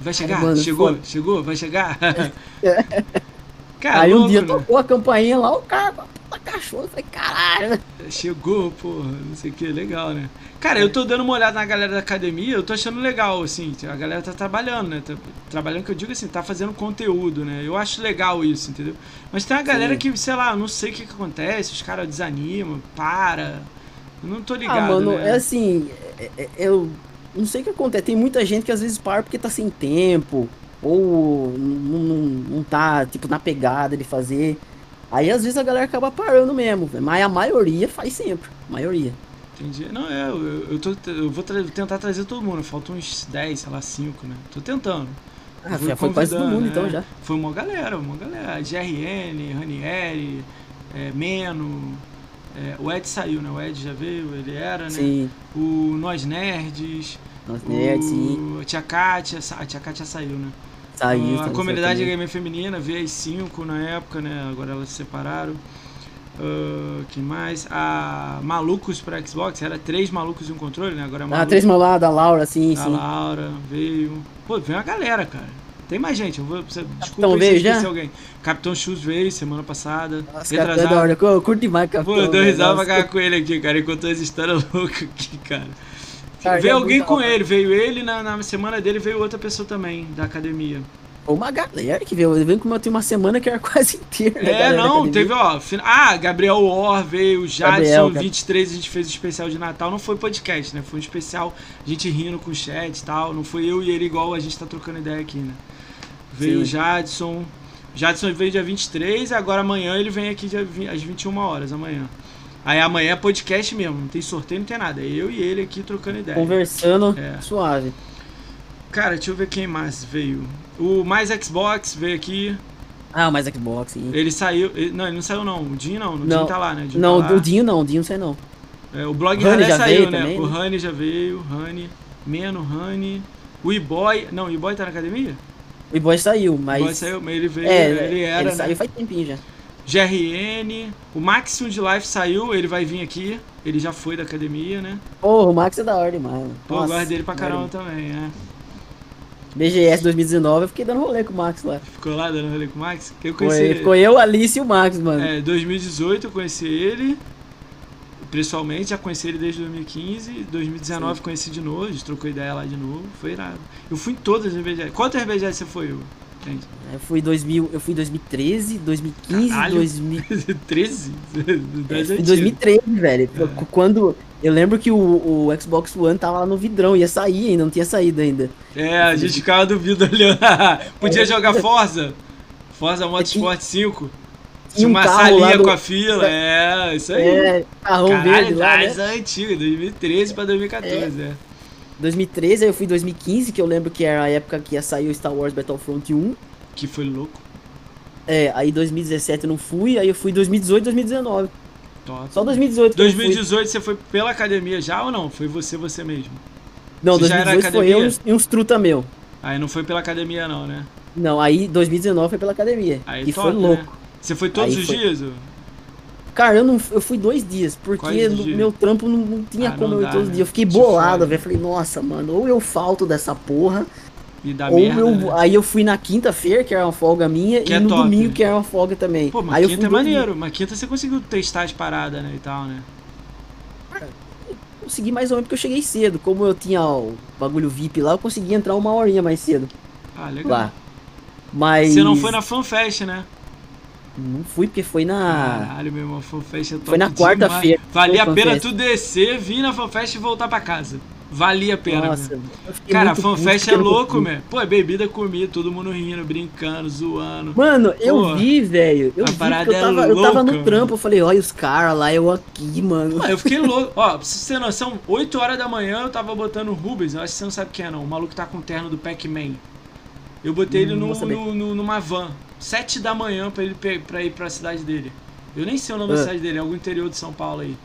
Vai chegar? mano, chegou? Foda. Chegou? Vai chegar? Cara, Aí um dia né? tocou a campainha lá, o cara a cachorro. Eu falei, caralho. Chegou, porra, não sei o que, legal, né? Cara, eu tô dando uma olhada na galera da academia, eu tô achando legal, assim, a galera tá trabalhando, né? Tá, trabalhando, que eu digo assim, tá fazendo conteúdo, né? Eu acho legal isso, entendeu? Mas tem uma galera Sim. que, sei lá, não sei o que, que acontece, os caras desanimam, para. Eu não tô ah, ligado. Ah, mano, né? é assim, é, é, eu não sei o que acontece. Tem muita gente que às vezes para porque tá sem tempo, ou não, não, não tá, tipo, na pegada de fazer. Aí às vezes a galera acaba parando mesmo, mas a maioria faz sempre. A maioria. Entendi. Não, é, eu, eu, tô, eu vou tra tentar trazer todo mundo. Faltam uns 10, sei lá, 5, né? Tô tentando. Ah, já foi quase todo mundo né? então já. Foi uma galera, uma galera. GRN, Ranieri, é, Meno. É, o Ed saiu, né? O Ed já veio, ele era, né? Sim. O Nós Nerds. Nós Nerds, sim. A Tia Kátia, a Tia Kátia saiu, né? Saiu, a comunidade gamer feminina, VI5 na época, né? Agora elas se separaram. Uh, que mais? A Malucos para Xbox, era três malucos e um controle, né? Agora é Ah, três malucos, da Laura, sim, da sim. Laura veio. Pô, veio uma galera, cara. Tem mais gente, eu vou. Desculpa veio já? alguém. Capitão Shoes veio semana passada. Nossa, Capitão da hora, eu curto demais Capitão. Pô, eu dou risada pra com ele aqui, cara. Ele contou as histórias loucas aqui, cara. Cara veio alguém com ele, veio ele, na, na semana dele veio outra pessoa também, da academia. Uma galera que veio. Venho como eu tenho uma semana que era quase inteira. da É, não, teve, ó. fin- Ah, Gabriel Or veio, Jadson, Gabriel, Gab- 23, a gente fez o especial de Natal. Não foi podcast, né? Foi um especial, a gente rindo com o chat e tal. Não foi eu e ele igual a gente tá trocando ideia aqui, né? Veio o Sim. Jadson. Jadson veio dia 23 e agora amanhã ele vem aqui dia, às 21 horas, amanhã. Aí amanhã é podcast mesmo, não tem sorteio, não tem nada. É eu e ele aqui trocando ideia. Conversando É. suave. Cara, deixa eu ver quem mais veio. O Mais Xbox veio aqui. Ah, mais Xbox, sim. Ele saiu. ele- não, ele não saiu não. O Dinho não. O Não. Dinho tá lá, né? O Dinho Não, tá o Dinho não, o Dinho não sei não. É, o blog Rani Rani já saiu, veio né? também, o né? Rani já veio, Rani, Meno, Rani. O E-Boy. Não, o E-Boy tá na academia? O E-Boy saiu, O mas. E-Boy saiu, mas ele veio, É, ele era, ele né? saiu faz tempinho já. GRN. O Maximum de Life saiu, ele vai vir aqui. Ele já foi da academia, né? Porra, o Max é da hora demais. mano. Pô, eu gosto dele pra caramba também, é. BGS 2019, eu fiquei dando rolê com o Max lá. Ficou lá dando rolê com o Max? Eu conheci Foi, ficou eu, Alice e o Max, mano. É, 2018 eu conheci ele. Pessoalmente, já conheci ele desde 2015. 2019 conheci de novo, a gente trocou ideia lá de novo. Foi irado. Eu fui em todas as BGS. Quantas BGS você foi, Hugo? Eu fui 2000, eu fui 2013, 2015, Caralho. 2000, 13? é, Das fui antigas. 2013, velho. É. Qu- Quando eu lembro que o, o Xbox One tava lá no vidrão, ia sair ainda, não tinha saído ainda. É, a gente ficava do vidro olhando. Podia jogar Forza? Forza Motorsport 5? Tinha um uma salinha do- com a fila, é, isso aí. É, carrão Caralho, verde lá, né? das antigas, 2013 pra 2014, é. 2013, aí eu fui 2015, que eu lembro que era a época que ia sair o Star Wars Battlefront 1. Que foi louco. É, aí 2017 eu não fui, aí eu fui 2018, 2019. Top. Só 2018 que eu não fui. 2018 você foi pela academia já ou não? Foi você, você mesmo? Não, Você já era 2018 foi eu e uns truta meu. Aí não foi pela academia não, né? Não, aí 2019 foi pela academia. Aí que top, foi louco. né? Você foi todos Aí os foi- dias? Cara, eu, não, eu fui dois dias, porque no meu trampo não, não tinha Ah, como não eu ir dá, todos os né? dias. Eu fiquei bolado, velho. Falei, nossa, mano, ou eu falto dessa porra, E dá ou merda, eu. né? Aí eu fui na quinta-feira, que era uma folga minha, Que e é no top. domingo, que era uma folga também. Pô, mas aí eu quinta fui é maneiro. Mas quinta você conseguiu testar as paradas, né, e tal, né? Consegui mais ou menos porque eu cheguei cedo. Como eu tinha o bagulho VIP lá, eu consegui entrar uma horinha mais cedo Ah, legal. lá. Mas. Você não foi na FanFest, né? Não fui porque foi na. Caralho, meu irmão, FanFest é Foi na quarta-feira. Valia a pena FanFest. tu descer, vir na FanFest e voltar pra casa. Valia a pena, Nossa, Cara, FanFest é louco, meu. Pô, é bebida, comida, todo mundo rindo, brincando, zoando. Mano, eu Pô, vi, velho. Eu vi parada eu é tava, eu tava louca, no trampo, eu falei, olha os caras lá, eu aqui, mano. Pô, eu fiquei louco. Ó, pra você ter noção, 8 horas da manhã eu tava botando o Rubens, eu acho que você não sabe quem é não, o maluco tá com o terno do Pac-Man. Eu botei ele Hum, no, vou saber. no- no- numa van, 7 da manhã pra ele pra ir pra cidade dele. Eu nem sei o nome da Ah. cidade dele, é algum interior de São Paulo aí.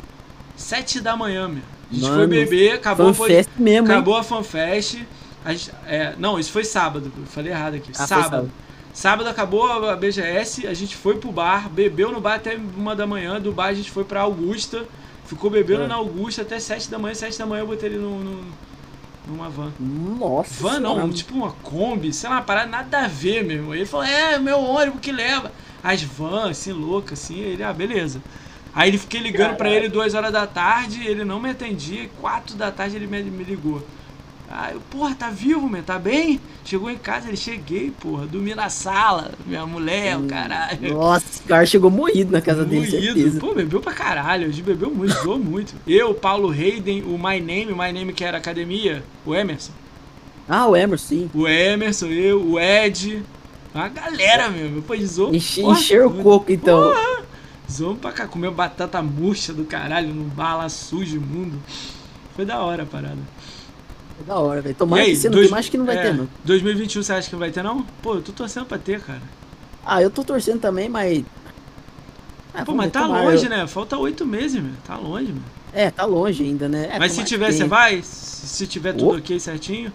7 da manhã, meu. A gente Mano, foi beber, acabou, foi, FanFest mesmo, hein? acabou a fanfest. A gente- é, não, isso foi sábado, falei errado aqui. Ah, sábado. sábado. Sábado acabou a BGS, a gente foi pro bar, bebeu no bar até uma da manhã, do bar a gente foi pra Augusta, ficou bebendo É. na Augusta até sete da manhã, sete da manhã eu botei ele no, no- numa van. Nossa. Van não, senhora. tipo uma Kombi, sei lá, uma parada nada a ver, meu irmão. Ele falou, é, meu ônibus que leva. As vans, assim, loucas, assim, ele, ah, beleza. Aí ele fiquei ligando pra ele duas horas da tarde, ele não me atendia, quatro da tarde ele me, me ligou. Ah, eu, porra, tá vivo, meu, tá bem? Chegou em casa, ele cheguei, porra, dormi na sala, minha mulher, o caralho. Nossa, esse cara chegou moído na casa dele, Moído. certeza. Pô, bebeu pra caralho. Hoje bebeu muito, zoou muito. Eu, Paulo Hayden, o My Name, o My Name que era academia, o Emerson. Ah, o Emerson, sim. O Emerson, eu, o Ed. A galera, meu. Pô, zoou. Enche, porra encher o coco, então. Zoou pra cá. Comeu batata murcha do caralho no bar lá sujo, imundo. Foi da hora a parada. É da hora, velho. Tomara E aí, que você não dois- tem mais que não vai é, ter, não. 2021 você acha que não vai ter, não? Pô, eu tô torcendo pra ter, cara. Ah, eu tô torcendo também, mas. Ah, Pô, mas ver, tá tomara, longe, eu- né? Falta oito meses, meu. Tá longe, meu. É, tá longe ainda, né? É, mas se tiver, você vai? Se tiver tudo Ô. ok certinho?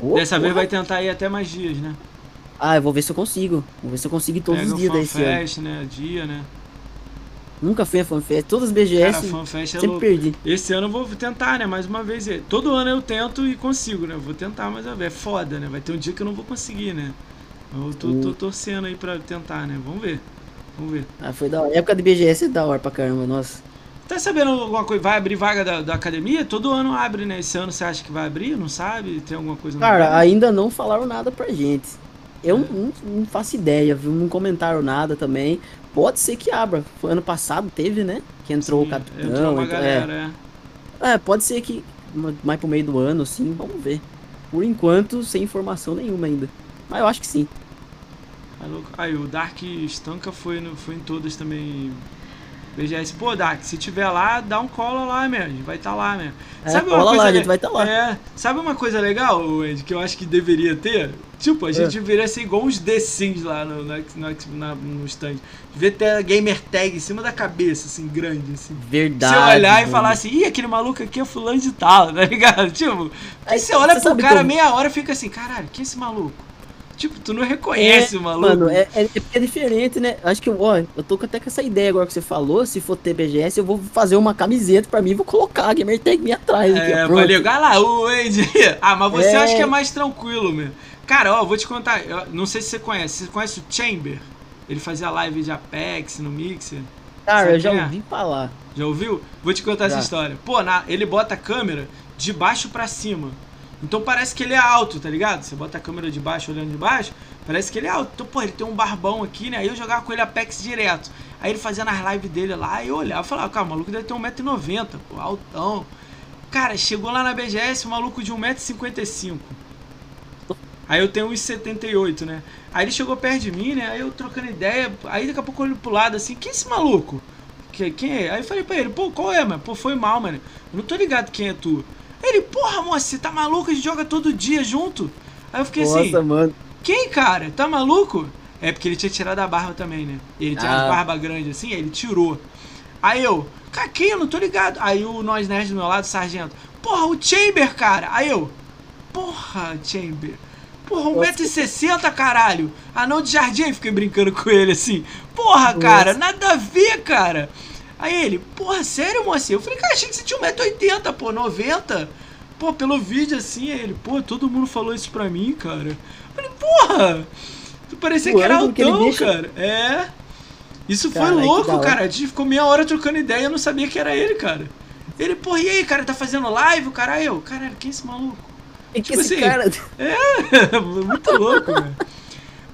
Ô, Dessa vez porra. vai tentar ir até mais dias, né? Ah, eu vou ver se eu consigo. Vou ver se eu consigo ir todos Pega os dias desse ano. FanFest, né? Dia, né? Nunca fui a FanFest. Todas as Cara, BGS, a FanFest é sempre louco. perdi. Esse ano eu vou tentar, né? Mais uma vez. Todo ano eu tento e consigo, né? Vou tentar, mas é foda, né? Vai ter um dia que eu não vou conseguir, né? Eu tô, tô torcendo aí pra tentar, né? Vamos ver. Vamos ver. Ah, foi da hora. A época de BGS é da hora pra caramba, nossa. Tá sabendo alguma coisa? Vai abrir vaga da, da academia? Todo ano abre, né? Esse ano você acha que vai abrir? Não sabe? Tem alguma coisa Cara, ainda não falaram nada pra gente. Eu não, não faço ideia, viu? Não comentaram nada também. Pode ser que abra. Foi ano passado, teve, né? Que entrou Sim, o capitão. Entrou uma entrou- galera, é. é. É, pode ser que mais pro meio do ano, assim, vamos ver. Por enquanto, sem informação nenhuma ainda. Mas eu acho que sim. Tá. Aí, o Dark Estanca foi, no, foi em todas também. BGS. Pô, Dark, se tiver lá, dá um cola lá, meu. A gente vai estar tá lá, meu. É, cola lá, a gente vai tá lá. É, sabe uma coisa legal, Ed, que eu acho que deveria ter? Tipo, a gente É. deveria ser igual uns The Sims lá no, no, no, na- no stand. Devia ter a gamer tag em cima da cabeça, assim, grande, assim. Verdade. Você olhar e mano. falar assim, ih, aquele maluco aqui é fulano de tal, tá ligado? Tipo, aí você olha pro sabe cara como- meia hora e fica assim, caralho, quem é esse maluco? Tipo, tu não reconhece o maluco. Mano, é, é, é é diferente, né? Acho que, ó, eu tô até com essa ideia agora que você falou. Se for ter BGS, eu vou fazer uma camiseta pra mim e vou colocar a Gamer Tag minha atrás. aqui, É, pronto. ligar lá, o. Ah, mas você É. acha que é mais tranquilo, meu. Cara, ó, vou te contar. não sei se você conhece. Você conhece o Chamber? Ele fazia live de Apex no Mixer. Cara, eu já é? ouvi falar. Já ouviu? Vou te contar essa Já. história. Pô, na- ele bota a câmera de baixo pra cima. Então parece que ele é alto, tá ligado? Você bota a câmera de baixo olhando de baixo, parece que ele é alto. Então, pô, ele tem um barbão aqui, né? Aí eu jogava com ele Apex direto. Aí ele fazia nas lives dele lá, e eu olhava e falava, cara, o maluco deve ter 1,90m, pô, altão. Cara, chegou lá na BGS, o maluco de 1,55m. Aí eu tenho 1,78, né? Aí ele chegou perto de mim, né? Aí eu trocando ideia, aí daqui a pouco eu olho pro lado assim, quem é esse maluco? Que- Quem é? Aí eu falei pra ele, pô, qual é, mano? Pô, foi mal, mano. Eu não tô ligado quem é tu. Ele, porra, moça, você tá maluco? A gente joga todo dia junto. Aí eu fiquei Nossa, assim, mano. quem, cara? Tá maluco? É porque ele tinha tirado a barba também, né? Ele tinha Ah. as barba grande assim, aí ele tirou. Aí eu, cara, quem? Eu não tô ligado. Aí o Nós Nerd do meu lado, o sargento, porra, o Chamber, cara. Aí eu, porra, Chamber. Porra, 1,60m, caralho. Anão de jardim, fiquei brincando com ele assim. Porra, cara, Nossa. nada a ver, cara. Aí ele, porra, sério, moça? Eu falei, cara, achei que você tinha 1,80m, pô, 90 Pô, pelo vídeo assim, aí ele, pô, todo mundo falou isso pra mim, cara. Eu falei, porra! Tu parecia O que era que altão, deixa- cara. É. Isso foi que da louco, cara. A gente ficou meia hora trocando ideia e eu não sabia que era ele, cara. Ele, porra, e aí, cara, tá fazendo live? O cara, eu, caralho, quem é esse maluco? É que Tipo esse assim, cara. É, muito louco, velho.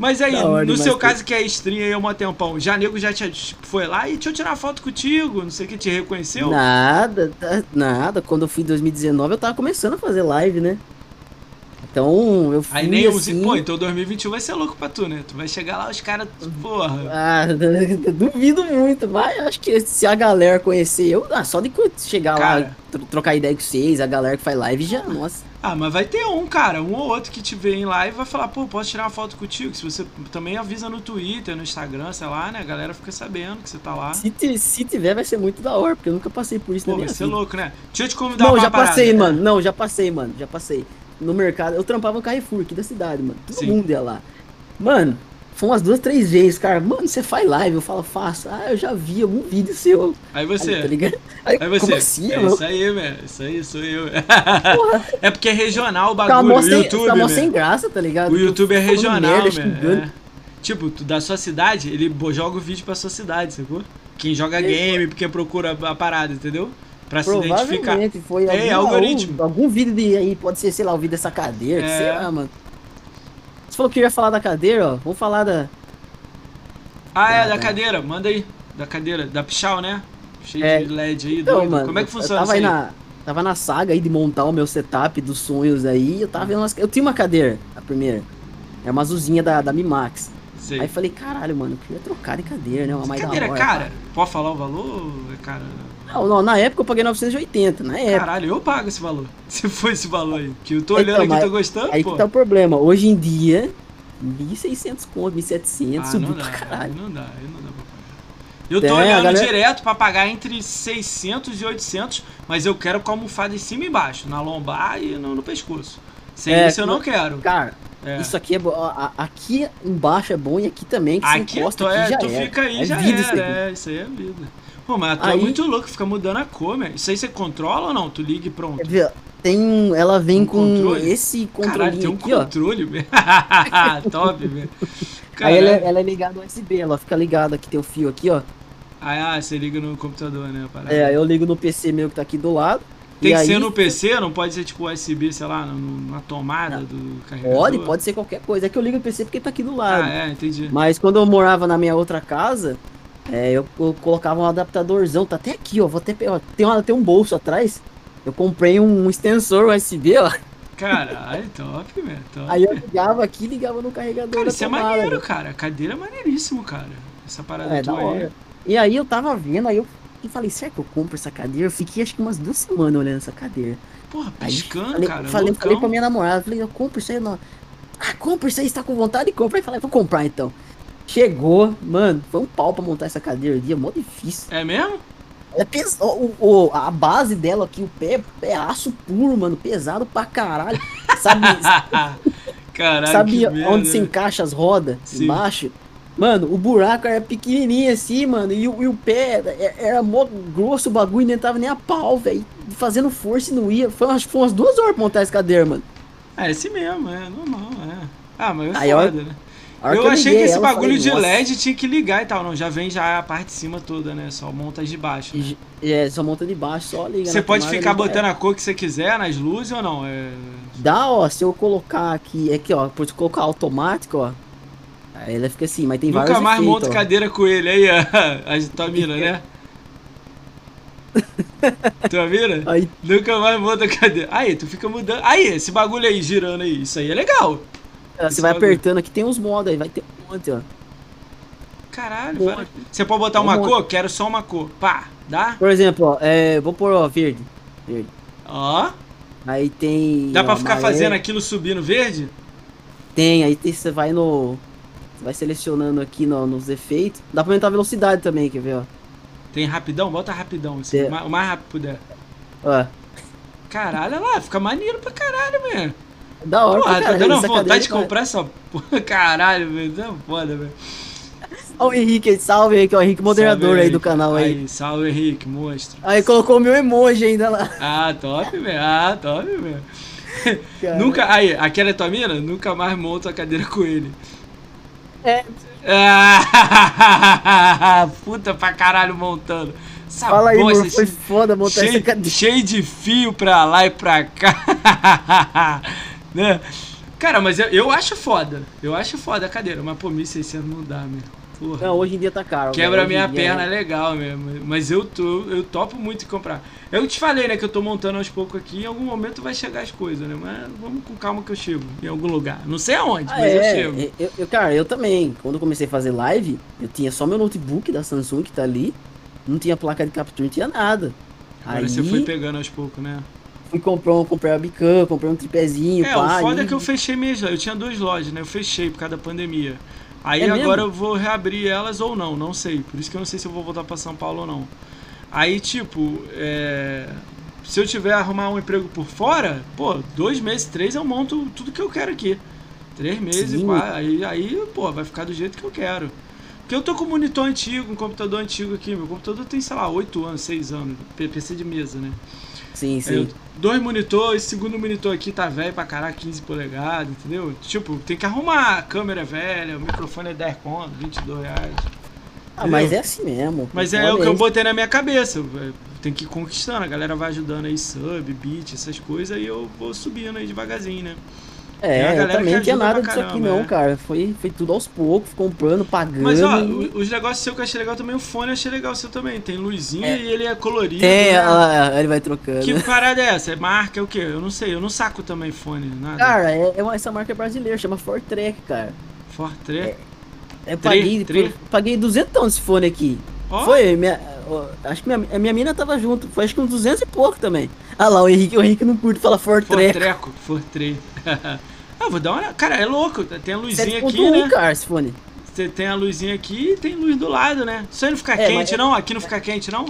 Mas aí, hora no seu caso que é stream aí há um tempão, já nego já te, foi lá e deixa eu tirar foto contigo, não sei o que, te reconheceu? Nada, tá- nada. Quando eu fui em 2019, eu tava começando a fazer live, né? Então, eu fui Aí nem assim... use. Pô, então 2021 vai ser louco pra tu, né? Tu vai chegar lá, os caras, porra. Ah, duvido muito, mas acho que se a galera conhecer eu, ah, só de chegar lá, Cara. tro- trocar ideia com vocês, a galera que faz live já, nossa. Ah, mas vai ter um, cara, um ou outro que te vê em live e vai falar, pô, posso tirar uma foto contigo? Se você também avisa no Twitter, no Instagram, sei lá, né? A galera fica sabendo que você tá lá. Se, se tiver, vai ser muito da hora, porque eu nunca passei por isso Pô, na vai minha ser vida. louco, né? Deixa eu te convidar Não, já passei, parada. mano. Não, já passei, mano. Já passei. No mercado, eu trampava no Carrefour aqui da cidade, mano. Todo Sim. mundo ia lá. Mano, foi umas duas, três vezes, cara. Mano, você faz live? Eu falo, faço. Ah, eu já vi algum vídeo seu. Aí Aí, você. tá ligado? Aí, Aí você. assim, é mano? isso aí, velho. Isso aí, sou eu. É porque é regional o bagulho. mó O YouTube, meu. sem graça, tá ligado? O YouTube é regional, xingando. É. Tipo, da sua cidade, ele joga o vídeo pra sua cidade, sacou? Quem joga É, game, quem procura a parada, entendeu? Pra se identificar. Foi É, algum, algoritmo. Algum, algum vídeo de aí, pode ser, sei lá, o vídeo dessa cadeira, É. sei lá, mano. Você falou que ia falar da cadeira, ó. Vamos falar da. Ah, é, Tá, da tá. cadeira, manda aí. Da cadeira, da Pichal, né? Cheio É. de LED aí, Então, doido. mano. Como é que eu funciona tava isso aí na. Tava na saga aí de montar o meu setup dos sonhos aí. Eu tava vendo umas. Eu tinha uma cadeira, a primeira. É uma azulzinha da, da Mi Max. Sei. Aí falei, caralho, mano, eu queria trocar de cadeira, né? Uma mais cadeira da hora. cara? Pode falar o valor? É cara. Não, não, na época eu paguei 980, na época. Caralho, eu pago esse valor. Se for esse valor aí. Que eu tô Então, olhando aqui, mas tô gostando, Aí pô. que tá o problema. Hoje em dia, 1.600 conto, 1.700, Ah, subiu não pra dá, caralho. aí não dá, aí não dá pra pagar. Eu tô É, olhando galera- direto pra pagar entre 600 e 800, mas eu quero com a almofada em cima e embaixo, na lombar e no, no pescoço. Sem É, isso eu não quero. Cara, É. isso aqui é Aqui embaixo é bom e aqui também, que Aqui você encosta tu, aqui é, já tu era. fica aí, é já vida era. aqui. É, isso aí é vida. Pô, mas tu é Aí- muito louco, fica mudando a cor, meu. Isso aí você controla ou não? Tu liga e pronto. Tem ela vem Um com controle? esse Caralho, controlinho tem um aqui, controle. Top, velho. Aí ela, Caralho. ela é ligada USB, ela fica ligada aqui, tem o fio aqui, ó. Ah, ah, você liga no computador, né? parada. É, eu ligo no PC meu que tá aqui do lado. Tem que ser aí- no PC, não pode ser tipo USB, sei lá, no- na tomada do carregador? Pode, pode ser qualquer coisa. É que eu ligo o PC porque tá aqui do lado. Ah, é, entendi. Mas quando eu morava na minha outra casa, é, eu, eu colocava um adaptadorzão, tá até aqui, ó. Vou até, ó, tem, uma, tem um bolso atrás. Eu comprei um extensor USB, ó. Caralho, top, velho. Top. Aí eu ligava aqui e ligava no carregador Cara, isso é tomada, maneiro, velho. cara. A cadeira é maneiríssimo, cara. Essa parada É, tua aí. E aí eu tava vendo, aí eu falei, será que eu compro essa cadeira? Eu fiquei acho que umas duas semanas olhando essa cadeira. Porra, Aí piscando, falei, cara. falei, loucão. falei pra minha namorada, falei, eu compro isso aí, não. Ah, compra isso aí, você tá com vontade, compra. Aí falei, vou comprar então. Chegou, mano, foi um pau pra montar essa cadeira ali, é mó difícil. É mesmo? É pes... o, o- a base dela aqui, o pé, é aço puro, mano, pesado pra caralho. Sabe, Caralho, sabe que onde merda. se encaixa as rodas? Sim. Embaixo? Mano, o buraco era pequenininho assim, mano, e, o- e o pé era, era mó grosso o bagulho, nem tava nem a pau, velho. Fazendo força e não ia. Foi, umas- foi umas duas horas pra montar essa cadeira, mano. É esse mesmo, é normal, é. Ah, mas é foda, né? Eu que achei liguei que esse eu bagulho falei, de "Nossa". LED tinha que ligar e tal. Não, já vem já a parte de cima toda, né? Só monta de baixo. né? É, só monta de baixo, só liga. Você pode ficar botando é. a cor que você quiser nas luzes ou não? É... Dá, ó, se eu colocar aqui, aqui, ó, por colocar automático, ó. Aí ela fica assim, mas tem vários Nunca mais efeitos, monta ó. cadeira com ele aí, a, a tua mina, né? tua mina? Aí, Nunca mais monta cadeira. Aí, tu fica mudando. Aí, esse bagulho aí girando aí, isso aí é legal. Você Esse vai bagulho. apertando aqui, tem uns modos aí, vai ter um monte, ó. Caralho, várias- Você pode botar Um uma cor? Quero só uma cor. Pá, dá? Por exemplo, ó, é, vou pôr, ó, verde. Verde. Ó. Aí tem. Dá pra ó, ficar amarelo. fazendo aquilo subindo verde? Tem, aí tem, você vai no. Você vai selecionando aqui no- nos efeitos. Dá pra aumentar a velocidade também, quer ver, ó. Tem rapidão? Bota rapidão, assim, o mais- rápido puder. Ó. Caralho, olha lá, fica maneiro pra caralho, velho. Da hora, Porra, tá caralho, dando essa vontade cadeira, de cara. comprar essa porra. Caralho, velho. Tá foda, velho. Ó o Henrique aí, salve aí, que é o Henrique moderador Salve, aí Henrique. do canal aí. Aí, salve, Henrique, monstro. Aí colocou o meu emoji ainda lá. Ah, top, velho. Ah, top, velho. Cara. Nunca. Aí, aquela é tua mina? Nunca mais monta a cadeira com ele. É, Ah, puta pra caralho montando. Essa fala aí, bosta, mano, foi foda montar essa cheio, cadeira. cheio de fio pra lá e pra cá. né? Cara, mas eu, eu acho foda. Eu acho foda a cadeira, mas pô, 1.600 não dá, meu. Porra. Não, hoje em dia tá caro. Quebra minha perna, é né? legal mesmo. Mas eu tô, eu topo muito em comprar. Eu te falei, né, que eu tô montando aos poucos aqui. Em algum momento vai chegar as coisas, né? Mas vamos com calma que eu chego em algum lugar. Não sei aonde, Ah, mas eu é, chego. eu, eu- cara, eu também. Quando eu comecei a fazer live, eu tinha só meu notebook da Samsung que tá ali. Não tinha placa de captura, não tinha nada. Agora aí você foi pegando aos poucos, né? Fui comprar um, comprei a bicam, comprei um tripézinho, É, pá. o foda e- é que eu fechei minhas. Eu tinha duas lojas, né? Eu fechei por causa da pandemia. Aí É mesmo? agora eu vou reabrir elas ou não, não sei. Por isso que eu não sei se eu vou voltar pra São Paulo ou não. Aí, tipo, é... se eu tiver arrumar um emprego por fora, pô, dois meses, três eu monto tudo que eu quero aqui. Três meses, quatro, aí, aí, pô, vai ficar do jeito que eu quero. Porque eu tô com um monitor antigo, um computador antigo aqui. Meu computador tem, sei lá, oito anos, seis anos. PC de mesa, né? Sim, sim. eu- dois monitores, esse segundo monitor aqui tá velho pra caralho, 15 polegadas, entendeu? Tipo, tem que arrumar, a câmera é velha, o microfone é 10 conto, 22 reais. Ah, mas é assim mesmo. Mas é o que eu botei na minha cabeça, velho. tem que ir conquistando, a galera vai ajudando aí, sub, beat, essas coisas, aí eu vou subindo aí devagarzinho, né? É, eu também não tinha nada disso aqui não, é. cara. Foi, foi tudo aos poucos, comprando, pagando. Mas ó, e- os negócios seu que eu achei legal também, o fone eu achei legal seu também. Tem luzinha É. e ele é colorido. Tem, né? ele vai trocando. Que parada é essa? É marca, é o quê? Eu não sei, eu não saco também fone, nada. Cara, é, é uma- essa marca é brasileira, chama Fortrek, cara. Fortre. Eu Tre- paguei, tre- paguei 200 nesse fone aqui. Ó. Foi, minha, acho que minha, a minha mina tava junto, foi acho que uns 200 e pouco também. Ah lá, o Henrique, o Henrique não curte falar Fortrek. Fortreco, Fortre. ah, vou dar uma olhada. Cara, é louco. Tem a luzinha aqui, 7.1, né? cara, esse fone. Você tem a luzinha aqui e tem luz do lado, né? Isso aí não fica É, quente, mas- não? Aqui não fica quente, não?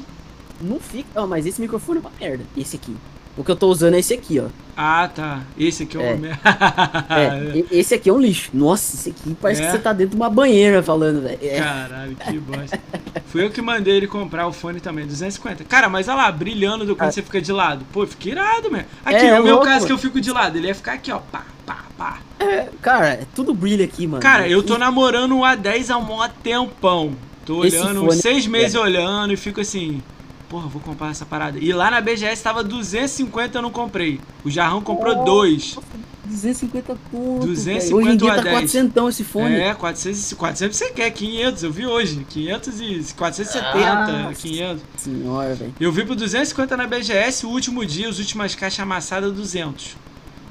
Não fica. Ó, mas esse microfone é uma merda. Esse aqui. O que eu tô usando é esse aqui, ó. Ah, tá. Esse aqui é o. É. meu. É, esse aqui é um lixo. Nossa, esse aqui parece É? que você tá dentro de uma banheira falando, velho. É. Caralho, que bosta. Fui eu que mandei ele comprar o fone também, 250. Cara, mas olha lá, brilhando do quando Ah. você fica de lado. Pô, fica irado, mesmo. Aqui, É, é o meu louco, caso que eu mano. fico de lado, ele ia ficar aqui, ó. Pá, pá, pá. É, cara, é tudo brilho aqui, mano. Cara, eu tô namorando o A10 há um tempão. Tô olhando, fone- uns seis meses é. olhando e fico assim. Porra, vou comprar essa parada. E lá na BGS tava 250 eu não comprei. O Jarrão comprou Oh, dois. 250 pontos. 250 Hoje em dia tá 10. 400 esse fone. É, 400, 400 você quer, 500, eu vi hoje. 500 e 470, Ah, 500. Senhora, velho. Eu vi por 250 na BGS, o último dia, as últimas caixas amassadas, 200.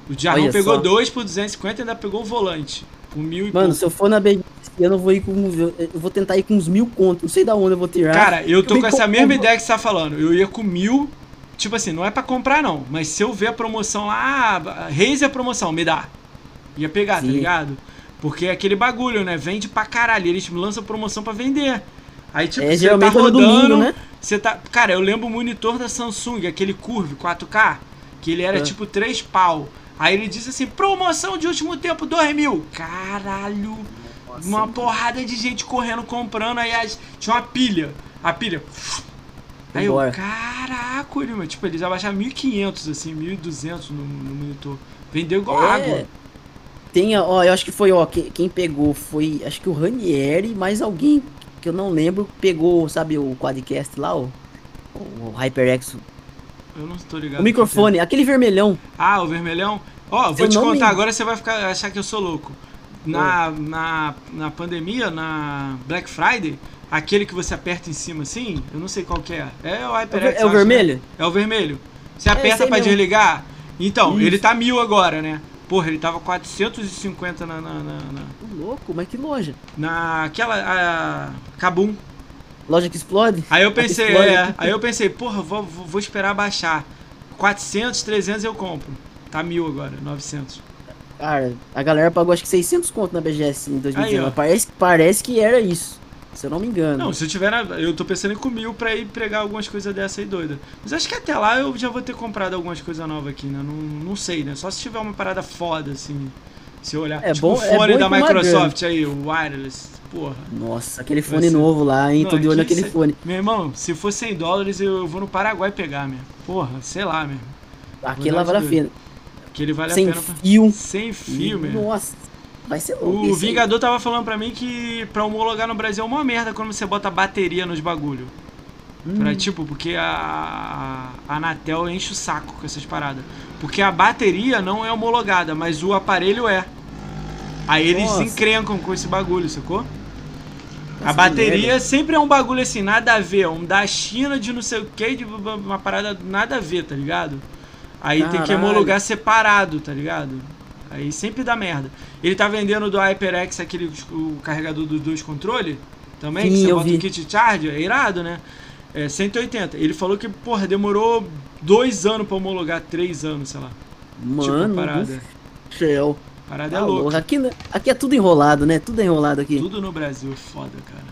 O Jarrão Olha pegou só. dois por 250 e ainda pegou o volante. Por mil e Mano, pouco. se eu for na BGS, eu não vou ir com. Eu vou tentar ir com uns mil contos. Não sei da onde eu vou tirar. Cara, eu tô bem com essa como- mesma ideia que você tá falando. Eu ia com mil. Tipo assim, não é pra comprar não. Mas se eu ver a promoção lá, ah, Razer a promoção, me dá. Ia pegar, tá Sim. ligado? Porque é aquele bagulho, né? Vende pra caralho. Eles lançam promoção pra vender. Aí, tipo, É, você tá é rodando. domingo, né? Você tá. Cara, eu lembro o monitor da Samsung, aquele Curve 4K, que ele era É. tipo 3 pau. Aí ele disse assim: promoção de último tempo, 2 mil. Caralho. Uma porrada de gente correndo, comprando. Aí as- tinha uma pilha. A pilha. Aí eu, Vambora. caraca, mano. Tipo, eles abaixaram 1.500, assim, 1.200 no, no monitor. Vendeu igual É. água. Tem, ó, eu acho que foi, ó, que- quem pegou foi, acho que o Ranieri, mais alguém que eu não lembro, pegou, sabe, o quadcast lá, o, o HyperX, Eu não tô ligado. o microfone, aquele vermelhão. Ah, o vermelhão? Ó, vou eu te contar, me- agora você vai ficar, achar que eu sou louco. Na, na, na pandemia, na Black Friday, aquele que você aperta em cima assim, eu não sei qual que é. É o É HyperX. é o acho, vermelho? né? É o vermelho. Você É, aperta pra mesmo. desligar? Então, Isso. ele tá mil agora, né? Porra, ele tava 450 na, na, na, na, louco, mas que loja? naquela, a, Kabum. Loja que explode? Aí eu pensei, Explode é, aí eu pensei, porra, vou, vou vou esperar baixar. 400, 300 eu compro. Tá mil agora, 900. Cara, a galera pagou acho que 600 conto na BGS em 2019. Aí, parece, parece que era isso, se eu não me engano. Não, se eu tiver. na- Eu tô pensando em com mil pra ir pregar algumas coisas dessa aí doida. Mas acho que até lá eu já vou ter comprado algumas coisas novas aqui, né? Não, não sei, né? Só se tiver uma parada foda, assim. Se eu olhar. É tipo bom- o é fone bom da Microsoft aí, o wireless. Porra. Nossa, aquele fone ser- novo lá, hein? Não, Tô de olho naquele cê- fone. Meu irmão, se for 100 dólares eu vou no Paraguai pegar, meu. Porra, sei lá, meu. Aquele lá vale a pena. Que ele vale Sem a pena pra... fio. Sem fio, meu. Nossa, vai ser louco. O esse aí. Vingador tava falando pra mim que pra homologar no Brasil é uma merda quando você bota bateria nos bagulho. Hum. Pra, tipo, porque a, a Anatel enche o saco com essas paradas. Porque a bateria não é homologada, mas o aparelho é. Aí eles Nossa. encrencam com esse bagulho, sacou? A bateria sempre é um bagulho assim, nada a ver. Um da China de não sei o que, de uma parada nada a ver, tá ligado? Aí tem que Caralho. homologar separado, tá ligado? Aí sempre dá merda. Ele tá vendendo do HyperX aquele o carregador dos dois controles também, que Sim, você eu bota vi. o kit charger, é irado, né? É 180. Ele falou que, porra, demorou dois anos pra homologar, três anos, sei lá. Mano, tipo, parada. céu. Parada Tá é louco. louca. Aqui, aqui é tudo enrolado, né? Tudo é enrolado aqui. Tudo no Brasil é foda, cara.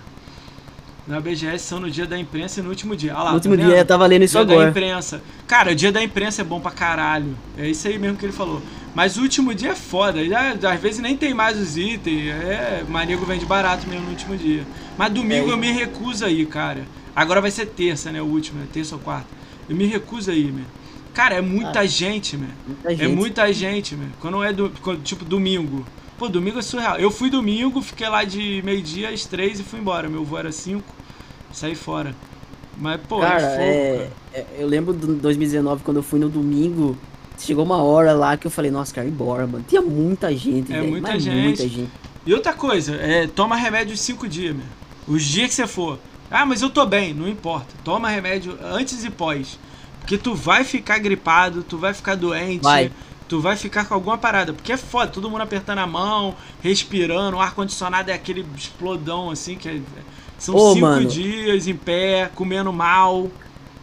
Na BGS são no dia da imprensa e no último dia. Ah lá, no último tá dia eu tava lendo isso dia da agora. imprensa. Cara, o dia da imprensa é bom pra caralho. É isso aí mesmo que ele falou. Mas o último dia é foda. Já, às vezes nem tem mais os itens. É, manego vende barato mesmo no último dia. Mas domingo É. eu me recuso aí, cara. Agora vai ser terça, né? O último, né? Terça ou quarta. Eu me recuso aí, meu. Cara, é muita gente, meu. Muita É gente. muita gente, meu. Quando é do, quando, tipo domingo. Pô, domingo é surreal. Eu fui domingo, fiquei lá de meio-dia às três e fui embora. Meu voo era cinco, saí fora. Mas, pô, Cara, é fogo, é, é- eu lembro de 2019, quando eu fui no domingo, chegou uma hora lá que eu falei, nossa, cara, ir embora, mano. Tinha muita gente, É muita gente. muita gente. E outra coisa, é, toma remédio cinco dias, meu. Os dias que você for. Ah, mas eu tô bem, não importa. Toma remédio antes e pós. Porque tu vai ficar gripado, tu vai ficar doente, Vai. Tu vai ficar com alguma parada. Porque é foda, todo mundo apertando a mão, respirando, o ar-condicionado é aquele explodão assim, que é- são Ô, cinco mano. dias em pé, comendo mal.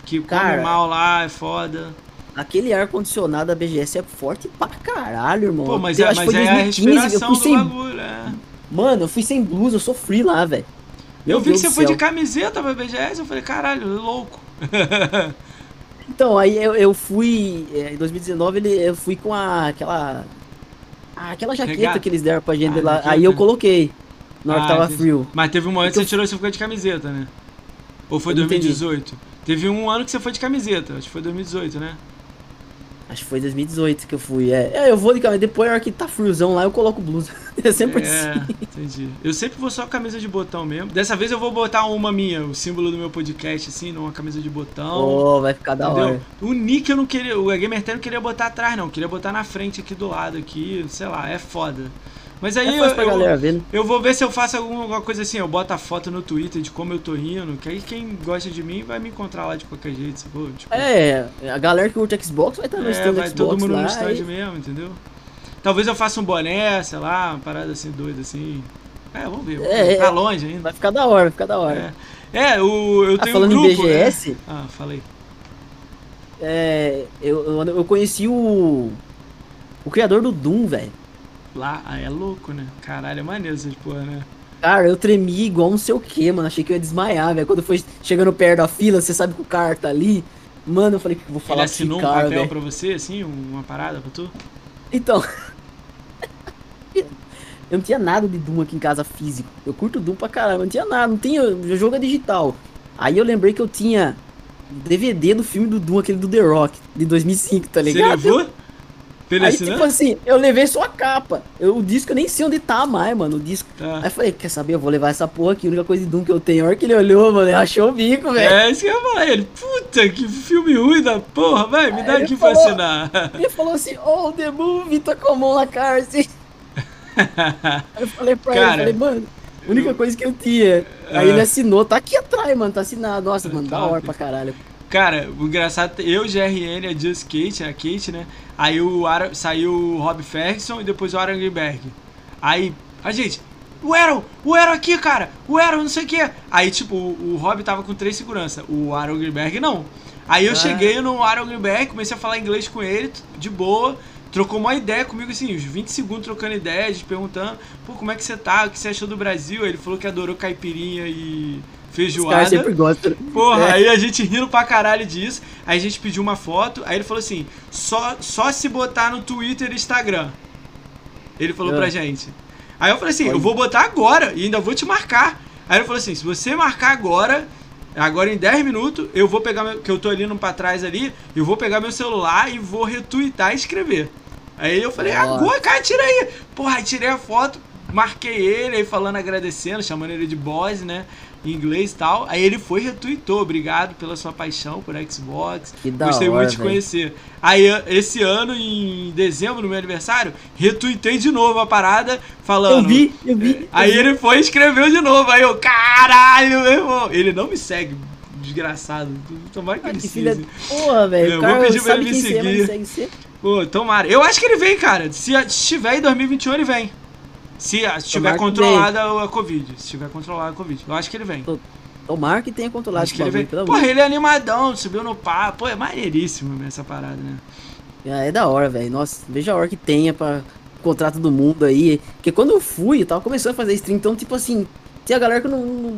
Que come Cara. mal lá, é foda. Aquele ar-condicionado da BGS é forte pra caralho, irmão. Pô, mas eu é, acho que mas foi é a 2015, eu respiração fui do sem... bagulho, é. Mano, eu fui sem blusa, eu sofri lá, velho. Eu vi que Deus você do foi de camiseta pra BGS, eu falei, caralho, louco. Então, aí eu, eu fui. é, Em 2019 ele, eu fui com a, aquela. aquela jaqueta Regata? que eles deram pra gente Ah, lá. jaqueta. Aí eu coloquei. Na hora que Ah, tava entendi. frio. Mas teve um momento que você tirou e você ficou de camiseta, né? Ou foi Eu não entendi. 2018? Teve um ano que você foi de camiseta, acho que foi 2018, né? Acho que foi 2018 que eu fui. É, é eu vou de camisa. Depois, na hora que tá friozão lá, eu coloco blusa. É sempre É, assim. entendi. Eu sempre vou só camisa de botão mesmo. Dessa vez eu vou botar uma minha, o símbolo do meu podcast, assim, numa camisa de botão. Oh, vai ficar da Entendeu? hora. O nick eu não queria, o Gamer não queria botar atrás, não. Eu queria botar na frente aqui do lado, aqui, sei lá, é foda. Mas aí É eu, eu, né? eu vou ver se eu faço alguma, coisa assim. Eu boto a foto no Twitter de como eu tô rindo, que aí quem gosta de mim vai me encontrar lá de qualquer jeito, sacou? Tipo, É, a galera que curte Xbox vai estar no é, stand vai Xbox todo mundo lá. no stand e- mesmo, entendeu? Talvez eu faça um boné, sei lá, uma parada assim doida assim. É, vamos ver. É. Tá é. longe ainda. Vai ficar da hora, vai ficar da hora. É, é o, eu Ah, tenho falando um em grupo. né? BGS, Ah, falei. é, eu, eu, eu conheci o. O criador do Doom, velho. Lá, ah, é louco, né? Caralho, é maneiro essas porra, né? Cara, eu tremi igual não sei o que, mano. Achei que eu ia desmaiar, velho. Quando foi chegando perto da fila, você sabe que o cara tá ali. Mano, eu falei que vou Ele falar esse assinou um cara, papel velho. pra você, assim, uma parada pra tu? Então. eu não tinha nada de Doom aqui em casa físico. Eu curto Doom pra caramba, não tinha nada, não tinha. O jogo é digital. Aí eu lembrei que eu tinha DVD do filme do Doom, aquele do The Rock, de 2005, tá Você ligado? levou? Pra Aí, tipo assim, eu levei só a capa. Eu, o disco eu nem sei onde tá mais, mano. O disco. Tá. Aí eu falei, quer saber? Eu vou levar essa porra aqui. A única coisa de Doom que eu tenho. A hora que ele olhou, mano, ele achou o bico, velho. É isso que eu falar. Ele, puta, que filme ruim da porra, vai, me dá Aí ele aqui pra falou- assinar. Ele falou assim, oh, The Movie, tá com a mão na assim. Aí eu falei pra Cara, ele, falei, mano, a única coisa que eu tinha. Aí Ah. ele assinou, tá aqui atrás, mano, tá assinado. Nossa, mano, da Top. hora pra caralho. Cara, o engraçado, eu, GRN, a Just Kate, a Kate, né? Aí o Aaron, saiu o Rob Ferguson e depois o Aaron Greenberg. Aí, a gente, o Aaron, o Aaron aqui, cara, o Aaron, não sei o quê. Aí, tipo, o, o Rob tava com três segurança, o Aaron Greenberg não. Aí eu Ah. cheguei no Aaron Greenberg, comecei a falar inglês com ele, de boa. Trocou uma ideia comigo, assim, uns 20 segundos trocando ideia, a gente perguntando, pô, como é que você tá? O que você achou do Brasil? Ele falou que adorou caipirinha e feijoada. caras sempre gostam. Porra, É. aí a gente rindo pra caralho disso. Aí a gente pediu uma foto. Aí ele falou assim: só, só se botar no Twitter e Instagram. Ele falou É. pra gente. Aí eu falei assim: Olha. eu vou botar agora e ainda vou te marcar. Aí ele falou assim: se você marcar agora, agora em 10 minutos, eu vou pegar meu. Que eu tô ali no pra trás ali, eu vou pegar meu celular e vou retweetar e escrever. Aí eu falei: Nossa. agora, cara, tira aí. Porra, aí tirei a foto, marquei ele aí falando, agradecendo, chamando ele de boss, né? Em inglês e tal. Aí ele foi e retweetou. Obrigado pela sua paixão por Xbox. Que da Gostei hora, muito de conhecer. Aí esse ano, em dezembro, no meu aniversário, retuitei de novo a parada, falando. Eu vi, eu vi. Aí eu vi. ele foi e escreveu de novo. Aí eu, caralho, meu irmão. Ele não me segue, desgraçado. Tomara que Ah, ele que filha. Porra, velho. Eu O vou pedir pra ele me é, seguir. não segue. Pô, tomara. Eu acho que ele vem, cara. Se estiver em 2021, ele vem. Se se tiver Tomara que controlada a Covid. Se tiver controlada a Covid. Eu acho que ele vem. Tomara que tenha controlado Acho que ele vem. pelo Porra, ele é animadão, subiu no papo. Pô, é maneiríssimo essa parada, né? É, é da hora, velho. Nossa, veja a hora que tenha pra encontrar todo mundo aí. Porque quando eu fui, eu tava começando a fazer stream, então, tipo assim, tinha galera que eu não, não,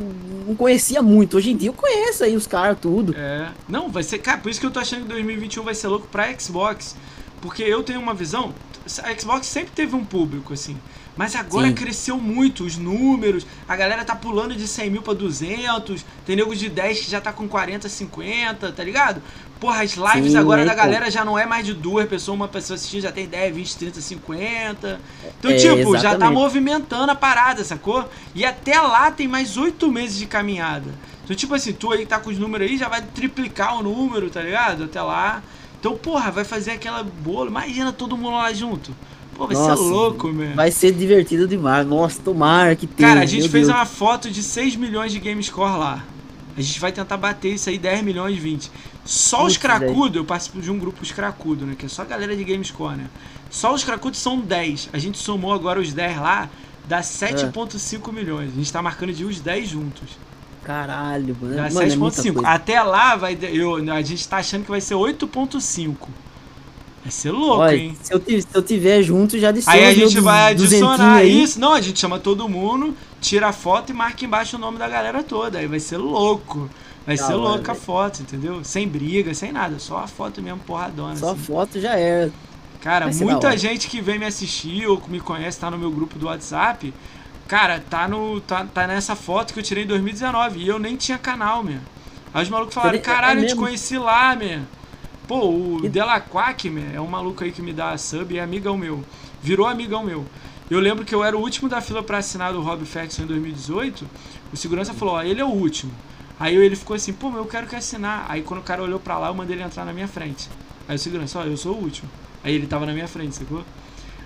não conhecia muito. Hoje em dia eu conheço aí os caras, tudo. É. Não, vai ser. Cara, por isso que eu tô achando que 2021 vai ser louco pra Xbox. Porque eu tenho uma visão. A Xbox sempre teve um público, assim. Mas agora Sim. cresceu muito os números. A galera tá pulando de 100 mil pra 200. Tem nego de 10 que já tá com 40, 50, tá ligado? Porra, as lives Sim, agora é, da pô. galera já não é mais de duas pessoas, uma pessoa assistindo, já tem 10, 20, 30, 50. Então, É, tipo, já tá exatamente. movimentando a parada, sacou? E até lá tem mais 8 meses de caminhada. Então, tipo assim, tu aí que tá com os números aí, já vai triplicar o número, tá ligado? Até lá. Então, porra, vai fazer aquela bolo. Imagina todo mundo lá junto. Pô, vai Nossa, ser louco, meu. Vai ser divertido demais. Nossa, tomara que tenha. Cara, a gente fez Deus. uma foto de 6 milhões de game score lá. A gente vai tentar bater isso aí, 10 milhões, 20. Só os Putz, cracudos, eu participo de um grupo os cracudos, né? Que é só a galera de game score, né? Só os cracudos são 10. A gente somou agora os 10 lá, dá 7,5 milhões. A gente tá marcando de os 10 juntos. Caralho, mano. Dá Mano, é muita 7,5. coisa. Até lá, vai, eu, a gente tá achando que vai ser 8,5. Vai ser louco, Olha, hein? se eu, se eu tiver junto, já adiciona Aí a gente vai adicionar aí. isso. Não, a gente chama todo mundo, tira a foto e marca embaixo o nome da galera toda. Aí vai ser louco. Vai Da ser hora, louca a foto, entendeu? Sem briga, sem nada. Só a foto mesmo, porradona. Só assim. foto já era. Cara, muita gente que vem me assistir ou que me conhece, tá no meu grupo do WhatsApp. Cara, tá, no, tá, tá nessa foto que eu tirei em 2019. E eu nem tinha canal, meu. Aí os malucos falaram, é caralho, eu te conheci lá, meu. Pô, o Delaquac, meu, é um maluco aí que me dá sub, é amigão meu. Virou amigão meu. Eu lembro que eu era o último da fila para assinar do Rob Ferguson em 2018. O segurança falou, ó, ele é o último. Aí ele ficou assim, pô, mas eu quero que assinar. Aí quando o cara olhou pra lá, eu mandei ele entrar na minha frente. Aí o segurança, ó, eu sou o último. Aí ele tava na minha frente, sacou?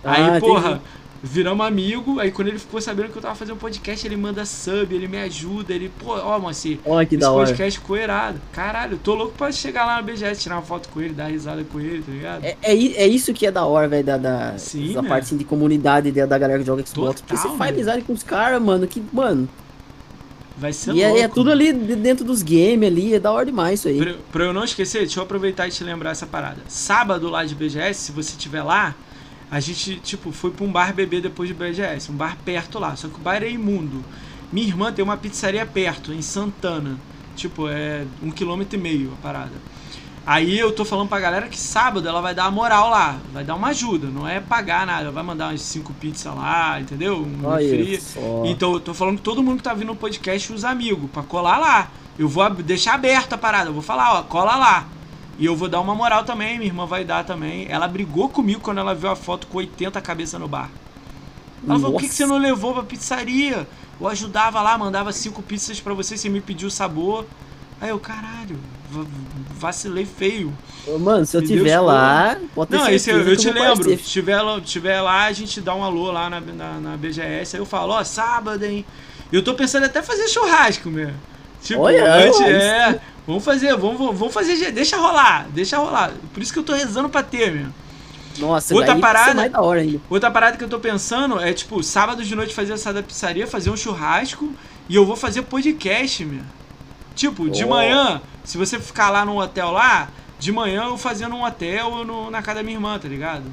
Ah, aí, porra, entendi. Viramos amigo. Aí quando ele ficou sabendo que eu tava fazendo podcast, ele manda sub, ele me ajuda. Ele, pô, ó, Moacir, Olha que esse da hora. podcast ficou irado. Caralho, eu tô louco pra chegar lá no BGS, tirar uma foto com ele, dar risada com ele, tá ligado? É, é, é isso que é da hora, velho, da, da, Sim, da né? parte assim, de comunidade da, da galera que joga Xbox. porque Total, você faz né? amizade com os caras, mano, que, mano. Vai ser E é, louco. é tudo ali de- dentro dos games ali, é da hora demais isso aí. Pra, pra eu não esquecer, deixa eu aproveitar e te lembrar essa parada. Sábado lá de BGS, se você estiver lá, a gente, tipo, foi pra um bar beber depois de BGS. Um bar perto lá. Só que o bar é imundo. Minha irmã tem uma pizzaria perto, em Santana. Tipo, é um quilômetro e meio a parada. Aí eu tô falando pra galera que sábado ela vai dar uma moral lá. Vai dar uma ajuda. Não é pagar nada. Vai mandar umas cinco pizzas lá, entendeu? Um só. Então eu tô falando que todo mundo que tá vindo no podcast os amigos, pra colar lá. Eu vou deixar aberta a parada, eu vou falar, ó, cola lá. E eu vou dar uma moral também, minha irmã vai dar também. Ela brigou comigo quando ela viu a foto com 80 cabeças no bar. Ela falou, por que, que você não levou pra pizzaria? Eu ajudava lá, mandava cinco pizzas pra você, você me pediu o sabor. Aí eu, caralho, va- vacilei feio. Ô, Mano, se eu tiver lá, pode Não, esse eu, eu te lembro. Se tiver, lá- tiver lá, a gente dá um alô lá na, na, na BGS. Aí eu falo, ó, sábado, hein? Eu tô pensando até fazer churrasco, meu. Tipo, Olha, antes, é. Vamos fazer, vamos, vamos fazer. Deixa rolar, deixa rolar. Por isso que eu tô rezando pra ter, meu. Nossa, Outra parada- mais da hora ainda. Outra parada que eu tô pensando é, tipo, sábado de noite fazer essa da pizzaria, fazer um churrasco e eu vou fazer podcast, meu. Tipo, de Oh. manhã, se você ficar lá no hotel lá, de manhã eu fazendo um hotel ou no- na casa da minha irmã, tá ligado?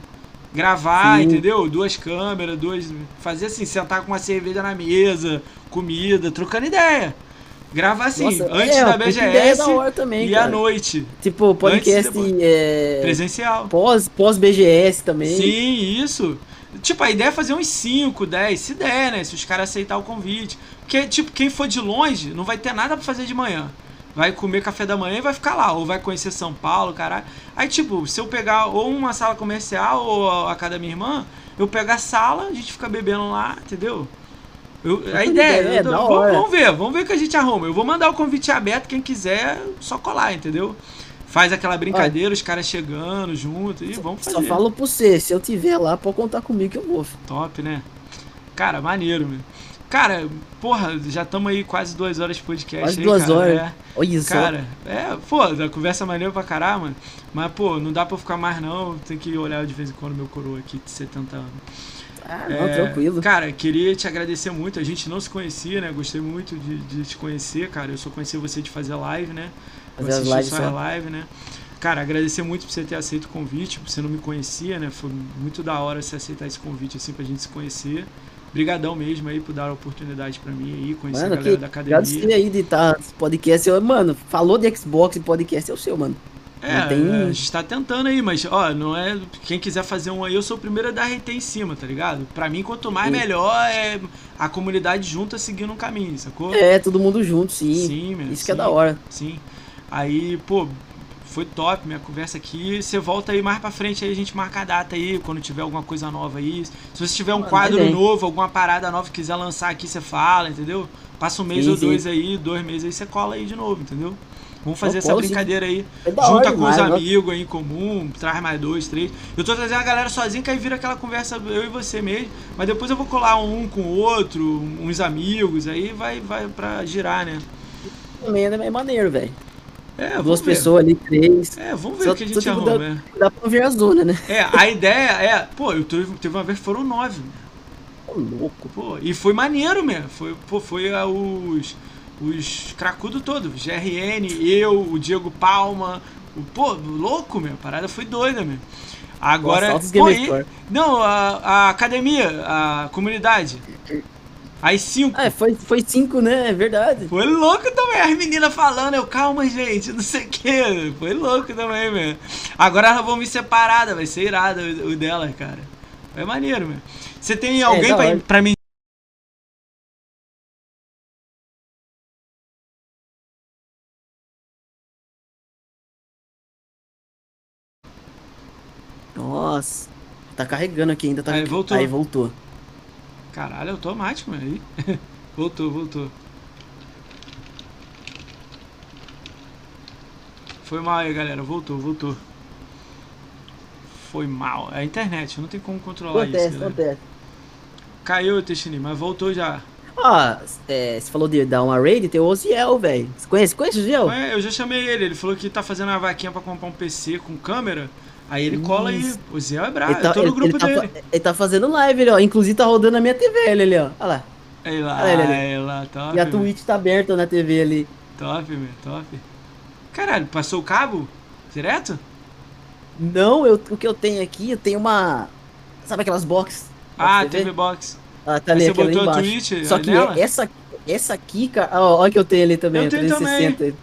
Gravar, Sim. entendeu? Duas câmeras, duas. Fazer assim, sentar com uma cerveja na mesa, comida, trocando ideia. Gravar assim, Nossa, antes é, da BGS da hora também, e à noite. Tipo, podcast é, Presencial. pós, pós BGS também. Sim, isso. Tipo, a ideia é fazer uns 5, 10, se der, né? Se os caras aceitar o convite. Porque, tipo, quem for de longe não vai ter nada pra fazer de manhã. Vai comer café da manhã e vai ficar lá. Ou vai conhecer São Paulo, caralho. Aí, tipo, se eu pegar ou uma sala comercial ou a casa da minha irmã, eu pego a sala, a gente fica bebendo lá, entendeu? Eu- a ideia, ideia, eu tô- vamos, vamos ver, vamos ver o que a gente arruma. Eu vou mandar o convite aberto, quem quiser, só colar, entendeu? Faz aquela brincadeira, os caras chegando junto e vamos fazer. Só falo pra você, se eu tiver lá, pode contar comigo que eu vou. Top, né? Cara, maneiro, meu. Cara, porra, já estamos aí quase duas horas de podcast Quase aí, duas cara. horas. É. Olha só. Cara, é, pô, a conversa é maneira pra caralho, mano. Mas, pô, não dá pra ficar mais não. Tem que olhar de vez em quando meu coroa aqui de 70 anos. Ah, não, É, tranquilo. Cara, queria te agradecer muito. A gente não se conhecia, né? Gostei muito de, de te conhecer, cara. Eu só conheci você de fazer live, né? Fazer as lives só. live, né? Cara, agradecer muito por você ter aceito o convite, por você não me conhecia, né? Foi muito da hora você aceitar esse convite assim pra gente se conhecer. Obrigadão mesmo aí por dar a oportunidade pra mim aí, conhecer Mano, a galera que da academia. aí de estar nesse podcast. Eu, mano, falou de Xbox e podcast é o seu, mano. É, tem- a gente tá tentando aí, mas ó, não é. Quem quiser fazer um aí, eu sou o primeiro a dar RT em cima, tá ligado? Pra mim, quanto mais Sim. melhor é a comunidade junta seguindo um caminho, sacou? É, todo mundo junto, sim. Sim, meu, Isso que é sim. da hora. Sim. Aí, pô, foi top minha conversa aqui. Você volta aí mais pra frente aí, a gente marca a data aí, quando tiver alguma coisa nova aí. Se você tiver um Mano, quadro beleza. novo, alguma parada nova que quiser lançar aqui, você fala, entendeu? Passa um mês Sim, ou dois sim. aí, dois meses aí, você cola aí de novo, entendeu? Vamos fazer essa brincadeira aí. É Junta com os ó. amigos aí em comum, traz mais dois, três. Eu tô trazendo a galera sozinho, que aí vira aquela conversa eu e você mesmo. Mas depois eu vou colar um com o outro, uns amigos, aí vai, vai pra girar, né? Também é maneiro, velho. É, Duas ver. pessoas ali, três. É, vamos ver Só- o que a gente arruma, dar- né? Dá pra ver a zona, né? É, a ideia é. Pô, eu teve, uma vez que foram nove. Ô, louco. Pô, e foi maneiro mesmo. Foi, pô, foi ah, os. Os cracudos todos. GRN, eu, o Diego Palma. O, pô, louco, meu. A parada foi doida, meu. Agora. Nossa, pô, e- Score. não, a, a academia, a comunidade. As cinco. Ah, foi, foi cinco, né? É verdade. Foi louco também, as meninas falando, eu, calma, gente, não sei o que. Foi louco também, meu. Agora elas vão me separar, vai ser irado o, o delas, cara. É maneiro, meu. Você tem alguém da pra, pra me Tá carregando aqui ainda. Tá Aí, voltou. Aí voltou. Caralho, automático, mano. Aí. voltou, voltou. Foi mal aí, galera. Voltou, voltou. Foi mal. É a internet, não tem como controlar Acontece, isso. galera. acontece. Caiu o Teixeira, mas voltou já. Ó, é, você falou de dar uma raid, tem o Oziel, velho. Você conhece, conhece o Oziel? É, eu já chamei ele, ele falou que tá fazendo uma vaquinha pra comprar um PC com câmera. Aí ele cola aí. Isso. O Zé é brabo, tá, eu tô no ele- grupo ele tá dele. ele tá fazendo live, ele, ó. Inclusive tá rodando na minha TV, ele ali, ó. Olha lá. Aí lá, Olha ele ali. aí lá, top. E a. Twitch tá aberta na TV ali. Top, meu, top. Caralho, passou o cabo? Direto? Não, eu, o que eu tenho aqui, eu tenho uma. Sabe aquelas boxes? Ah, TV? TV Box. Ah, tá Aí ali, você botou a. Twitch Só que nela? essa, essa aqui, cara. Ó, olha que eu tenho ali também, Eu tenho 360.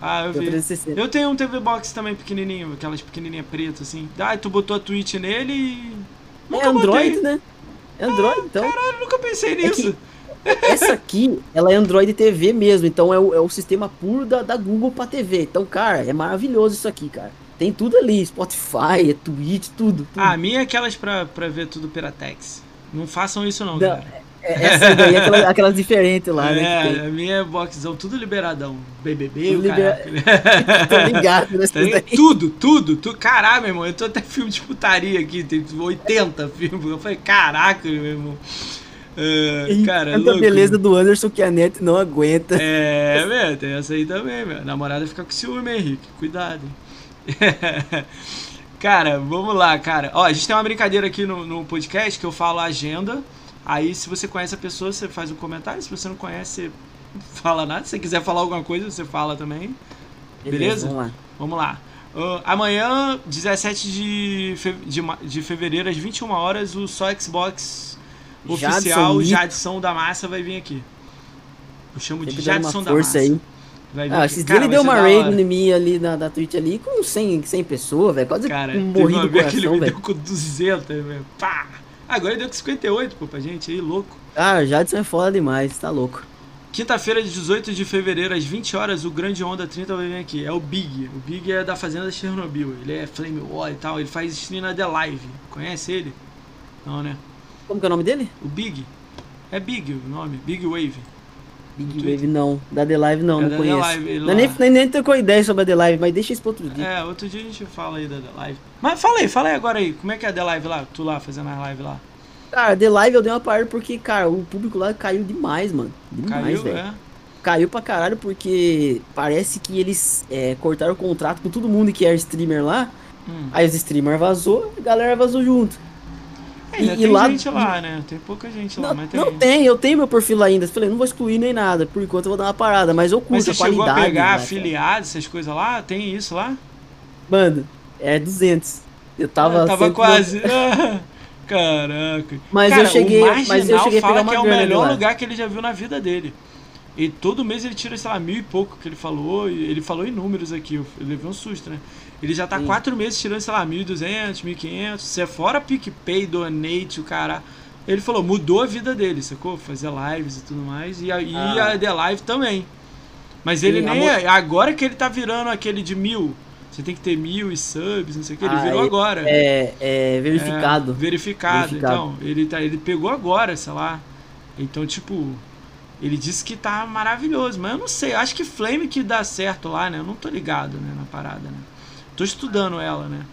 Ah, eu vi. 360. Eu tenho um TV Box também pequenininho, aquelas pequenininhas pretas assim. Ah, tu botou a Twitch nele e... É Nunca Android, botei. né? É Android, então. Caralho, nunca pensei É nisso. Essa aqui, ela é Android TV mesmo, então é o, é o sistema puro da, da Google pra TV. Então, cara, é maravilhoso isso aqui, cara. Tem tudo ali, Spotify, é Twitch, tudo. tudo. Ah, a minha é aquelas pra, pra ver tudo Piratex. Não façam isso não, Não, galera. É, essa daí, é aquelas, aquelas diferentes lá, né? é, que tem. a minha é boxzão, tudo liberadão. BBB, Tudo libera-. Tô ligado ligado? daí. tudo, tudo, tudo. Caralho, meu irmão, eu tô até filme de putaria aqui, tem 80 filmes. Eu falei, caraca, meu irmão. E cara, tanta louco. beleza do Anderson que a net não aguenta. É, velho, tem essa aí também, meu. A namorada fica com ciúme, Henrique. Cuidado, cara, vamos lá, cara. Ó, a gente tem uma brincadeira aqui no, no podcast que eu falo a agenda. Aí, se você conhece a pessoa, você faz um comentário. Se você não conhece, você fala nada. Se você quiser falar alguma coisa, você fala também. Beleza? Vamos lá. Vamos lá. Ah, amanhã, 17 de, fe- de, de fevereiro, às 21 horas, o Só Xbox Jadson oficial. Jadson da Massa vai vir aqui. Eu chamo de Sempre Jadson da Massa. aí. Vai vir Ah, esses Cara, dias ele deu uma raid em mim ali na, da Twitch ali com 100, 100 pessoas, velho. Quase Cara, morri do ele coração, me velho. deu com 200, velho. Pá! Agora deu com 58, pô, pra gente aí, louco. Ah, Jadson é foda demais, tá louco. Quinta-feira, de 18 de fevereiro, às 20 horas, o Grande Onda 30 vai vir aqui. É o Big. O Big é da Fazenda Chernobyl. Ele é Flame War e tal. Ele faz stream na The Live. Conhece ele? Não, né? Como que é o nome dele? O Big. É Big o nome. Big Wave. Big Twitter. Wave não. Da The Live não, É não da The conheço. Live, Não, nem, nem, nem trocou ideia sobre a The Live, mas deixa isso pra outro dia. É, outro dia a gente fala aí da The Live. Mas fala aí, fala aí agora aí. Como é que é a The Live lá? Tu lá fazendo a live lá. Cara, The Live eu dei uma parada porque, cara, o público lá caiu demais, mano. Demais, Caiu, velho. é? Caiu pra caralho porque parece que eles é, cortaram o contrato com todo mundo que era streamer lá. Hum. Aí os streamers vazou, a galera vazou junto. Ainda E- tem lá- gente lá, né? Tem pouca gente lá, Não, mas tem. não tem, eu tenho meu perfil lá ainda. Falei, não vou excluir nem nada. Por enquanto eu vou dar uma parada, mas eu curto Mas você a chegou qualidade. a pegar né, afiliados, essas coisas lá? Tem isso lá? Mano, é 200. Eu tava. Ah, tava 190. quase. Caraca. Mas Cara, eu cheguei- o mas eu cheguei fala que é o melhor lá. lugar que ele já viu na vida dele. E todo mês ele tira, sei lá, mil e pouco que ele falou. Ele falou em números aqui. Eu eu levei um susto, né? Ele já tá Sim. quatro meses tirando, sei lá, 1.200, 1.500. Se é fora PicPay, Donate, o cara. Ele falou, mudou a vida dele, sacou? Fazer lives e tudo mais. E a, e Ah. a The Live também. Mas ele Sim, nem é. Agora que ele tá virando aquele de mil. Você tem que ter mil e subs, não sei o que. Ele Ah, virou é- agora. É, é verificado. É, verificado. Verificado. Então, ele, tá, ele pegou agora, sei lá. Então, tipo, ele disse que tá maravilhoso. Mas eu não sei, acho que Flame que dá certo lá, né? Eu não tô ligado, né, na parada, né? Tô estudando ela, né?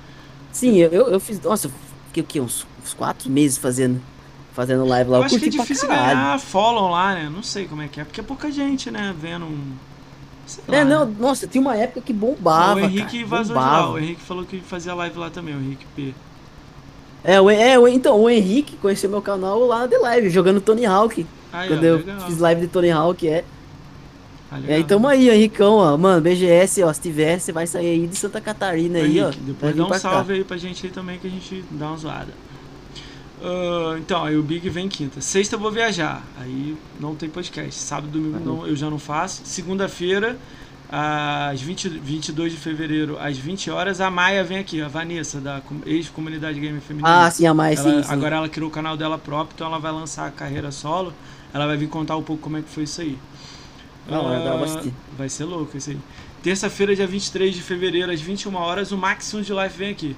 Sim, eu, eu, fiz. Nossa, eu fiquei o quê? Uns, uns quatro meses fazendo, fazendo live lá. Eu Eu, acho que é difícil ganhar follow lá, né? Não sei como é que é. Porque é pouca gente, né? Vendo um. Sei lá, É, né? não, nossa, tinha uma época que bombava. o Henrique cara, vazou de bombava. lá. O Henrique falou que fazia live lá também, o Henrique P. É, o, é, o- então, o Henrique conheceu meu canal lá de live, jogando Tony Hawk. Aí, quando ó, eu legal. fiz live de Tony Hawk, é. E legal. aí, tamo aí, Henricão, ó. Mano, BGS, ó, se tiver, você vai sair aí de Santa Catarina aí, ó. Henrique, vai depois dá um pra cá. salve aí pra gente aí também que a gente dá uma zoada. Ah, então, aí o Big vem quinta. Sexta eu vou viajar. Aí não tem podcast. Sábado domingo não, eu já não faço. Segunda-feira, às 20, 22 de fevereiro, às 20 horas, a Maia vem aqui, a Vanessa, da com- ex-comunidade game feminina. Ah, sim, a mais, Ela- sim, sim. Agora ela criou o canal dela próprio, então ela vai lançar a carreira solo. Ela vai vir contar um pouco como é que foi isso aí. Hora, dá Ah, assistir. vai ser louco isso aí. Terça-feira, dia 23 de fevereiro, às 21 horas, o Maximus de Life vem aqui.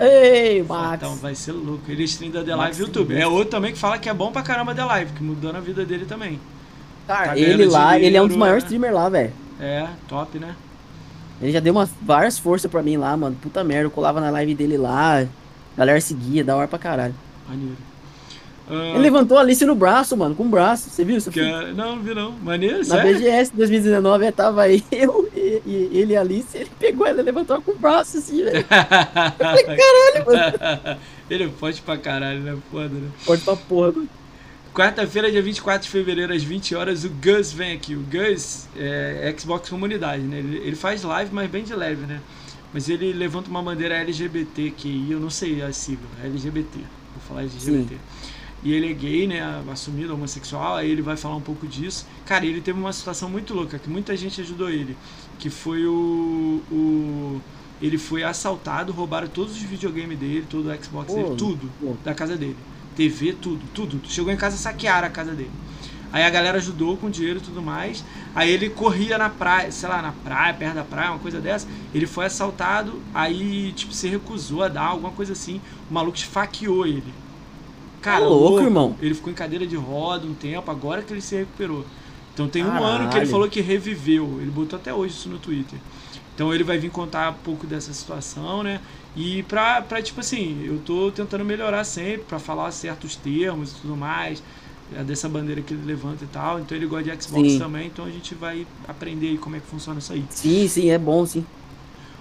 Ei, Max. Então vai ser louco. Ele stream da The Live YouTube. É outro também que fala que é bom pra caramba The Live, que mudou na vida dele também. Cara, tá ele lá, dinheiro, ele é um dos maiores né? streamers lá, velho. É, top, né? Ele já deu umas, várias forças pra mim lá, mano. Puta merda, eu colava na live dele lá. Galera seguia, da hora pra caralho. Maneiro. Uh, ele levantou a Alice no braço, mano, com o braço. Você viu isso? Que, não, não vi não. Maneiro, Na sério? BGS 2019 tava eu e, e ele e a Alice. Ele pegou ela e levantou com o braço assim, velho. eu falei, caralho, mano. ele é forte pra caralho, né? Foda, né? Forte pra porra, mano. Quarta-feira, dia 24 de fevereiro, às 20 horas, o Gus vem aqui. O Gus é Xbox Comunidade, né? Ele, ele faz live, mas bem de leve, né? Mas ele levanta uma bandeira LGBT, que eu não sei a sigla, LGBT. Vou falar LGBT. Sim. E ele é gay, né? Assumido homossexual, aí ele vai falar um pouco disso. Cara, ele teve uma situação muito louca, que muita gente ajudou ele. Que foi o. o ele foi assaltado, roubaram todos os videogames dele, todo o Xbox dele, tudo da casa dele. TV, tudo, tudo. Chegou em casa, saquearam a casa dele. Aí a galera ajudou com dinheiro e tudo mais. Aí ele corria na praia, sei lá, na praia, perto da praia, uma coisa dessa. Ele foi assaltado, aí, tipo, se recusou a dar alguma coisa assim. O maluco esfaqueou ele. Cara, tá louco, louco, irmão. Ele ficou em cadeira de roda um tempo, agora que ele se recuperou. Então tem Caralho. um ano que ele falou que reviveu. Ele botou até hoje isso no Twitter. Então ele vai vir contar um pouco dessa situação, né? E pra, pra tipo assim, eu tô tentando melhorar sempre, para falar certos termos e tudo mais, é dessa bandeira que ele levanta e tal. Então ele gosta de Xbox sim. também, então a gente vai aprender aí como é que funciona isso aí. Sim, sim, é bom sim.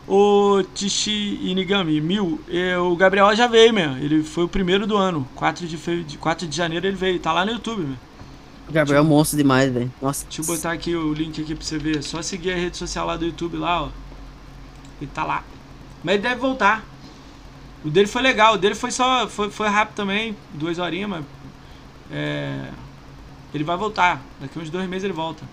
O Tishi Inigami, mil, é, o Gabriel já veio, meu. Ele foi o primeiro do ano. 4 de, fe... 4 de janeiro ele veio. Tá lá no YouTube, meu. O Gabriel é monstro demais, velho. Nossa. Deixa eu botar aqui o link aqui pra você ver. Só seguir a rede social lá do YouTube lá, ó. Ele tá lá. Mas ele deve voltar. O dele foi legal, o dele foi só. Foi, foi rápido também, duas horinhas, mas. É, ele vai voltar. Daqui uns dois meses ele volta.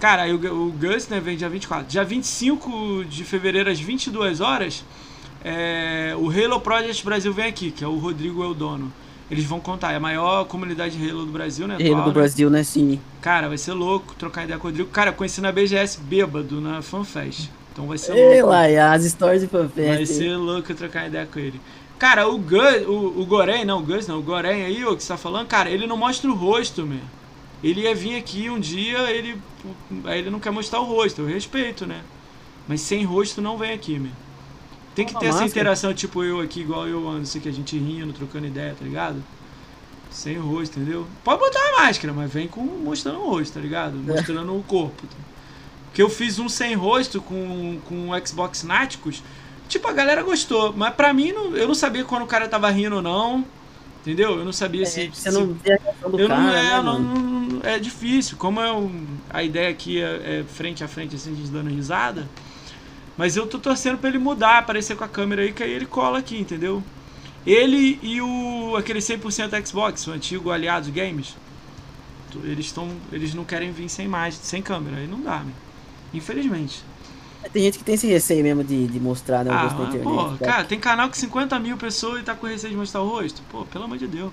Cara, aí o, o Gus, né, vem dia 24. Dia 25 de fevereiro, às 22 horas, é, o Halo Project Brasil vem aqui, que é o Rodrigo Eldono. Eles vão contar, é a maior comunidade Halo do Brasil, né? Halo do né? Brasil, né? Sim. Cara, vai ser louco trocar ideia com o Rodrigo. Cara, eu conheci na BGS bêbado, na FanFest. Então vai ser Ei, louco. Lá, as stories de fanfest. Vai ser louco trocar ideia com ele. Cara, o Gus, o, o Goren, não, o Gus não, o Goren aí, o que você tá falando, cara, ele não mostra o rosto, meu. Ele ia vir aqui um dia, ele. Aí ele não quer mostrar o rosto, eu respeito, né? Mas sem rosto não vem aqui, meu. Tem que ter essa interação, tipo eu aqui, igual eu assim, que a gente rindo, trocando ideia, tá ligado? Sem rosto, entendeu? Pode botar a máscara, mas vem com mostrando o rosto, tá ligado? Mostrando o corpo. Tá? Que eu fiz um sem rosto com, com o Xbox Náticos. Tipo, a galera gostou. Mas pra mim, não, eu não sabia quando o cara tava rindo ou não. Entendeu? Eu não sabia é, se. Você se, não vê a do eu cara, não, é, né, não, não, é difícil. Como é um, a ideia aqui é, é, frente a frente, assim, a gente dando risada. Mas eu tô torcendo pra ele mudar, aparecer com a câmera aí, que aí ele cola aqui, entendeu? Ele e o aquele 100% Xbox, o antigo Aliados Games. Eles estão. Eles não querem vir sem mais, sem câmera. Aí não dá, né? Infelizmente. Tem gente que tem esse receio mesmo de, de mostrar né, o ah, rosto na internet. Pô, cara, tem canal com 50 mil pessoas e tá com receio de mostrar o rosto. Pô, pelo amor de Deus.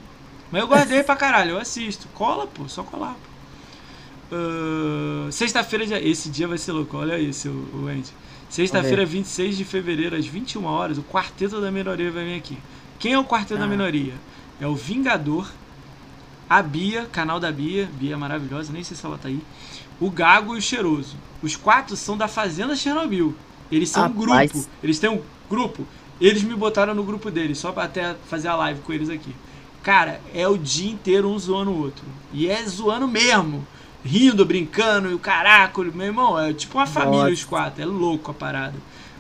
Mas eu guardei pra caralho, eu assisto. Cola, pô, só colar, pô. Uh, Sexta-feira, esse dia vai ser louco, olha isso, o Andy. Sexta-feira, 26 de fevereiro, às 21 horas, o Quarteto da Minoria vai vir aqui. Quem é o Quarteto ah. da Minoria? É o Vingador, a Bia, canal da Bia, Bia maravilhosa, nem sei se ela tá aí o Gago e o Cheiroso. Os quatro são da Fazenda Chernobyl. Eles são Rapaz. um grupo. Eles têm um grupo. Eles me botaram no grupo deles, só pra até fazer a live com eles aqui. Cara, é o dia inteiro um zoando o outro. E é zoando mesmo. Rindo, brincando, e o caraca, meu irmão, é tipo uma família Nossa. os quatro. É louco a parada.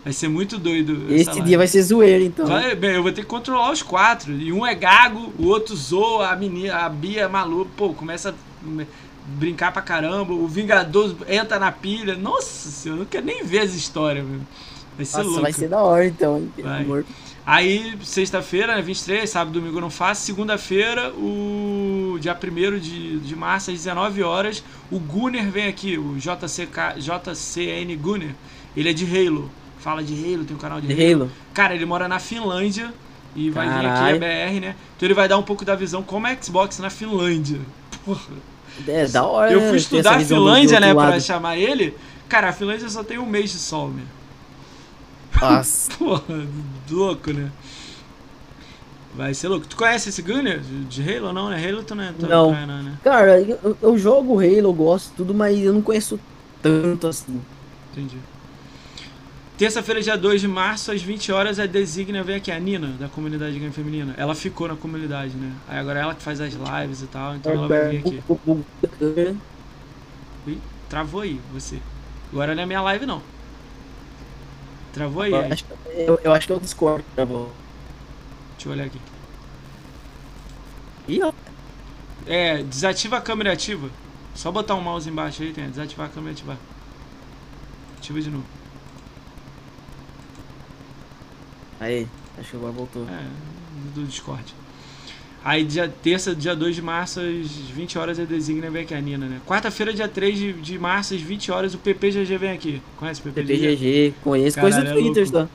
Vai ser muito doido. Esse dia vai ser zoeiro, então. Vai, bem, eu vou ter que controlar os quatro. E um é gago, o outro zoa, a menina, a Bia é maluca. Pô, começa brincar pra caramba. O Vingador entra na pilha. Nossa senhora, eu não quero nem ver as histórias, meu. Vai ser Nossa, louco. vai ser da hora então, amor. Aí, sexta-feira, né, 23, sábado domingo eu não faço. Segunda-feira, o dia 1 de, de março, às 19 horas, o Gunner vem aqui, o JCK, JCN Gunner. Ele é de Halo. Fala de Halo, tem um canal de, de Halo. Halo. Cara, ele mora na Finlândia e vai vir aqui a BR, né? Então ele vai dar um pouco da visão como é Xbox na Finlândia. Porra. É da hora. Eu fui estudar a Finlândia, né, pra chamar ele. Cara, a Finlândia só tem um mês de sol, meu. Nossa. Porra, louco, né? Vai ser louco. Tu conhece esse Gunner de Halo não, né? Halo tu não é tão Não. não, né? Cara, eu, eu jogo Halo, eu gosto tudo, mas eu não conheço tanto assim. Entendi. Terça-feira, dia 2 de março, às 20 horas, a Designa vem aqui, a Nina, da comunidade game feminina. Ela ficou na comunidade, né? Aí agora ela que faz as lives e tal, então ela vai vir aqui. Ih, travou aí, você. Agora não é minha live, não. Travou aí, aí. Acho que- Eu, eu acho que eu discordo. Tá bom. Deixa eu olhar aqui. Ih, ó. É, desativa a câmera ativa. Só botar um mouse embaixo aí, tem. Desativar a câmera e ativar. Ativa de novo. Aí, acho que agora voltou. É, do Discord. Aí, dia, terça, dia 2 de março, às 20 horas, a Designa vem aqui, a Nina, né? Quarta-feira, dia 3 de, de março, às 20 horas, o PPGG vem aqui. Conhece o PPGG? TPGG, conheço Caralho, coisa do é Twitter.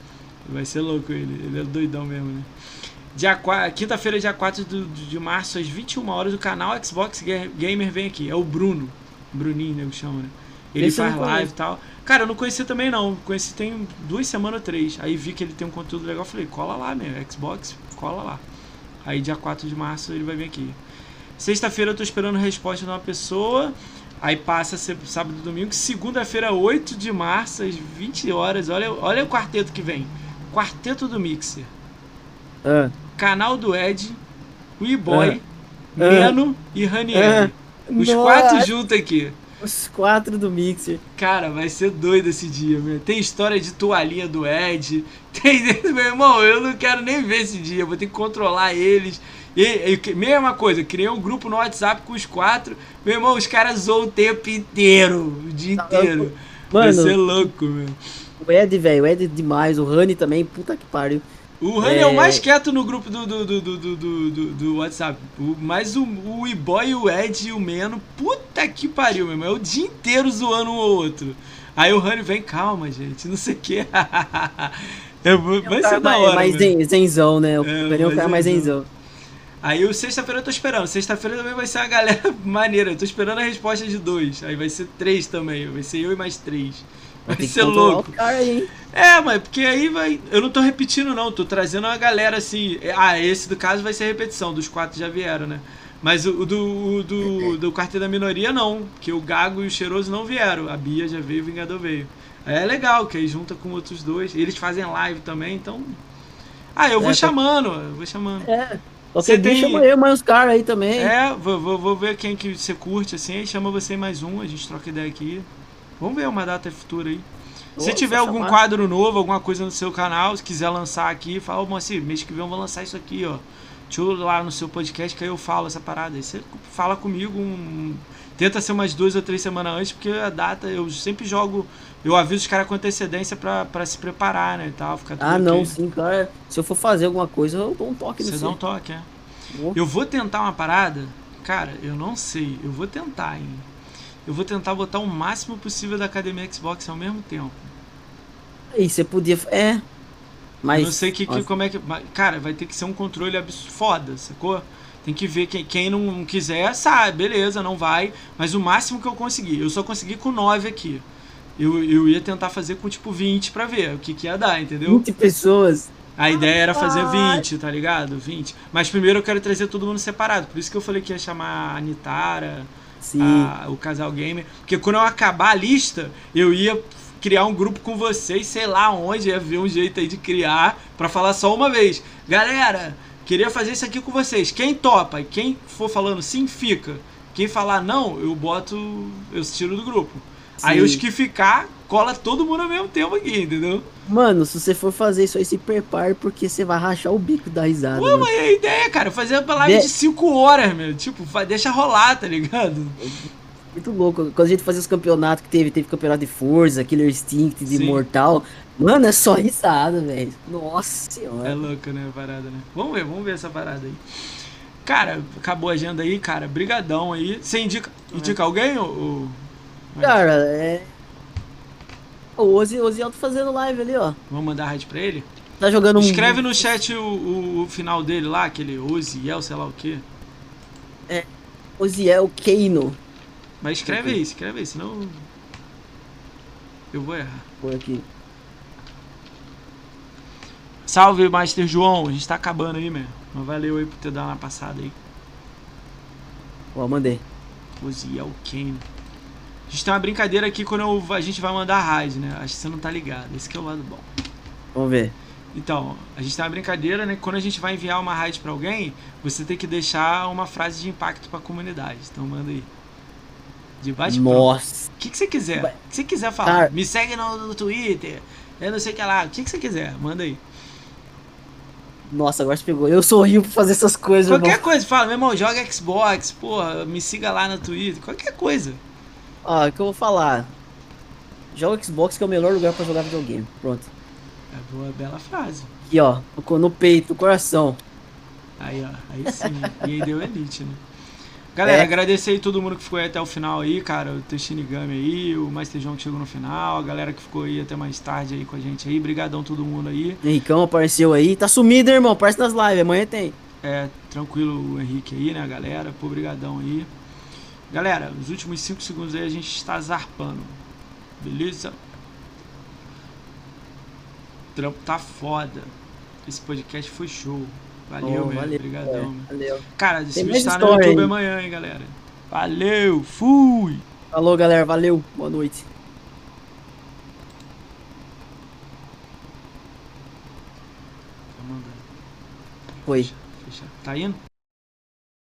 Vai ser louco ele, ele é doidão mesmo, né? Dia Quinta-feira, dia 4 do- do- de março, às 21 horas, o canal Xbox Ga- Gamer vem aqui. É o Bruno. Bruninho, né? Chama, né? Ele Esse faz live e tal. Cara, eu não conheci também não. Conheci tem duas semanas ou três. Aí vi que ele tem um conteúdo legal. Falei, cola lá, meu. Xbox, cola lá. Aí dia 4 de março ele vai vir aqui. Sexta-feira eu tô esperando a resposta de uma pessoa. Aí passa sábado e domingo. Segunda-feira, 8 de março, às 20 horas. Olha, olha o quarteto que vem. Quarteto do Mixer. Ah, Canal do Ed, o E-Boy, Ah. Meno e Ranieri. Os Nossa. quatro juntos aqui. Os quatro do Mixer. Cara, vai ser doido esse dia, meu. Tem história de toalhinha do Ed. Tem. Meu irmão, eu não quero nem ver esse dia. Vou ter que controlar eles. E, e- mesma coisa, criei um grupo no WhatsApp com os quatro. Meu irmão, os caras zoam o tempo inteiro. O dia Tá inteiro. vai Mano, ser louco, meu. o Ed, velho, o Ed é demais. O Rani também, puta que pariu. O Rani é... o É. mais quieto no grupo do, do, do, do, do, do, do- WhatsApp. O, mas o, o E-Boy, o Ed e o Meno, puta que pariu, meu irmão. É o dia inteiro zoando um ou outro. Aí o Rani vem, calma, gente, não sei o que. É, vai ser da hora. mais meu. zen- zenzão, né? O É, Rani é mais cara mais zenzão. zenzão. Aí o sexta-feira eu tô esperando. Sexta-feira também vai ser uma galera maneira. Eu tô esperando a resposta de dois. Aí vai ser três também. Vai ser eu e mais três. Vai ser controlar louco. o cara aí, hein? É, mas porque aí vai. Eu não tô repetindo, não. Tô trazendo uma galera assim. Ah, esse do caso vai ser repetição. Dos quatro já vieram, né? Mas o, do, o do, do Quarteto da Minoria não. Porque o Gago e o Cheiroso não vieram. A Bia já veio, o Vingador veio. Aí é legal, que aí junta com outros dois. Eles fazem live também, então. Ah, eu vou É, tá- chamando, eu vou chamando. É. Você tem- chama eu, mas os caras aí também. É, vou, vou, vou ver quem que você curte, assim, aí chama você mais um, a gente troca ideia aqui. Vamos ver uma data futura aí. Se tiver algum chamar. quadro novo, alguma coisa no seu canal, se quiser lançar aqui, fala, ô Moacir, mês que vem eu vou lançar isso aqui, ó. Deixa eu lá no seu podcast que aí eu falo essa parada. Aí você fala comigo, um- tenta ser umas duas ou três semanas antes, porque a data eu sempre jogo, eu aviso os caras com antecedência pra, pra se preparar, né, e tal, ficar tudo Ah, não, ok. sim, cara. Se eu for fazer alguma coisa, eu dou um toque Você dá um toque, é. Eu vou tentar uma parada, cara, eu não sei, eu vou tentar, hein. Eu vou tentar botar o máximo possível da academia Xbox ao mesmo tempo. Aí você podia. É. Mas. eu não sei que, que- como é que. Cara, vai ter que ser um controle abs- foda, sacou? Tem que ver quem, quem não quiser, sabe, beleza, não vai. Mas o máximo que eu consegui. Eu só consegui com 9 aqui. Eu, eu ia tentar fazer com tipo 20 pra ver o que, que ia dar, entendeu? 20 pessoas. A ideia era fazer Rapaz. 20, tá ligado? 20. Mas primeiro eu quero trazer todo mundo separado. Por isso que eu falei que ia chamar a Nitara. A- o casal gamer. Porque quando eu acabar a lista, eu ia criar um grupo com vocês, sei lá onde, ia ver um jeito aí de criar pra falar só uma vez. Galera, queria fazer isso aqui com vocês. Quem topa? Quem for falando sim, fica. Quem falar não, eu boto. Eu tiro do grupo. Aí Sim. os que ficar, cola todo mundo ao mesmo tempo aqui, entendeu? Mano, se você for fazer isso aí, se prepare, porque você vai rachar o bico da risada. Pô, mas é a ideia, cara, fazer uma live De- 5 horas, meu. Tipo, deixa rolar, tá ligado? Muito louco. Quando a gente fazia os campeonatos que teve, teve campeonato de Forza, Killer Instinct, de Sim. Mortal. Mano, é só risada, velho. Nossa É senhora. louco, né, a parada, né? Vamos ver, vamos ver essa parada aí. Cara, acabou a agenda aí, cara. Brigadão aí. Você indica, indica alguém ou... Cara, é. O Ozzy, Ozzy Alto fazendo live ali, ó. Vamos mandar a rádio pra ele? Tá jogando um. Escreve no chat o, o, o final dele lá, aquele Oziel, sei lá o quê. Oziel Keino. Mas escreve aí, escreve aí, senão... Eu vou errar. Por aqui. Salve, Master João. A gente tá acabando aí, meu. Mas valeu aí por ter dado uma passada aí. Ó, mandei. Oziel Kane. A gente tem uma brincadeira aqui quando eu- a gente vai mandar raid, né? Acho que você não tá ligado. Esse que é o lado bom. Vamos ver. Então, a gente tem uma brincadeira, né? Quando a gente vai enviar uma raid pra alguém, você tem que deixar uma frase de impacto pra comunidade. Então manda aí. De pronto. Nossa. O que, que você quiser. O que você quiser falar. Cara- Me segue no, no Twitter. Eu não sei o que lá. O que, que você quiser. Manda aí. Nossa, agora você pegou. Eu horrível pra fazer essas coisas, Qualquer irmão. coisa. Fala, meu irmão, joga Xbox. Porra, me siga lá no Twitter. Qualquer coisa. Ó, o que eu vou falar? Joga Xbox que é o melhor lugar pra jogar videogame. Pronto. É boa, bela frase. Aqui, ó. No, no peito, no coração. Aí, ó. Aí sim. e aí deu elite, né? Galera, É. agradecer aí todo mundo que ficou aí até o final aí, cara. O Toshinigami aí, o Master João que chegou no final, a galera que ficou aí até mais tarde aí com a gente aí. Brigadão todo mundo aí. Henricão apareceu aí. Tá sumido, hein, irmão. Aparece nas lives. Amanhã tem. É, tranquilo o Henrique aí, né, galera? Pô, brigadão aí. Galera, os últimos 5 segundos aí a gente está zarpando. Beleza? O trampo tá foda. Esse podcast foi show. Valeu, Ó, mesmo. valeu, Brigadão. é, meu. Valeu. Cara, esse vídeo mais tá no YouTube aí. amanhã, hein, galera. Valeu, fui! Falou, galera. Valeu. Boa noite. Tá. Foi. Fecha. Tá indo?